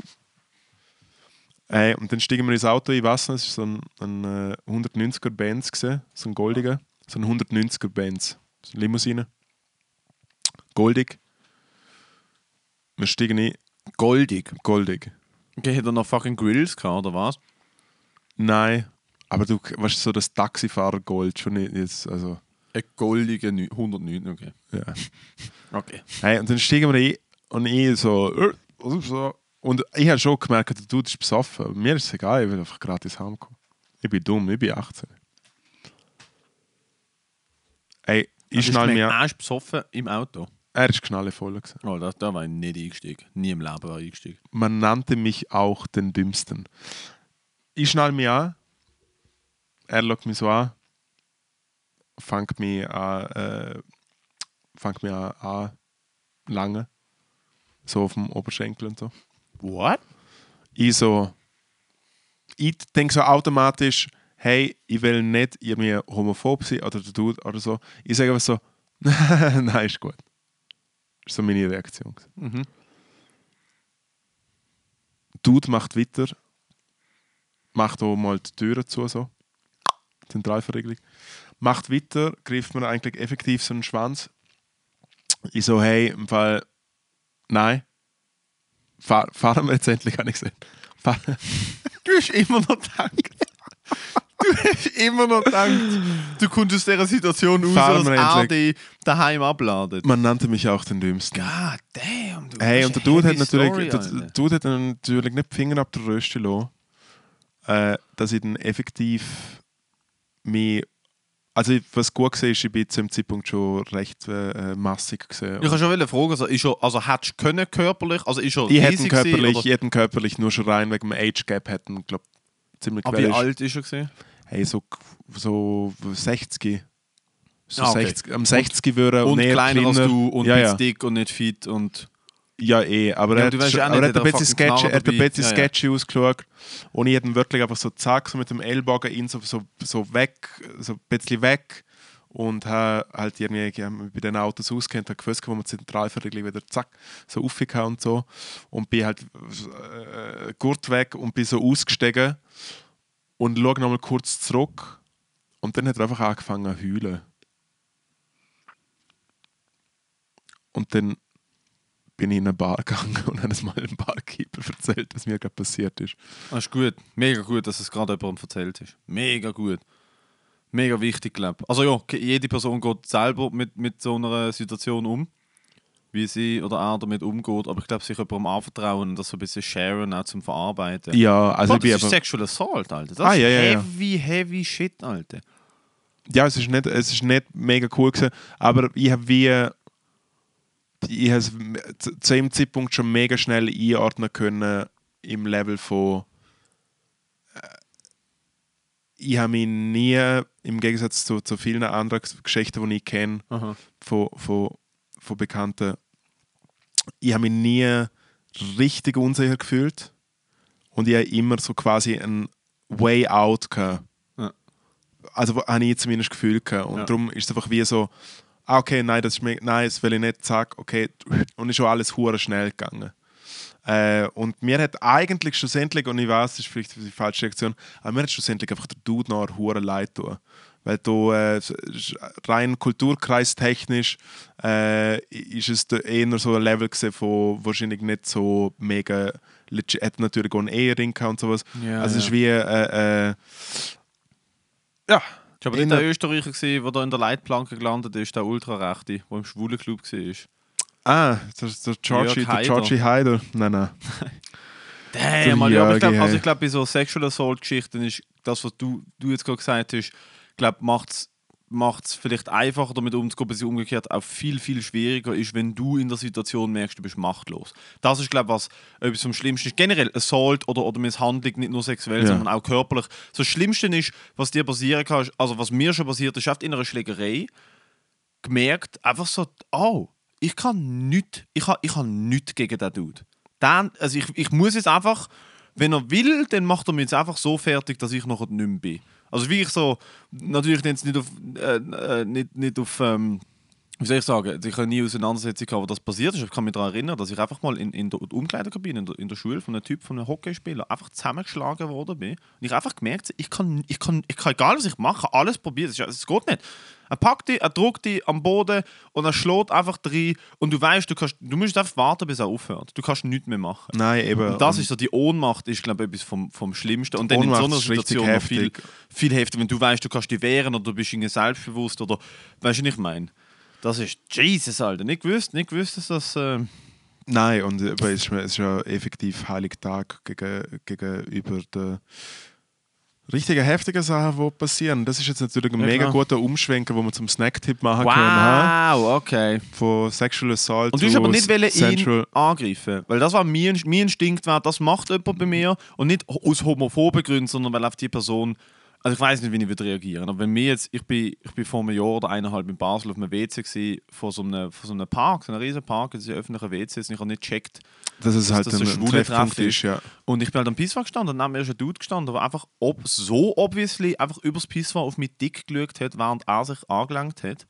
Speaker 3: Ey, und dann stiegen wir ins Auto, ich weiß nicht, es war so ein, ein äh, 190er Benz, gewesen, so ein goldiger, so ein 190er Benz, so eine Limousine. Goldig. Wir stiegen ein,
Speaker 2: Goldig.
Speaker 3: goldig.
Speaker 2: Okay, hat er noch fucking Grills gehabt, oder was?
Speaker 3: Nein, aber du weißt so das Taxifahrer Gold schon nicht jetzt, also
Speaker 2: Ein goldiger Nü- 109, okay.
Speaker 3: ja.
Speaker 2: Okay.
Speaker 3: Hey, und dann stiegen wir ein und ich so, äh, und ich habe schon gemerkt, der Dude ist besoffen. Mir ist es egal, ich will einfach gratis heimkommen. Ich bin dumm, ich bin 18. Ey, ich
Speaker 2: du
Speaker 3: schnall mir an.
Speaker 2: Er ist besoffen im Auto.
Speaker 3: Er ist knallevoll. gewesen.
Speaker 2: Oh, da, da war ich nicht eingestiegen. Nie im Leben war ich eingestiegen.
Speaker 3: Man nannte mich auch den Dümmsten. Ich schnall mich an. Er schaut mich so an. Fängt mich an, äh, mich an, an lange. So auf dem Oberschenkel und so.
Speaker 2: What?
Speaker 3: ich so, ich denke so automatisch, hey, ich will nicht irgendwie homophob sein oder der Dude oder so. Ich sage einfach so, nein, ist gut. Das ist so meine Reaktion.
Speaker 2: Mhm.
Speaker 3: Dude macht weiter, macht auch mal die Türen zu, so. Zentralverriegelung. Macht weiter, greift mir eigentlich effektiv so einen Schwanz. Ich so, hey, im Fall, nein. Fahr, fahren wir jetzt endlich, habe ich gesagt. Fahr,
Speaker 2: Du hast immer noch gedacht. Du hast immer noch gedacht, du kommst aus dieser Situation raus,
Speaker 3: Fahren
Speaker 2: als
Speaker 3: wir endlich.
Speaker 2: dich daheim abladet.
Speaker 3: man nannte mich auch den Dümmsten.
Speaker 2: God damn, du.
Speaker 3: Hey, und der Dude, hat natürlich, der
Speaker 2: Alter.
Speaker 3: Dude hat natürlich nicht die Finger ab der Röste lassen, äh, dass ich dann effektiv mich. Also, was gut war, ist, ich bin zu dem Zeitpunkt schon recht äh, massig gesehen.
Speaker 2: Ich kann schon fragen, also, ist er, also hättest du können körperlich, also ist er
Speaker 3: ich hätte
Speaker 2: riesig
Speaker 3: körperlich,
Speaker 2: gewesen,
Speaker 3: ich ihn körperlich nur schon rein wegen dem Age Gap hätten, glaube ziemlich
Speaker 2: oder, aber wie alt ist er gewesen?
Speaker 3: Hey, so, so 60. So
Speaker 2: Ah, okay.
Speaker 3: 60, am 60 würde
Speaker 2: Und
Speaker 3: näher
Speaker 2: kleiner als du und
Speaker 3: ja,
Speaker 2: nicht
Speaker 3: ja.
Speaker 2: dick und nicht fit und...
Speaker 3: Ja, eh, aber
Speaker 2: Ja,
Speaker 3: er hat,
Speaker 2: weißt
Speaker 3: schon- aber er hat ein bisschen sketchy, er hat ein bisschen
Speaker 2: Ja, ja.
Speaker 3: sketchy ausgeschaut. Und ich hätte ihn wirklich einfach so zack, so mit dem Ellbogen ihn so, so, so weg, so ein bisschen weg. Und habe halt irgendwie bei den Autos auskennt, habe gewusst, wo man Zentralverriegelung wieder zack, so aufgehauen und so. Und bin halt äh, Gurt weg und bin so ausgestiegen. Und schaue nochmal kurz zurück. Und dann hat er einfach angefangen zu heulen. Und dann bin ich in eine Bar gegangen und habe es mal dem Barkeeper erzählt, was mir gerade passiert ist.
Speaker 2: Das ist gut. Mega gut, dass es gerade jemandem erzählt ist. Mega gut. Mega wichtig, glaube ich. Also ja, jede Person geht selber mit, mit so einer Situation um, wie sie oder er damit umgeht. Aber ich glaube, sich jemandem anvertrauen und das so ein bisschen sharen, auch zum Verarbeiten.
Speaker 3: Ja, also
Speaker 2: Boah,
Speaker 3: ich bin
Speaker 2: das ist Sexual Assault, Alter. Das
Speaker 3: Ah,
Speaker 2: ist
Speaker 3: ja, ja, ja.
Speaker 2: heavy, heavy shit, Alter.
Speaker 3: ja, es ist nicht, es ist nicht mega cool gewesen, aber ich habe wie ich habe es zu dem Zeitpunkt schon mega schnell einordnen können im Level von äh, ich habe mich nie, im Gegensatz zu, zu vielen anderen Geschichten, die ich kenne, von, von, von Bekannten, ich habe mich nie richtig unsicher gefühlt und ich habe immer so quasi ein Way out gehabt.
Speaker 2: Ja.
Speaker 3: Also habe ich zumindest Gefühl gehabt. Und
Speaker 2: Ja.
Speaker 3: darum ist es einfach wie so, ah, okay, nein, das ist mir, nein, das will ich nicht, zack, okay, und ist schon alles hure schnell gegangen. Äh, und mir hat eigentlich schlussendlich, und ich weiß, das ist vielleicht die falsche Reaktion, aber mir hat schlussendlich einfach der Dude noch hure leid tun. Weil du äh, rein kulturkreistechnisch äh, ist es eher so ein Level gewesen, von wahrscheinlich nicht so mega legit. Hat natürlich auch einen Ehering und sowas.
Speaker 2: Ja,
Speaker 3: also es
Speaker 2: ja.
Speaker 3: ist wie äh, äh, ja,
Speaker 2: Ich habe
Speaker 3: In
Speaker 2: nicht der Österreicher gesehen, der da in der Leitplanke gelandet ist, der Ultrarechte, der im schwulen Club war.
Speaker 3: ah, der, der Georgie, der. Georgie Haider. Nein, nein.
Speaker 2: Damn, Mann, ja, aber ich glaube, also ich glaub, bei so Sexual Assault-Geschichten ist das, was du, du jetzt gerade gesagt hast, glaube macht es macht es vielleicht einfacher damit umzugehen, aber sie umgekehrt auch viel, viel schwieriger ist, wenn du in der Situation merkst, du bist machtlos. Das ist, glaube ich, was etwas vom Schlimmsten ist. Generell Assault oder, oder Misshandlung, nicht nur sexuell,
Speaker 3: Ja.
Speaker 2: sondern auch körperlich. So das Schlimmste ist, was dir passieren kann, also was mir schon passiert ist, oft in einer Schlägerei, gemerkt, einfach so, oh, ich kann nichts, ich habe ich kann nichts gegen den Dude. Dann, also ich, ich muss jetzt einfach, wenn er will, dann macht er mich jetzt einfach so fertig, dass ich noch nicht mehr bin. Also wie ich so, natürlich jetzt nicht auf, äh, äh, nicht, nicht auf ähm, wie soll ich sagen, ich habe nie Auseinandersetzung gehabt, wo das passiert ist. Ich kann mich daran erinnern, dass ich einfach mal in, in der Umkleidekabine, in der, in der Schule von einem Typ, von einem Hockeyspieler, einfach zusammengeschlagen worden bin. Und ich einfach gemerkt habe, ich kann, ich kann, ich kann egal was ich mache, alles probieren. Es geht nicht. Er packt dich, er drückt dich am Boden und er schlägt einfach rein und du weißt, du, kannst, du musst einfach warten, bis er aufhört. Du kannst nichts mehr machen.
Speaker 3: Nein, eben.
Speaker 2: Und das ist so, die Ohnmacht ist, glaube ich, etwas vom, vom Schlimmsten. Und dann in so einer Situation noch viel,
Speaker 3: heftig.
Speaker 2: viel heftiger, wenn du weißt, du kannst dich wehren oder du bist irgendwie selbstbewusst oder, weißt du, was ich meine? Das ist Jesus, Alter. Nicht gewusst, nicht gewusst, dass das. Äh,
Speaker 3: Nein, und eben, es ist, es ist ja effektiv Heiligtag gegen, gegenüber den richtigen heftigen Sachen, die passieren. Das ist jetzt natürlich ein
Speaker 2: Ja,
Speaker 3: mega guter Umschwenker, wo wir zum Snacktipp machen können. ha?
Speaker 2: wow, okay.
Speaker 3: Von Sexual Assault
Speaker 2: Und du hast aber nicht
Speaker 3: Central.
Speaker 2: ihn angreifen. Weil das war mein, mein Instinkt, war, das macht jemand bei mir. Und nicht aus homophoben Gründen, sondern weil auf die Person. Also ich weiß nicht, wie ich würde reagieren. Aber wenn mir jetzt, ich bin, ich bin vor einem Jahr oder eineinhalb in Basel auf einem WC gewesen, vor so einem, vor so einem Park, so einem riesen Park, das ist ein öffentlicher WC, und ich habe nicht gecheckt,
Speaker 3: Dass es
Speaker 2: dass
Speaker 3: halt
Speaker 2: das
Speaker 3: ein,
Speaker 2: ein
Speaker 3: Treffpunkt
Speaker 2: Treff
Speaker 3: ist, ja.
Speaker 2: Und ich bin halt am Pisswar gestanden und neben mir ist ein Dude gestanden, der einfach ob, so obviously einfach übers Pisswar auf mich dick geschaut hat, während er sich angelangt hat.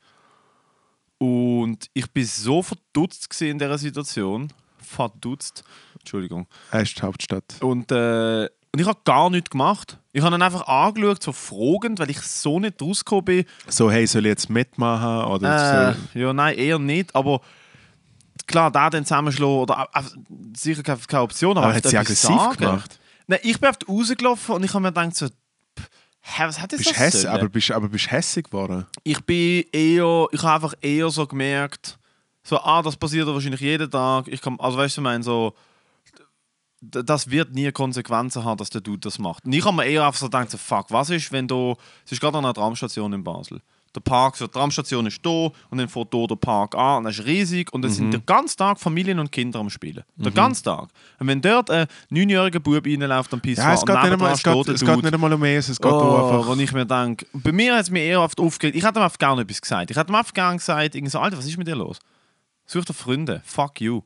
Speaker 2: Und ich bin so verdutzt in dieser Situation. Verdutzt. Entschuldigung.
Speaker 3: Er ist die Hauptstadt.
Speaker 2: Und, äh, und ich habe gar nichts gemacht. Ich habe ihn einfach angeschaut, so fragend, weil ich so nicht rausgekommen bin.
Speaker 3: So, hey, soll ich jetzt mitmachen? Oder
Speaker 2: Äh,
Speaker 3: soll,
Speaker 2: ja, nein, eher nicht. Aber klar, da dann zusammenschlagen oder äh, sicher keine, keine Option. Aber,
Speaker 3: aber hat sie aggressiv
Speaker 2: sagen.
Speaker 3: gemacht?
Speaker 2: Nein, ich bin einfach rausgelaufen und ich habe mir gedacht, so, hä, was hat das
Speaker 3: Bist hässig, aber bist, aber bist hässig geworden?
Speaker 2: Ich bin eher, ich habe einfach eher so gemerkt, so, ah, das passiert wahrscheinlich jeden Tag. Ich kann, also weißt du, ich meine, so, das wird nie Konsequenzen haben, dass der Dude das macht. Und ich habe mir eher einfach so gedacht, so, fuck, was ist, wenn du, es ist gerade an einer Tramstation in Basel. Der Park, so, die Tramstation ist da und dann fährt da der Park an und das ist riesig und dann
Speaker 3: Mhm.
Speaker 2: sind den ganzen Tag Familien und Kinder am Spielen. Den ganzen Tag. Und wenn dort ein neunjähriger Bub reinläuft am Pisswar
Speaker 3: Ja, es
Speaker 2: und
Speaker 3: geht, nicht einmal, es, geht, es geht nicht einmal um es, es geht
Speaker 2: Oh,
Speaker 3: einfach.
Speaker 2: wo ich mir denke, bei mir hat es mich eher oft aufgeregt. Ich hätte ihm einfach gerne etwas gesagt. Ich hätte ihm einfach gerne gesagt, irgendwie so, Alter, was ist mit dir los? Such dir Freunde, fuck you.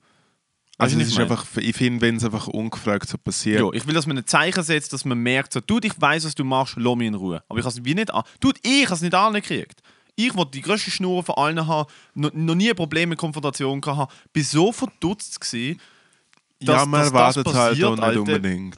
Speaker 3: Also,
Speaker 2: Weißt
Speaker 3: es ist einfach, ich finde, wenn es einfach ungefragt so passiert.
Speaker 2: Ja, ich will, dass man ein Zeichen setzt, dass man merkt, so, du, ich weiß, was du machst, lass mich in Ruhe. Aber ich habe es wie nicht an. Du, ich habe es nicht angekriegt. Ich, der die grösste Schnur von allen haben, noch, noch nie Probleme mit Konfrontation gehabt, bin so verdutzt gewesen, dass,
Speaker 3: ja, man
Speaker 2: dass das
Speaker 3: erwartet halt
Speaker 2: passiert,
Speaker 3: auch nicht
Speaker 2: Alter.
Speaker 3: unbedingt.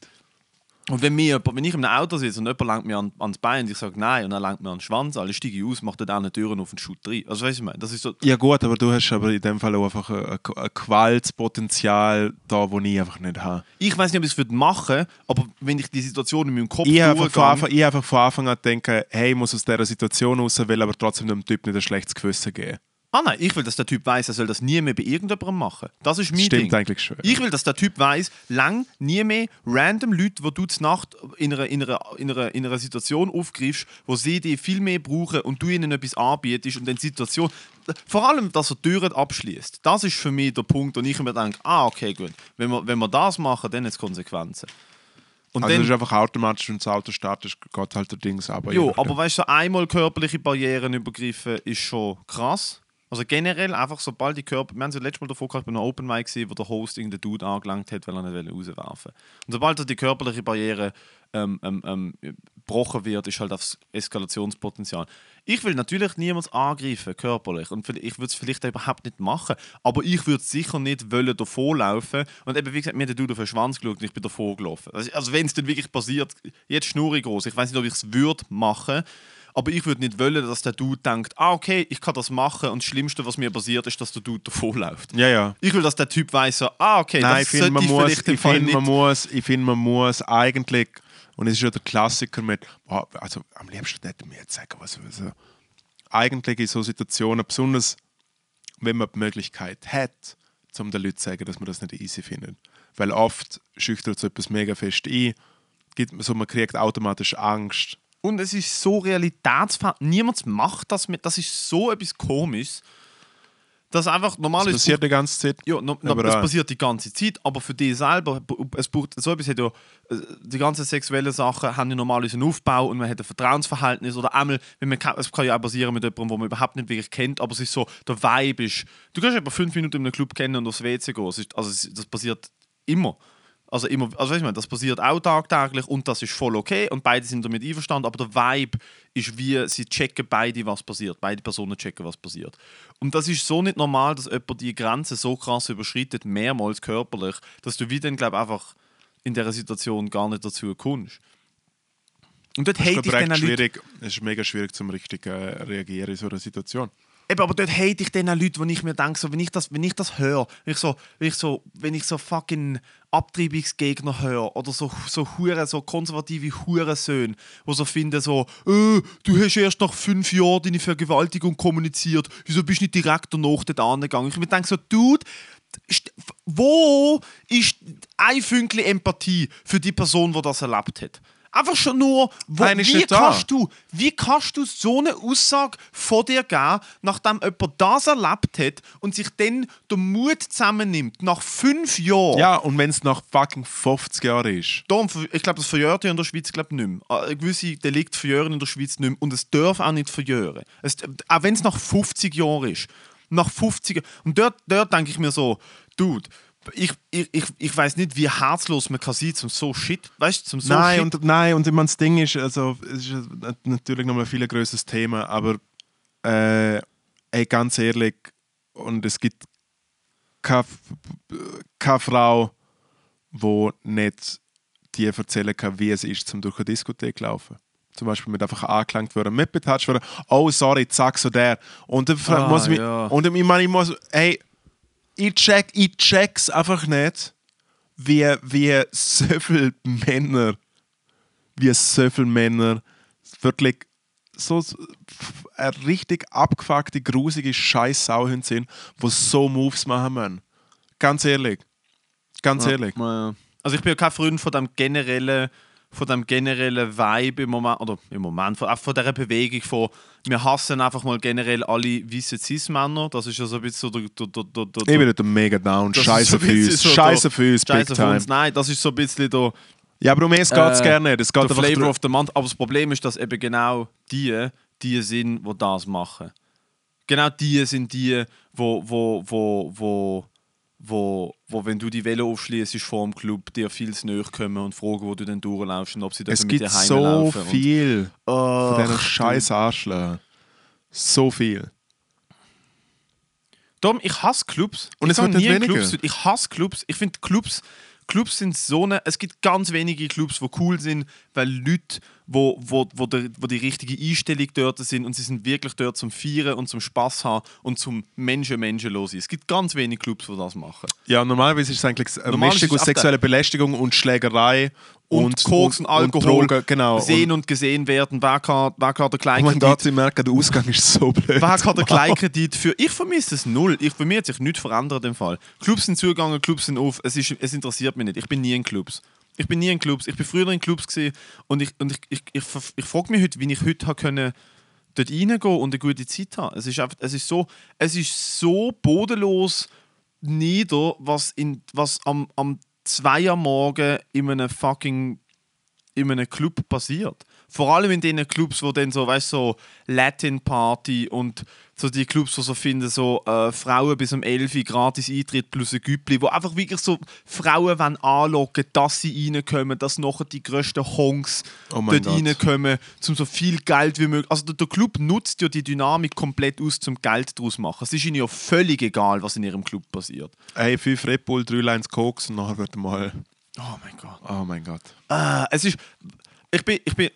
Speaker 2: Und wenn, mir, wenn ich in einem Auto sitze und jemand langt mir an, ans Bein und ich sage nein und er langt mir an den Schwanz, alle steige ich aus, mache dann eine Türen auf den Schutt rein. Also weißt du, das ist so.
Speaker 3: Ja gut, aber du hast aber in dem Fall auch einfach ein, ein, Gewaltpotenzial da, das ich einfach nicht habe.
Speaker 2: Ich weiß nicht, ob ich es würde machen, aber wenn ich die Situation in meinem Kopf
Speaker 3: Ich habe von Anfang- ich habe einfach von Anfang an denken, hey, ich muss aus dieser Situation raus, will aber trotzdem dem Typ nicht ein schlechtes Gewissen geben.
Speaker 2: Ah nein, ich will, dass der Typ weiß, er soll das nie mehr bei irgendjemandem machen. Das ist mein
Speaker 3: Stimmt
Speaker 2: Ding.
Speaker 3: eigentlich schon.
Speaker 2: Ich will, dass der Typ weiß, lang nie mehr random Leute, wo du zur Nacht in einer, in, einer, in, einer, in einer Situation aufgreifst, wo sie dich viel mehr brauchen und du ihnen etwas anbietest und dann Situation. Vor allem, dass er Türen abschließt. Das ist für mich der Punkt, und ich mir denke, ah, okay, gut. Wenn wir, wenn wir das machen, dann hat es Konsequenzen. Und
Speaker 3: also
Speaker 2: dann-
Speaker 3: es ist einfach automatisch, wenn das Auto startet, geht halt der Dings aber.
Speaker 2: Jo, aber weißt du, einmal körperliche Barrieren übergriffen ist schon krass. Also generell einfach, sobald die Körper. Wir haben es ja letztes Mal davor gehabt, bei einer Open Mic gesehen, wo der Host irgendeinen Dude angelangt hat, weil er nicht rauswerfen Und sobald die körperliche Barriere ähm, ähm, ähm, gebrochen wird, ist halt das Eskalationspotenzial. Ich will natürlich niemals angreifen, körperlich. Und ich würde es vielleicht überhaupt nicht machen. Aber ich würde sicher nicht wollen davonlaufen. Und eben, wie gesagt, mir hat der Dude auf den Schwanz geschaut und ich bin davor gelaufen. Also, also wenn es dann wirklich passiert, jetzt schnurre ich groß. Ich weiß nicht, ob ich es würde machen. Aber ich würde nicht wollen, dass der Dude denkt, ah, okay, ich kann das machen und das Schlimmste, was mir passiert, ist, dass der Dude davonläuft.
Speaker 3: Ja, ja.
Speaker 2: Ich will, dass der Typ weiß, so, ah, okay,
Speaker 3: Nein,
Speaker 2: das
Speaker 3: ich finde,
Speaker 2: sollte
Speaker 3: man,
Speaker 2: ich
Speaker 3: muss, ich
Speaker 2: Fall
Speaker 3: finde, man
Speaker 2: nicht.
Speaker 3: muss, ich finde, man muss eigentlich, und es ist ja der Klassiker mit, oh, also am liebsten hätte mir jetzt sagen, was also, eigentlich in so Situationen, besonders wenn man die Möglichkeit hat, um den Leuten zu sagen, dass man das nicht easy findet. Weil oft schüchtert so etwas mega fest ein, gibt, so, man kriegt automatisch Angst.
Speaker 2: Und es ist so realitätsfern. Niemand macht das mit. Das ist so etwas Komisches. Dass einfach normal
Speaker 3: Das passiert die ganze Zeit.
Speaker 2: Ja, no, no,
Speaker 3: Aber
Speaker 2: das passiert die ganze Zeit, aber für dich selber, es braucht, so etwas hat ja, äh, die ganzen sexuellen Sachen haben ja normalerweise einen Aufbau und man hat ein Vertrauensverhältnis oder einmal, wenn man, kann- es kann ja auch passieren mit jemandem, den man überhaupt nicht wirklich kennt, aber es ist so, der Vibe ist, du kannst etwa fünf Minuten in einem Club kennen und aufs WC gehen, also das passiert immer. Also immer, also weißt du, das passiert auch tagtäglich und das ist voll okay und beide sind damit einverstanden, aber der Vibe ist wie, sie checken beide, was passiert. Beide Personen checken, was passiert. Und das ist so nicht normal, dass jemand die Grenze so krass überschreitet, mehrmals körperlich, dass du wie dann, glaube einfach in dieser Situation gar nicht dazu kommst. Und dort hate ich dann
Speaker 3: ich, schwierig, es ist mega schwierig zum richtig äh, reagieren in so einer Situation.
Speaker 2: Eben, aber dort hate ich dann auch Leute, wo ich mir denke, so, wenn ich das, wenn ich das höre, wenn ich so, wenn ich so, wenn ich so fucking Abtreibungsgegner höre oder so, so Hure, so konservative Hurensöhne, die so finden so, äh, du hast erst nach fünf Jahren deine Vergewaltigung kommuniziert, wieso bist du nicht direkt danach dort angegangen? Ich mir denke so, Dude, wo ist ein Fünkchen Empathie für die Person, die das erlebt hat? Einfach schon nur, wo,
Speaker 3: Nein,
Speaker 2: wie
Speaker 3: da.
Speaker 2: kannst du, wie kannst du so eine Aussage von dir geben, nachdem jemand das erlebt hat und sich dann den Mut zusammennimmt, nach fünf Jahren?
Speaker 3: Ja, und wenn es nach fucking 50 Jahren ist.
Speaker 2: Darum, ich glaube, das verjährt ja in der Schweiz glaub, nicht mehr. Äh, Gewisse Delikte verjähren in der Schweiz nicht mehr und es darf auch nicht verjähren. Es, auch wenn es nach 50 Jahren ist. Nach 50 Jahren. Und dort, dort denke ich mir so, Dude, ich, ich, ich, ich weiß nicht, wie herzlos man kann sein zum so Shit. Weißt du, zum so
Speaker 3: nein,
Speaker 2: Shit.
Speaker 3: und, nein, und ich meine, das Ding ist, also, es ist nat- natürlich noch mal ein viel größeres Thema, aber äh, ey, ganz ehrlich, und es gibt keine, keine Frau, die nicht dir erzählen kann, wie es ist, zum durch eine Diskothek zu laufen. Zum Beispiel mit einfach angelangt werden, mit betatscht werden, oh sorry, zack, so der. Und dann
Speaker 2: Ah,
Speaker 3: muss ich,
Speaker 2: ja.
Speaker 3: und ich meine, ich muss, ey, ich check, ich check's einfach nicht, wie, wie so viele Männer, wie so viele Männer wirklich so eine richtig abgefuckte, grusige Scheiß-Sauhunde sind, die so Moves machen müssen. Ganz ehrlich. Ganz ehrlich.
Speaker 2: Ja. Also ich bin ja kein Freund von dem generellen, von dem generellen Vibe im Moment, oder im Moment, von, von dieser Bewegung von, wir hassen einfach mal generell alle weißen Cis-Männer. Das ist ja so ein bisschen so der... der, der, der, der
Speaker 3: Ich bin nicht mega down. Scheiße für uns.
Speaker 2: so
Speaker 3: Scheiße für uns, big time.
Speaker 2: uns. Nein, das ist so ein bisschen der...
Speaker 3: Ja, aber um es geht es
Speaker 2: Äh,
Speaker 3: gerne nicht. Es geht
Speaker 2: der
Speaker 3: einfach
Speaker 2: Flavor of the Month. Aber das Problem ist, dass eben genau die, die sind, die das machen. Genau die sind die, wo, wo, wo, wo, wo, wo wenn du die Velo aufschließt vor dem Club, dir viel zu nahe kommen und fragen, wo du denn durchlaufst und ob sie
Speaker 3: Es
Speaker 2: dürfen mit
Speaker 3: gibt
Speaker 2: dir
Speaker 3: so
Speaker 2: heimlaufen. Und-
Speaker 3: viel
Speaker 2: Oh,
Speaker 3: von diesen scheiß Arschlöchern. So viel.
Speaker 2: Darum, ich hasse Clubs.
Speaker 3: Und
Speaker 2: ich
Speaker 3: es wird nicht weniger.
Speaker 2: Clubs. Ich hasse Clubs. Ich finde Clubs, Clubs sind so eine. Es gibt ganz wenige Clubs, die cool sind, weil Leute, wo, wo, wo, der, wo die richtige Einstellung dort sind und sie sind wirklich dort zum Feiern und zum Spaß haben und zum Menschen Menschen los sein. Es gibt ganz wenige Clubs, die das machen.
Speaker 3: Ja, normalerweise ist es eigentlich eine Mischung aus sexueller Belästigung und Schlägerei
Speaker 2: Und,
Speaker 3: und,
Speaker 2: Koks und, Alkohol,
Speaker 3: Drogen, genau.
Speaker 2: sehen
Speaker 3: und,
Speaker 2: und gesehen werden. Wer kann, wer kann der Kleinkredit
Speaker 3: Gott, Sie merken, der Ausgang ist so blöd.
Speaker 2: Wer hat den Kleinkredit für? Ich vermisse es null. Ich, bei mir hat sich nichts verändert im Fall. Clubs sind zugegangen, Clubs sind auf. Es, ist, es interessiert mich nicht. Ich bin nie in Clubs. Ich bin nie in Clubs. Ich bin früher in Clubs gewesen und ich, und ich, ich, ich, ich, frage mich heute, wie ich heute können dort reingehen und eine gute Zeit haben. Es ist, einfach, es ist, so, es ist so bodenlos nieder, was, in, was am, am 2 Uhr morgen in einem fucking in einem Club passiert. Vor allem in den Clubs, wo dann so, weißt so Latin Party und so die Clubs, wo so finden, so äh, Frauen bis um 11 Uhr gratis Eintritt plus ein Güppli, wo einfach wirklich so Frauen wollen anlocken, dass sie reinkommen, dass nachher die grössten Honks
Speaker 3: Oh
Speaker 2: dort
Speaker 3: Gott.
Speaker 2: reinkommen, um so viel Geld wie möglich. Also der, der Club nutzt ja die Dynamik komplett aus, zum Geld daraus zu machen. Es ist ihnen ja völlig egal, was in ihrem Club passiert.
Speaker 3: Hey, 5 Red Bull, 3 Lines Koks und nachher wird mal.
Speaker 2: Oh mein Gott.
Speaker 3: Oh mein Gott.
Speaker 2: Ah, es ist. Ich bin. Ich bin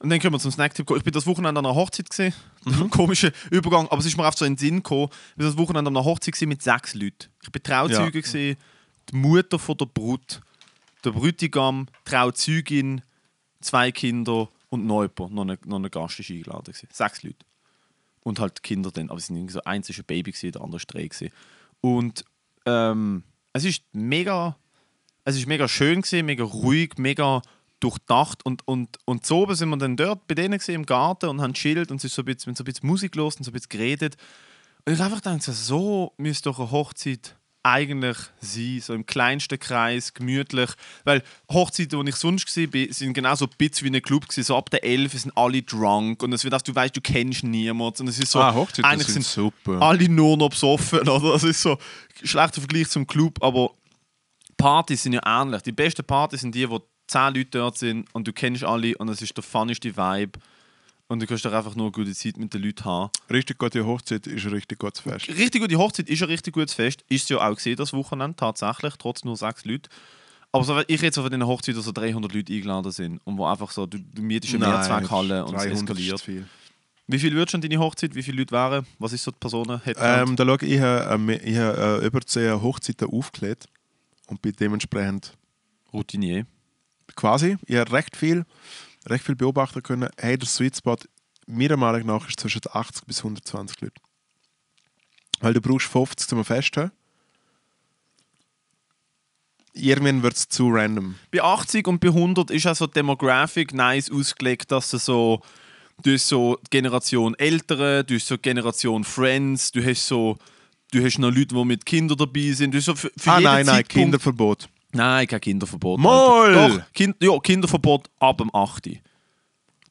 Speaker 2: und dann können wir zum Snacktipp kommen. Ich bin das Wochenende an einer Hochzeit gesehen. Komischer Übergang, aber es ist mir einfach so in den Sinn gekommen. Ich bin das Wochenende an einer Hochzeit mit sechs Leuten. Ich bin Trauzeuge
Speaker 3: Ja.
Speaker 2: gewesen, die Mutter von der Brut, der Bräutigam, die Trauzeugin, zwei Kinder und noch jemand, noch ein, noch ein Gast ist eingeladen gewesen. Sechs Leute. Und halt Kinder dann, aber es sind irgendwie so eins ist ein Baby gewesen, der andere ist drei gewesen. Und ähm, es ist mega es ist mega schön gewesen, mega ruhig, mega durchdacht und, und, und so oben sind wir dann dort bei denen im Garten und haben chillt und ist so ein bisschen, so ein bisschen Musik los und so ein bisschen geredet. Und ich einfach gedacht, so, müsste doch eine Hochzeit eigentlich sein, so im kleinsten Kreis, gemütlich. Weil Hochzeiten, wo ich sonst war, sind genau so ein bisschen wie ein Club gewesen. So ab der 11 sind alle drunk und es wird, dass du weißt, du kennst niemanden. Und es ist so,
Speaker 3: ah, Hochzeiten
Speaker 2: eigentlich
Speaker 3: sind,
Speaker 2: sind
Speaker 3: super.
Speaker 2: alle nur noch besoffen. Oder? Das ist so ein schlechter Vergleich zum Club, aber Partys sind ja ähnlich. Die besten Partys sind die, wo 10 Leute dort sind und du kennst alle und es ist der funnigste Vibe. Und du kannst doch einfach nur eine gute Zeit mit den Leuten haben.
Speaker 3: Richtig gute Hochzeit ist ein richtig gutes Fest.
Speaker 2: Richtig gute Hochzeit ist ein richtig gutes Fest. Ist es ja auch gesehen, das Wochenende, tatsächlich, trotz nur sechs Leute. Aber so, ich so von den Hochzeiten, wo so 300 Leute eingeladen sind und wo einfach so, du, du mietest eine Mehrzweckhalle und es
Speaker 3: 300 ist
Speaker 2: eskaliert.
Speaker 3: viel.
Speaker 2: Wie viel wird schon deine Hochzeit? Wie viele Leute waren? Was ist so die Personen?
Speaker 3: Ähm, da schau, ich habe ähm, ich habe, äh, über 10 Hochzeiten aufgelegt und bin dementsprechend
Speaker 2: Routinier.
Speaker 3: Quasi, ich habe recht viel, recht viel beobachten können. Hey, der Sweet Spot, meiner Meinung nach, ist zwischen 80 bis 120 Leute. Weil du brauchst 50 zum Fest haben. Irgendwann wird es zu random.
Speaker 2: bei 80 und bei 100 ist also die Demographic nice ausgelegt, dass du so du hast so die Generation Ältere, du hast so die Generation Friends, du hast so du hast noch Leute, die mit Kindern dabei sind. Du hast so für, für
Speaker 3: ah
Speaker 2: jeden
Speaker 3: nein, nein,
Speaker 2: Zeitpunkt-
Speaker 3: Kinderverbot.
Speaker 2: Nein, kein Kinderverbot.
Speaker 3: Moll!
Speaker 2: Alter. Doch, kind, ja, Kinderverbot ab dem 8.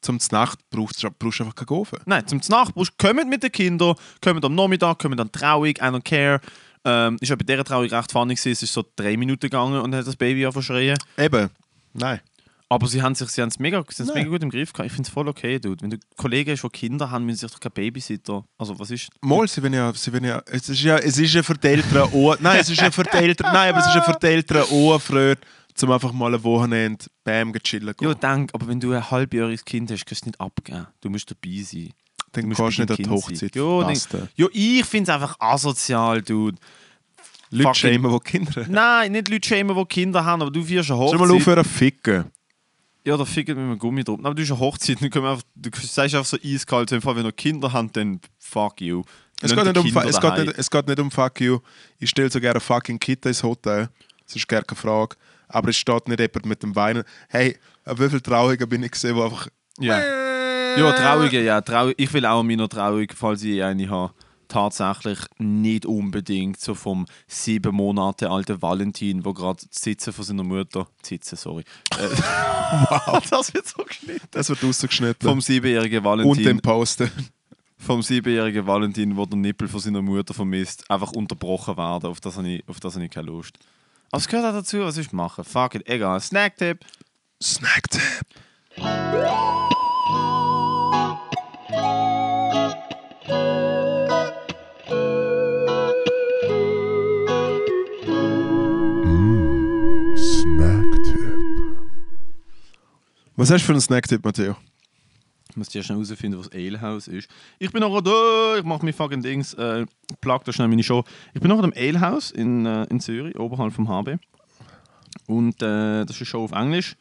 Speaker 3: Zum Znacht brauchst du brauchst du einfach keinen Ofen.
Speaker 2: Nein, zum Nacht kommt mit den Kindern, kommt am Nachmittag, kommt dann Trauung, I don't care. Ähm, ist ja bei dieser Trauung recht funny gewesen. Es ist so drei Minuten gegangen und hat das Baby zu schreien.
Speaker 3: Eben, nein.
Speaker 2: Aber sie haben sich sie haben's mega, sie haben's
Speaker 3: Nein.
Speaker 2: mega gut im Griff gehabt. Ich finde es voll okay, dude. Wenn du Kollegen hast, die Kinder haben, müssen sie sich doch kein Babysitter. Also was ist.
Speaker 3: Mal, sie werden ja, sie ja, es ist ja, es ist ja für die Eltern auch, nein, es ist ja für die Eltern, nein, aber es ist ja für die Eltern auch Freude, zum einfach mal ein Wochenende bam chillen gehen.
Speaker 2: Ja, denk, aber wenn du ein halbjähriges Kind hast, kannst du es nicht abgeben. Du musst dabei sein.
Speaker 3: dann
Speaker 2: Du
Speaker 3: gehst du nicht an die Hochzeit.
Speaker 2: denk-
Speaker 3: äh.
Speaker 2: Ja, ich finde es einfach asozial, dude.
Speaker 3: Leute schämen, die Kinder haben.
Speaker 2: Nein, nicht Leute schämen, die Kinder haben, aber du wirst eine
Speaker 3: Soll
Speaker 2: Hochzeit.
Speaker 3: mal aufhören zu ficken?
Speaker 2: Ja, da fickt mit einem Gummi drauf. Aber du hast eine Hochzeit, dann können wir einfach, du sagst einfach so eiskalt, Fall, wenn du Kinder haben, dann fuck you.
Speaker 3: Es geht, nicht um, es, geht nicht, es geht nicht um fuck you. Ich stelle so gerne fucking Kita ins Hotel. Das ist gar keine Frage. Aber es steht nicht jemand mit dem Weinen. Hey, wie viele Traurigen bin ich gesehen, die einfach.
Speaker 2: Ja. Ja, Trauungen, ja. Trau ich will auch an meiner Trauung, falls ich eine habe, tatsächlich nicht unbedingt so vom sieben Monate alten Valentin, wo gerade sitzen von seiner Mutter, sitzen, sorry. Äh, wow, das wird so geschnitten.
Speaker 3: Das wird rausgeschnitten.
Speaker 2: Vom siebenjährigen
Speaker 3: und den
Speaker 2: Valentin,
Speaker 3: Posten.
Speaker 2: vom siebenjährigen Valentin, wo der Nippel von seiner Mutter vermisst, einfach unterbrochen werden. Auf das habe ich, auf das habe ich keine Lust. Aber es gehört auch dazu, was ich machen. Fuck it, egal. Snacktipp.
Speaker 3: Snacktipp. Snacktipp. Was hast du für einen Snacktipp, Matteo?
Speaker 2: Ich muss dir schnell herausfinden, was Alehouse ist. Ich bin noch da, ich mache mir fucking Dings, äh, plug da schnell meine Show. Ich bin noch am Alehouse in, äh, in Zürich, oberhalb vom HB. Und äh, das ist eine Show auf Englisch.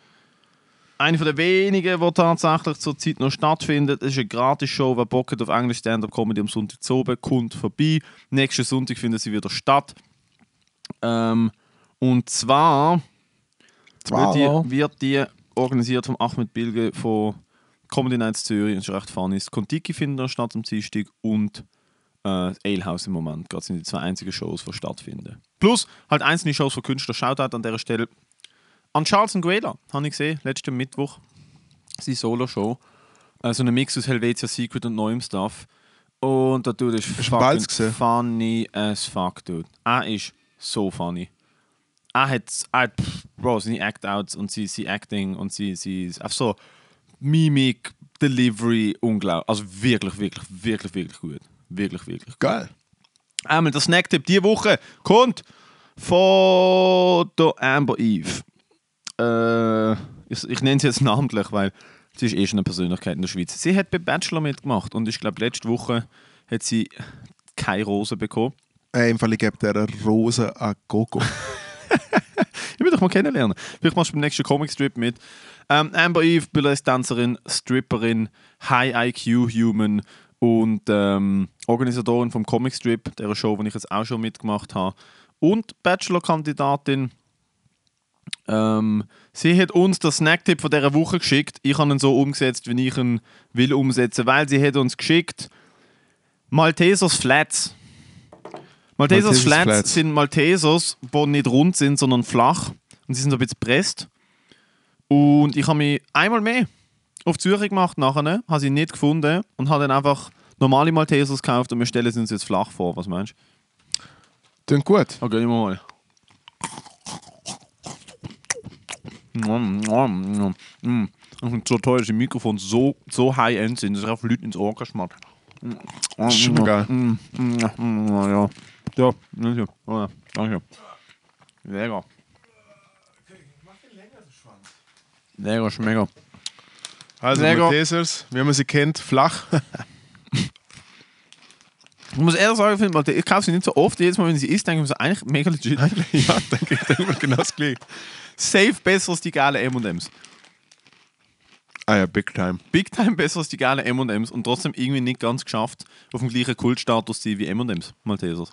Speaker 2: Eine von der wenigen, die tatsächlich zurzeit noch stattfindet. Es ist eine Gratis-Show, wer Bock hat auf Englisch Stand-Up-Comedy am Sonntag zu oben, kommt vorbei. Nächsten Sonntag findet sie wieder statt. Ähm, und zwar
Speaker 3: Zwar.
Speaker 2: wird die, wird die organisiert von Ahmed Bilge von Comedy Nights Zürich. Das ist recht funny. Das Kontiki findet statt am Dienstag und äh, Alehouse im Moment. Das sind die zwei einzigen Shows, die stattfinden. Plus halt einzelne Shows von Künstlern. Shoutout an dieser Stelle an Charles Nguela habe ich gesehen, letzten Mittwoch. Seine Solo-Show. Äh, so ein Mix aus Helvetia Secret und neuem Stuff. Und der Dude ist fucking funny as fuck, dude. Er ist so funny. Er hat, er hat pff, Bro, seine Act-Outs und sein, sein Acting und sein, sein, einfach so Mimik, Delivery, unglaublich. Also wirklich, wirklich, wirklich, wirklich gut. Wirklich, wirklich.
Speaker 3: Geil.
Speaker 2: Einmal der Snacktipp diese Woche kommt von der Amber Eve. Äh, ich, ich nenne sie jetzt namentlich, weil sie ist eh schon eine Persönlichkeit in der Schweiz. Sie hat bei Bachelor mitgemacht und ich glaube, letzte Woche hat sie keine Rose bekommen.
Speaker 3: Äh, Im Fall, ich gebe der Rose an Gogo.
Speaker 2: Ich will dich mal kennenlernen. Vielleicht machst du beim nächsten Comicstrip mit. Ähm, Amber Eve, Burlesque-Tänzerin, Stripperin, High-IQ-Human und ähm, Organisatorin vom Comicstrip, der Show, die ich jetzt auch schon mitgemacht habe. Und Bachelor-Kandidatin. Ähm, sie hat uns den Snacktipp von dieser Woche geschickt. Ich habe ihn so umgesetzt, wie ich ihn will umsetzen, weil sie hat uns geschickt Maltesers Flats. Maltesers Flats, sind Maltesers, die nicht rund sind, sondern flach. Und sie sind so ein bisschen gepresst. Und ich habe mich einmal mehr auf die Suche gemacht nachher, habe sie nicht gefunden und habe dann einfach normale Maltesers gekauft und wir stellen sie uns jetzt flach vor. Was meinst du?
Speaker 3: Klingt gut.
Speaker 2: Okay, wir mal. Mm, mm, mm, mm. So toll, dass die Mikrofone so, so high-end sind, dass ich auf Leute ins Ohr geschmackt.
Speaker 3: Ist schon mal geil.
Speaker 2: Mm, mm, mm, ja. Ja, danke. Ja, danke. Lecker. Lecker, schmecker.
Speaker 3: Also,
Speaker 2: gut.
Speaker 3: Maltesers, wie man sie kennt, flach.
Speaker 2: Ich muss ehrlich sagen, ich, ich kaufe sie nicht so oft. Jedes Mal, wenn sie isst, denke ich mir so, eigentlich mega legit.
Speaker 3: ja, denke ich, denke mir genau das gleiche.
Speaker 2: Safe besser als die geilen M&M's.
Speaker 3: Ah ja, big time.
Speaker 2: Big Time besser als die geilen M&M's und trotzdem irgendwie nicht ganz geschafft, auf dem gleichen Kultstatus zu sein wie M&M's, Maltesers.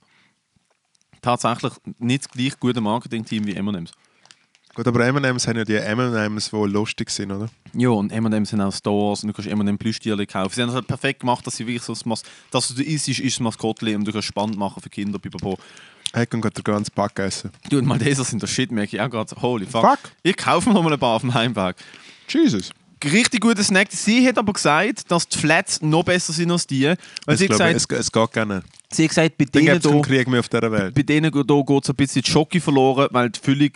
Speaker 2: Tatsächlich nicht das gleich gute Marketing-Team wie M&M's.
Speaker 3: Gut, aber M&M's haben ja die M&M's, die lustig sind, oder?
Speaker 2: Ja, und M&M's sind auch Stores und du kannst M&M Plüschtierchen kaufen. Sie haben es halt perfekt gemacht, dass sie wirklich so das Mas dass du isst, ist das Maskottchen und du kannst spannend machen für Kinder, pipapo.
Speaker 3: Ich kann gerade den ganzen Pack essen.
Speaker 2: Du, und Maltesers sind der Shit, merke ich auch gerade. Holy fuck.
Speaker 3: Fuck.
Speaker 2: Ich kaufe mir noch mal ein paar auf dem Heimweg.
Speaker 3: Jesus.
Speaker 2: Richtig guter Snack. Sie hat aber gesagt, dass die Flats noch besser sind als die. Weil sie,
Speaker 3: Ich
Speaker 2: hat
Speaker 3: glaube,
Speaker 2: gesagt,
Speaker 3: es, es geht gerne.
Speaker 2: Sie hat gesagt, bei denen hier
Speaker 3: Krieg mehr auf dieser Welt.
Speaker 2: bei denen hier geht es ein bisschen die Schocke verloren, weil die Füllung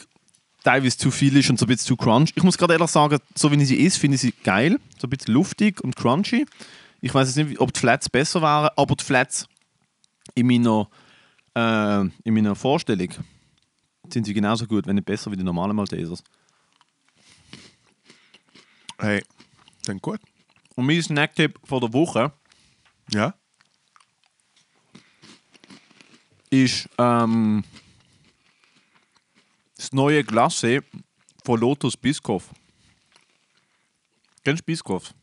Speaker 2: teilweise zu viel ist und so ein bisschen zu crunch. Ich muss gerade ehrlich sagen, so wie sie ist, finde ich sie geil. So ein bisschen luftig und crunchy. Ich weiß jetzt nicht, ob die Flats besser waren, aber die Flats in meiner, äh, in meiner Vorstellung sind sie genauso gut, wenn nicht besser wie die normalen Maltesers.
Speaker 3: Hey, dann gut.
Speaker 2: Und mein Snacktipp von der Woche
Speaker 3: Ja?
Speaker 2: Ist ähm, das neue Glace von Lotus Biscoff. Kennst du Biscoff?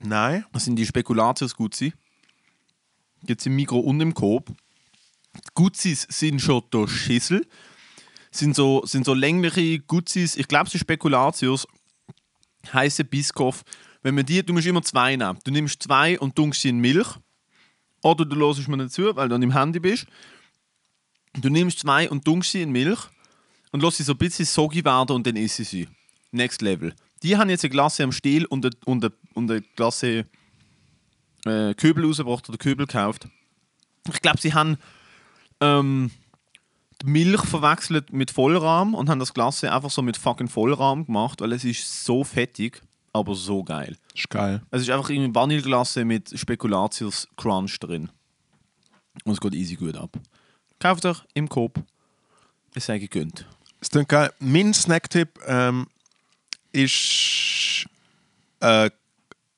Speaker 3: Nein.
Speaker 2: Das sind die Spekulatius. Gibt es im Mikro und im Coop. Die Guzis sind schon der Schissel. Sind so, sind so längliche Guzis. Ich glaube, sie sind Spekulatius. Heiße Biscoff. Wenn man die, du musst immer zwei nehmen. Du nimmst zwei und dunkst sie in Milch. Oder du hörst mir nicht zu, weil du an dem Handy bist. Du nimmst zwei und dunkst sie in Milch und lässt sie so ein bisschen soggy werden und dann isst sie sie. Next Level. Die haben jetzt eine Glasse am Stiel und eine, und eine, und eine Glasse äh, Köbel rausgebracht oder Köbel gekauft. Ich glaube, sie haben ähm, die Milch verwechselt mit Vollrahm und haben das Glasse einfach so mit fucking Vollrahm gemacht, weil es ist so fettig, aber so geil.
Speaker 3: Ist geil.
Speaker 2: Es ist einfach irgendwie Vanilleglasse mit Spekulatius Crunch drin. Und es geht easy gut ab. Kauft euch im Coop. Es sei gegönnt.
Speaker 3: Es klingt geil. Mein Snacktipp ähm, ist eine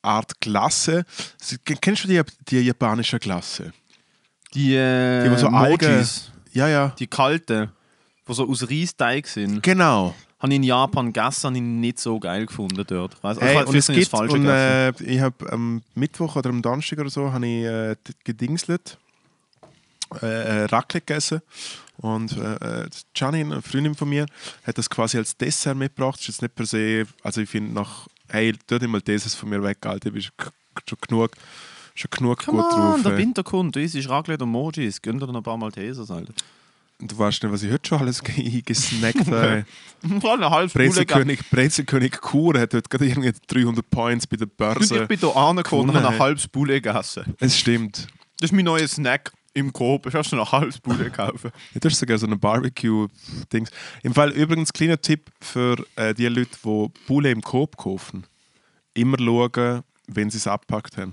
Speaker 3: Art Glasse. Sie- Kennst du die, die japanische Glasse?
Speaker 2: Die, äh,
Speaker 3: Die, so Algen. Ja, ja.
Speaker 2: die kalten, die so aus Reisteig sind,
Speaker 3: Genau.
Speaker 2: Habe ich in Japan gegessen, habe ich nicht so geil gefunden dort. Ich weiss,
Speaker 3: Hey,
Speaker 2: ich
Speaker 3: und es gibt,
Speaker 2: falsch
Speaker 3: und, äh, ich habe am Mittwoch oder am Donnerstag oder so habe ich äh, gedingselt, äh, äh, Raclette gegessen und äh, äh, Gianni, eine Freundin von mir, hat das quasi als Dessert mitgebracht. Das ist jetzt nicht per se, also ich finde nach, hey, tu dir mal dieses von mir weg, Alter, du bist schon genug, schon genug
Speaker 2: Come
Speaker 3: gut
Speaker 2: on,
Speaker 3: drauf.
Speaker 2: der. Winter kommt, du isst Raclette und Mojis, gönn dir noch ein paar Maltesers, Alter.
Speaker 3: Du weißt nicht, was ich heute schon alles ge- gesnackt habe.
Speaker 2: Eine halbe.
Speaker 3: Brezelkönig, Brezelkönig Kur hat heute gerade irgendwie 300 Points bei der
Speaker 2: Und
Speaker 3: Börse.
Speaker 2: ich bin hier angekommen und habe ein
Speaker 3: Gewonnen.
Speaker 2: halbes Bulle gegessen.
Speaker 3: Es stimmt.
Speaker 2: Das ist mein neuer Snack im Coop. Ich habe schon ein halbes Bulle gekauft.
Speaker 3: Ja, das ist sogar so ein Barbecue-Dings. Im Fall übrigens kleiner Tipp für äh, die Leute, die Bulle im Coop kaufen. Immer schauen, wenn sie es abgepackt haben.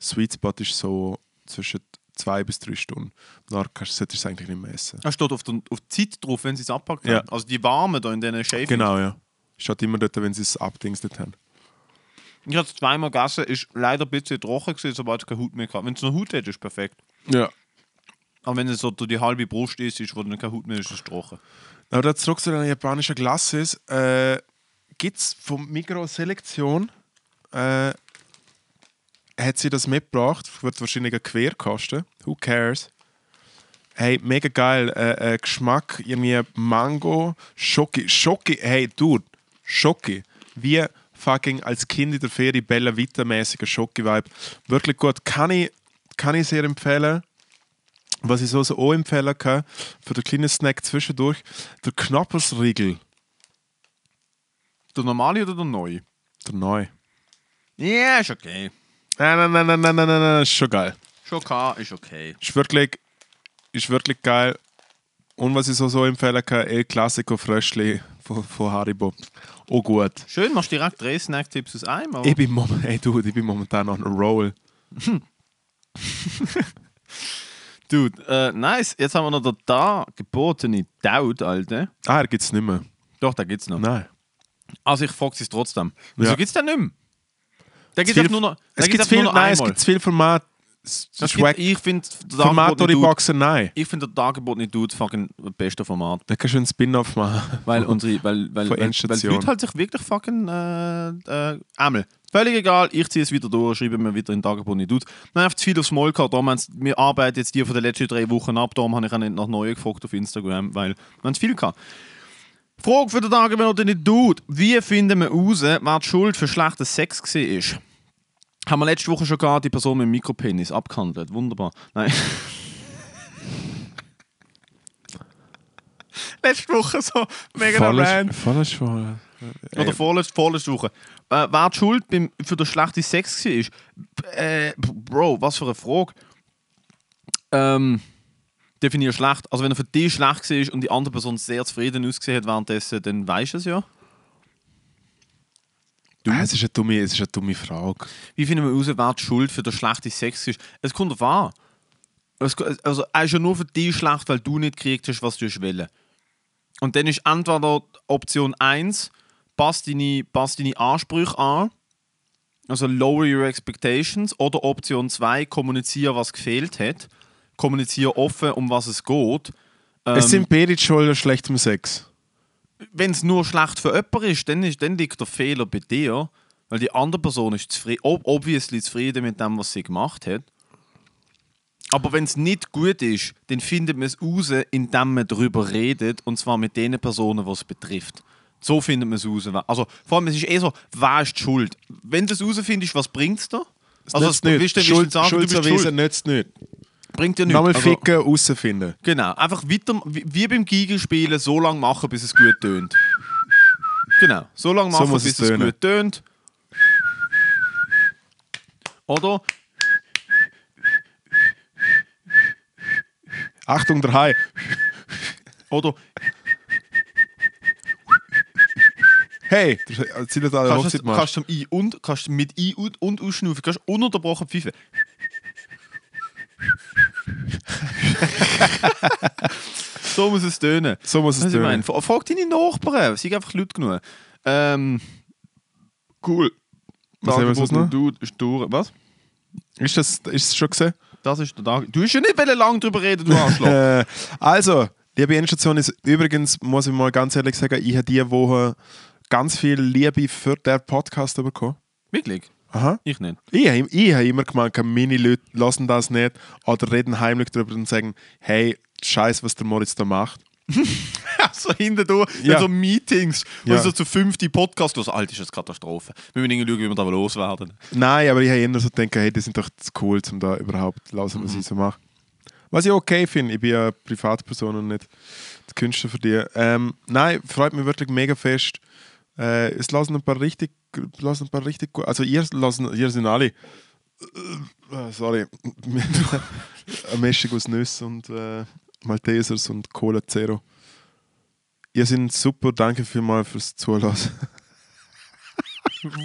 Speaker 3: Sweet Spot ist so zwischen zwei bis drei Stunden. Danach kannst- solltest du es eigentlich nicht mehr essen.
Speaker 2: Da steht auf, der, auf die Zeit drauf, wenn sie es abpackt
Speaker 3: Ja.
Speaker 2: Also die warmen da in diesen Schäfen.
Speaker 3: Genau, ja. Steht immer dort, wenn sie es abdingstet haben.
Speaker 2: Ich habe es zweimal gegessen, ist leider ein bisschen trocken gewesen, sobald es keine Haut mehr hatte. Wenn es noch Haut hat, ist es perfekt.
Speaker 3: Ja.
Speaker 2: Aber wenn es so die halbe Brust ist, ist, wo dann keine Haut mehr ist, ist es trocken.
Speaker 3: Aber da zurück zu den japanischen Glasses. Äh, Gibt es vom Migros Selektion, äh, hat sie das mitgebracht, wird wahrscheinlich ein Quer kosten. Who cares? Hey, mega geil. Äh, äh, Geschmack, irgendwie Mango, Schoki. Schoki, hey, dude, Schoki. Wie fucking als Kind in der Ferie Bella Vita-mäßiger Schoki-Vibe. Wirklich gut. Kann ich, kann ich sehr empfehlen. Was ich so, so auch empfehlen kann, für den kleinen Snack zwischendurch, der Knoppersriegel,
Speaker 2: Der normale oder der neue?
Speaker 3: der neu.
Speaker 2: Ja, ist okay.
Speaker 3: Nein, nein, nein, nein, nein, nein, nein, nein, ist schon geil.
Speaker 2: Schon okay, ist okay.
Speaker 3: Ist wirklich, ist wirklich geil. Und was ich so, so empfehlen kann, El Classico Fröschli von, von Haribo. Oh gut.
Speaker 2: Schön, machst du direkt drei Snack-Tipps aus einem. aber-
Speaker 3: Ich bin, mom hey, dude, ich bin momentan on a roll.
Speaker 2: Dude, äh, nice. Jetzt haben wir noch den da gebotene Daud, Alter.
Speaker 3: Ah, er gibt es nicht mehr.
Speaker 2: Doch, da gibt's noch.
Speaker 3: Nein.
Speaker 2: Also ich frage es trotzdem. Wieso
Speaker 3: Ja.
Speaker 2: gibt's den nicht mehr?
Speaker 3: Es
Speaker 2: gibt
Speaker 3: gibt-
Speaker 2: nur noch,
Speaker 3: Es gibt viel,
Speaker 2: nur noch
Speaker 3: nein, es gibt viel Format. Swag,
Speaker 2: ich finde
Speaker 3: Format oder Boxer, nein.
Speaker 2: Ich finde der Angebot Dude fucking das beste Format.
Speaker 3: Da kannst du einen Spin-off machen.
Speaker 2: Weil unsere, weil, weil, weil, weil die. Leute halt sich wirklich fucking äh, äh, Ämmel. Völlig egal, ich ziehe es wieder durch, schreibe mir wieder in den Angebot nicht Dude. Nein, einfach zu viel aufs Maul gehabt. Darum Wir arbeiten jetzt die von den letzten drei Wochen ab, darum habe ich auch nicht nach neuen gefragt auf Instagram, weil wir haben zu viel gehabt. Frage für den Tag, wenn er nicht tut. Wie finden wir raus, wer die Schuld für schlechten Sex war? Haben wir letzte Woche schon gehabt, die Person mit dem Mikropenis abgehandelt. Wunderbar. Nein. letzte Woche so mega random.
Speaker 3: Volles voll.
Speaker 2: Oder vorletzte, vorletzte Woche. Äh, wer die Schuld beim, für den schlechten Sex war? Äh, Bro, was für eine Frage. Ähm, definier schlecht. Also wenn er für dich schlecht war und die andere Person sehr zufrieden ausgesehen hat währenddessen, dann weißt du es ja.
Speaker 3: Ah, es, ist eine dumme, es ist eine dumme Frage.
Speaker 2: Wie finden wir heraus, wer die Schuld für den schlechten Sex ist? Es kommt darauf an. Es, also, er ist ja nur für dich schlecht, weil du nicht gekriegt hast, was du willst. Und dann ist entweder Option 1, passt deine, passt deine Ansprüche an, also lower your expectations, oder Option 2, kommuniziere, was gefehlt hat. Kommuniziere offen, um was es geht.
Speaker 3: es
Speaker 2: Ähm,
Speaker 3: sind beide die Schuld an schlechtem Sex.
Speaker 2: Wenn es nur schlecht für jemanden ist, dann, ist, dann liegt der Fehler bei dir, weil die andere Person ist zufrieden, ob, obviously zufrieden mit dem, was sie gemacht hat. Aber wenn es nicht gut ist, dann findet man es raus, indem man darüber redet, und zwar mit den Personen, die es betrifft. So findet man es raus. Also, vor allem, es ist eh so, wer ist die schuld? Wenn du es rausfindest, was bringt es dir? Also,
Speaker 3: nützt nicht.
Speaker 2: willst du- willst du
Speaker 3: Schuld,
Speaker 2: sagen, du bist schuld?
Speaker 3: nützt nicht.
Speaker 2: Bringt dir nichts.
Speaker 3: Nochmal
Speaker 2: Also-
Speaker 3: ficken, rausfinden.
Speaker 2: Genau, einfach weiter, wie, beim Gigelspielen, so lange machen, bis es gut tönt. Genau, so lange
Speaker 3: So
Speaker 2: machen,
Speaker 3: muss
Speaker 2: bis
Speaker 3: es
Speaker 2: es, gut tönt. Oder?
Speaker 3: Achtung, der Hai.
Speaker 2: Oder
Speaker 3: Hey, der zieht alle
Speaker 2: kannst
Speaker 3: Hochzeit
Speaker 2: kannst du zum I und kannst mit I und, und ausschnaufen, kannst du ununterbrochen pfeifen. so muss es tönen.
Speaker 3: So muss es
Speaker 2: Was ich
Speaker 3: tönen.
Speaker 2: meine, Fra- frag deine Nachbarn, sei einfach laut genug. Ähm, cool.
Speaker 3: Was haben wir sonst noch?
Speaker 2: Du ist durch. Was?
Speaker 3: Ist das ist es schon gesehen?
Speaker 2: Das ist der Tag. Du hast ja nicht lange drüber reden, du Arschloch.
Speaker 3: Also, liebe Endstation ist übrigens, muss ich mal ganz ehrlich sagen, ich habe diese Woche ganz viel Liebe für den Podcast bekommen.
Speaker 2: Wirklich?
Speaker 3: Aha.
Speaker 2: Ich nicht.
Speaker 3: Ich habe ich hab immer gemeint, meine Leute lassen das nicht oder reden heimlich darüber und sagen, hey, scheiß, was der Moritz da macht.
Speaker 2: so hinten durch,
Speaker 3: Ja.
Speaker 2: so Meetings, wo
Speaker 3: Ja.
Speaker 2: so zu fünfte Podcast los. Alter, ist das Katastrophe. Wir müssen irgendwie schauen, wie wir da loswerden.
Speaker 3: Nein, aber ich habe eher so gedacht, hey, die sind doch zu cool, um da überhaupt lausen, was ich so mache. Was ich okay finde, ich bin ja Privatperson und nicht der Künstler für die. Ähm, nein, freut mich wirklich mega fest. Äh, es lassen ein paar richtig, lassen ein paar richtig gut. Also ihr lassen, ihr sind alle. Äh, sorry. eine Mischung aus Nüsse und äh, Maltesers und Cola Zero. Ihr seid super, danke vielmals fürs Zulassen.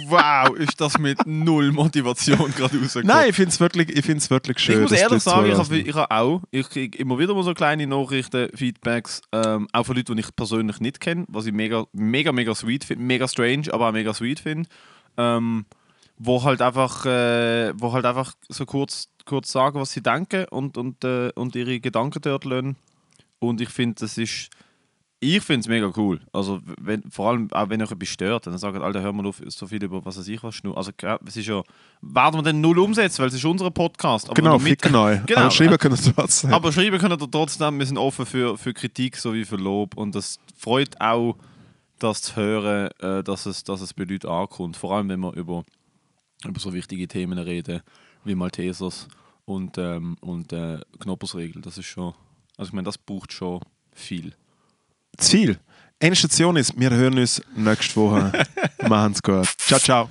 Speaker 2: Wow, ist das mit null Motivation gerade rausgekommen.
Speaker 3: Nein, ich finde es wirklich, ich find's wirklich schön.
Speaker 2: Ich muss ehrlich sagen, ich habe, ich habe auch, ich kriege immer wieder mal so kleine Nachrichten, Feedbacks, ähm, auch von Leuten, die ich persönlich nicht kenne, was ich mega, mega, mega sweet finde, mega strange, aber auch mega sweet finde, ähm, wo halt einfach, äh, wo halt einfach so kurz, kurz sagen, was sie denken und, und, äh, und ihre Gedanken dort lassen. Und ich finde, das ist, ich finde es mega cool. Also, wenn, vor allem auch wenn euch etwas stört, dann sagt, Alter, hör mal auf, so viel über was weiß ich was. Also, es ist ja, werden wir dann null umsetzen, weil es ist unser Podcast. Aber
Speaker 3: Genau,
Speaker 2: mit-. Genau.
Speaker 3: Aber schreiben können Sie trotzdem.
Speaker 2: aber schreiben können ihr trotzdem, wir sind offen für, für Kritik sowie für Lob. Und das freut auch, das zu hören, äh, dass, es, dass es bei Leuten ankommt. Vor allem, wenn wir über, über so wichtige Themen reden, wie Maltesers und, ähm, und äh, Knoppersregel. Das ist schon, also ich meine, das braucht schon viel.
Speaker 3: Ziel. Endstation ist, wir hören uns nächste Woche. Machen's gut. Ciao, ciao.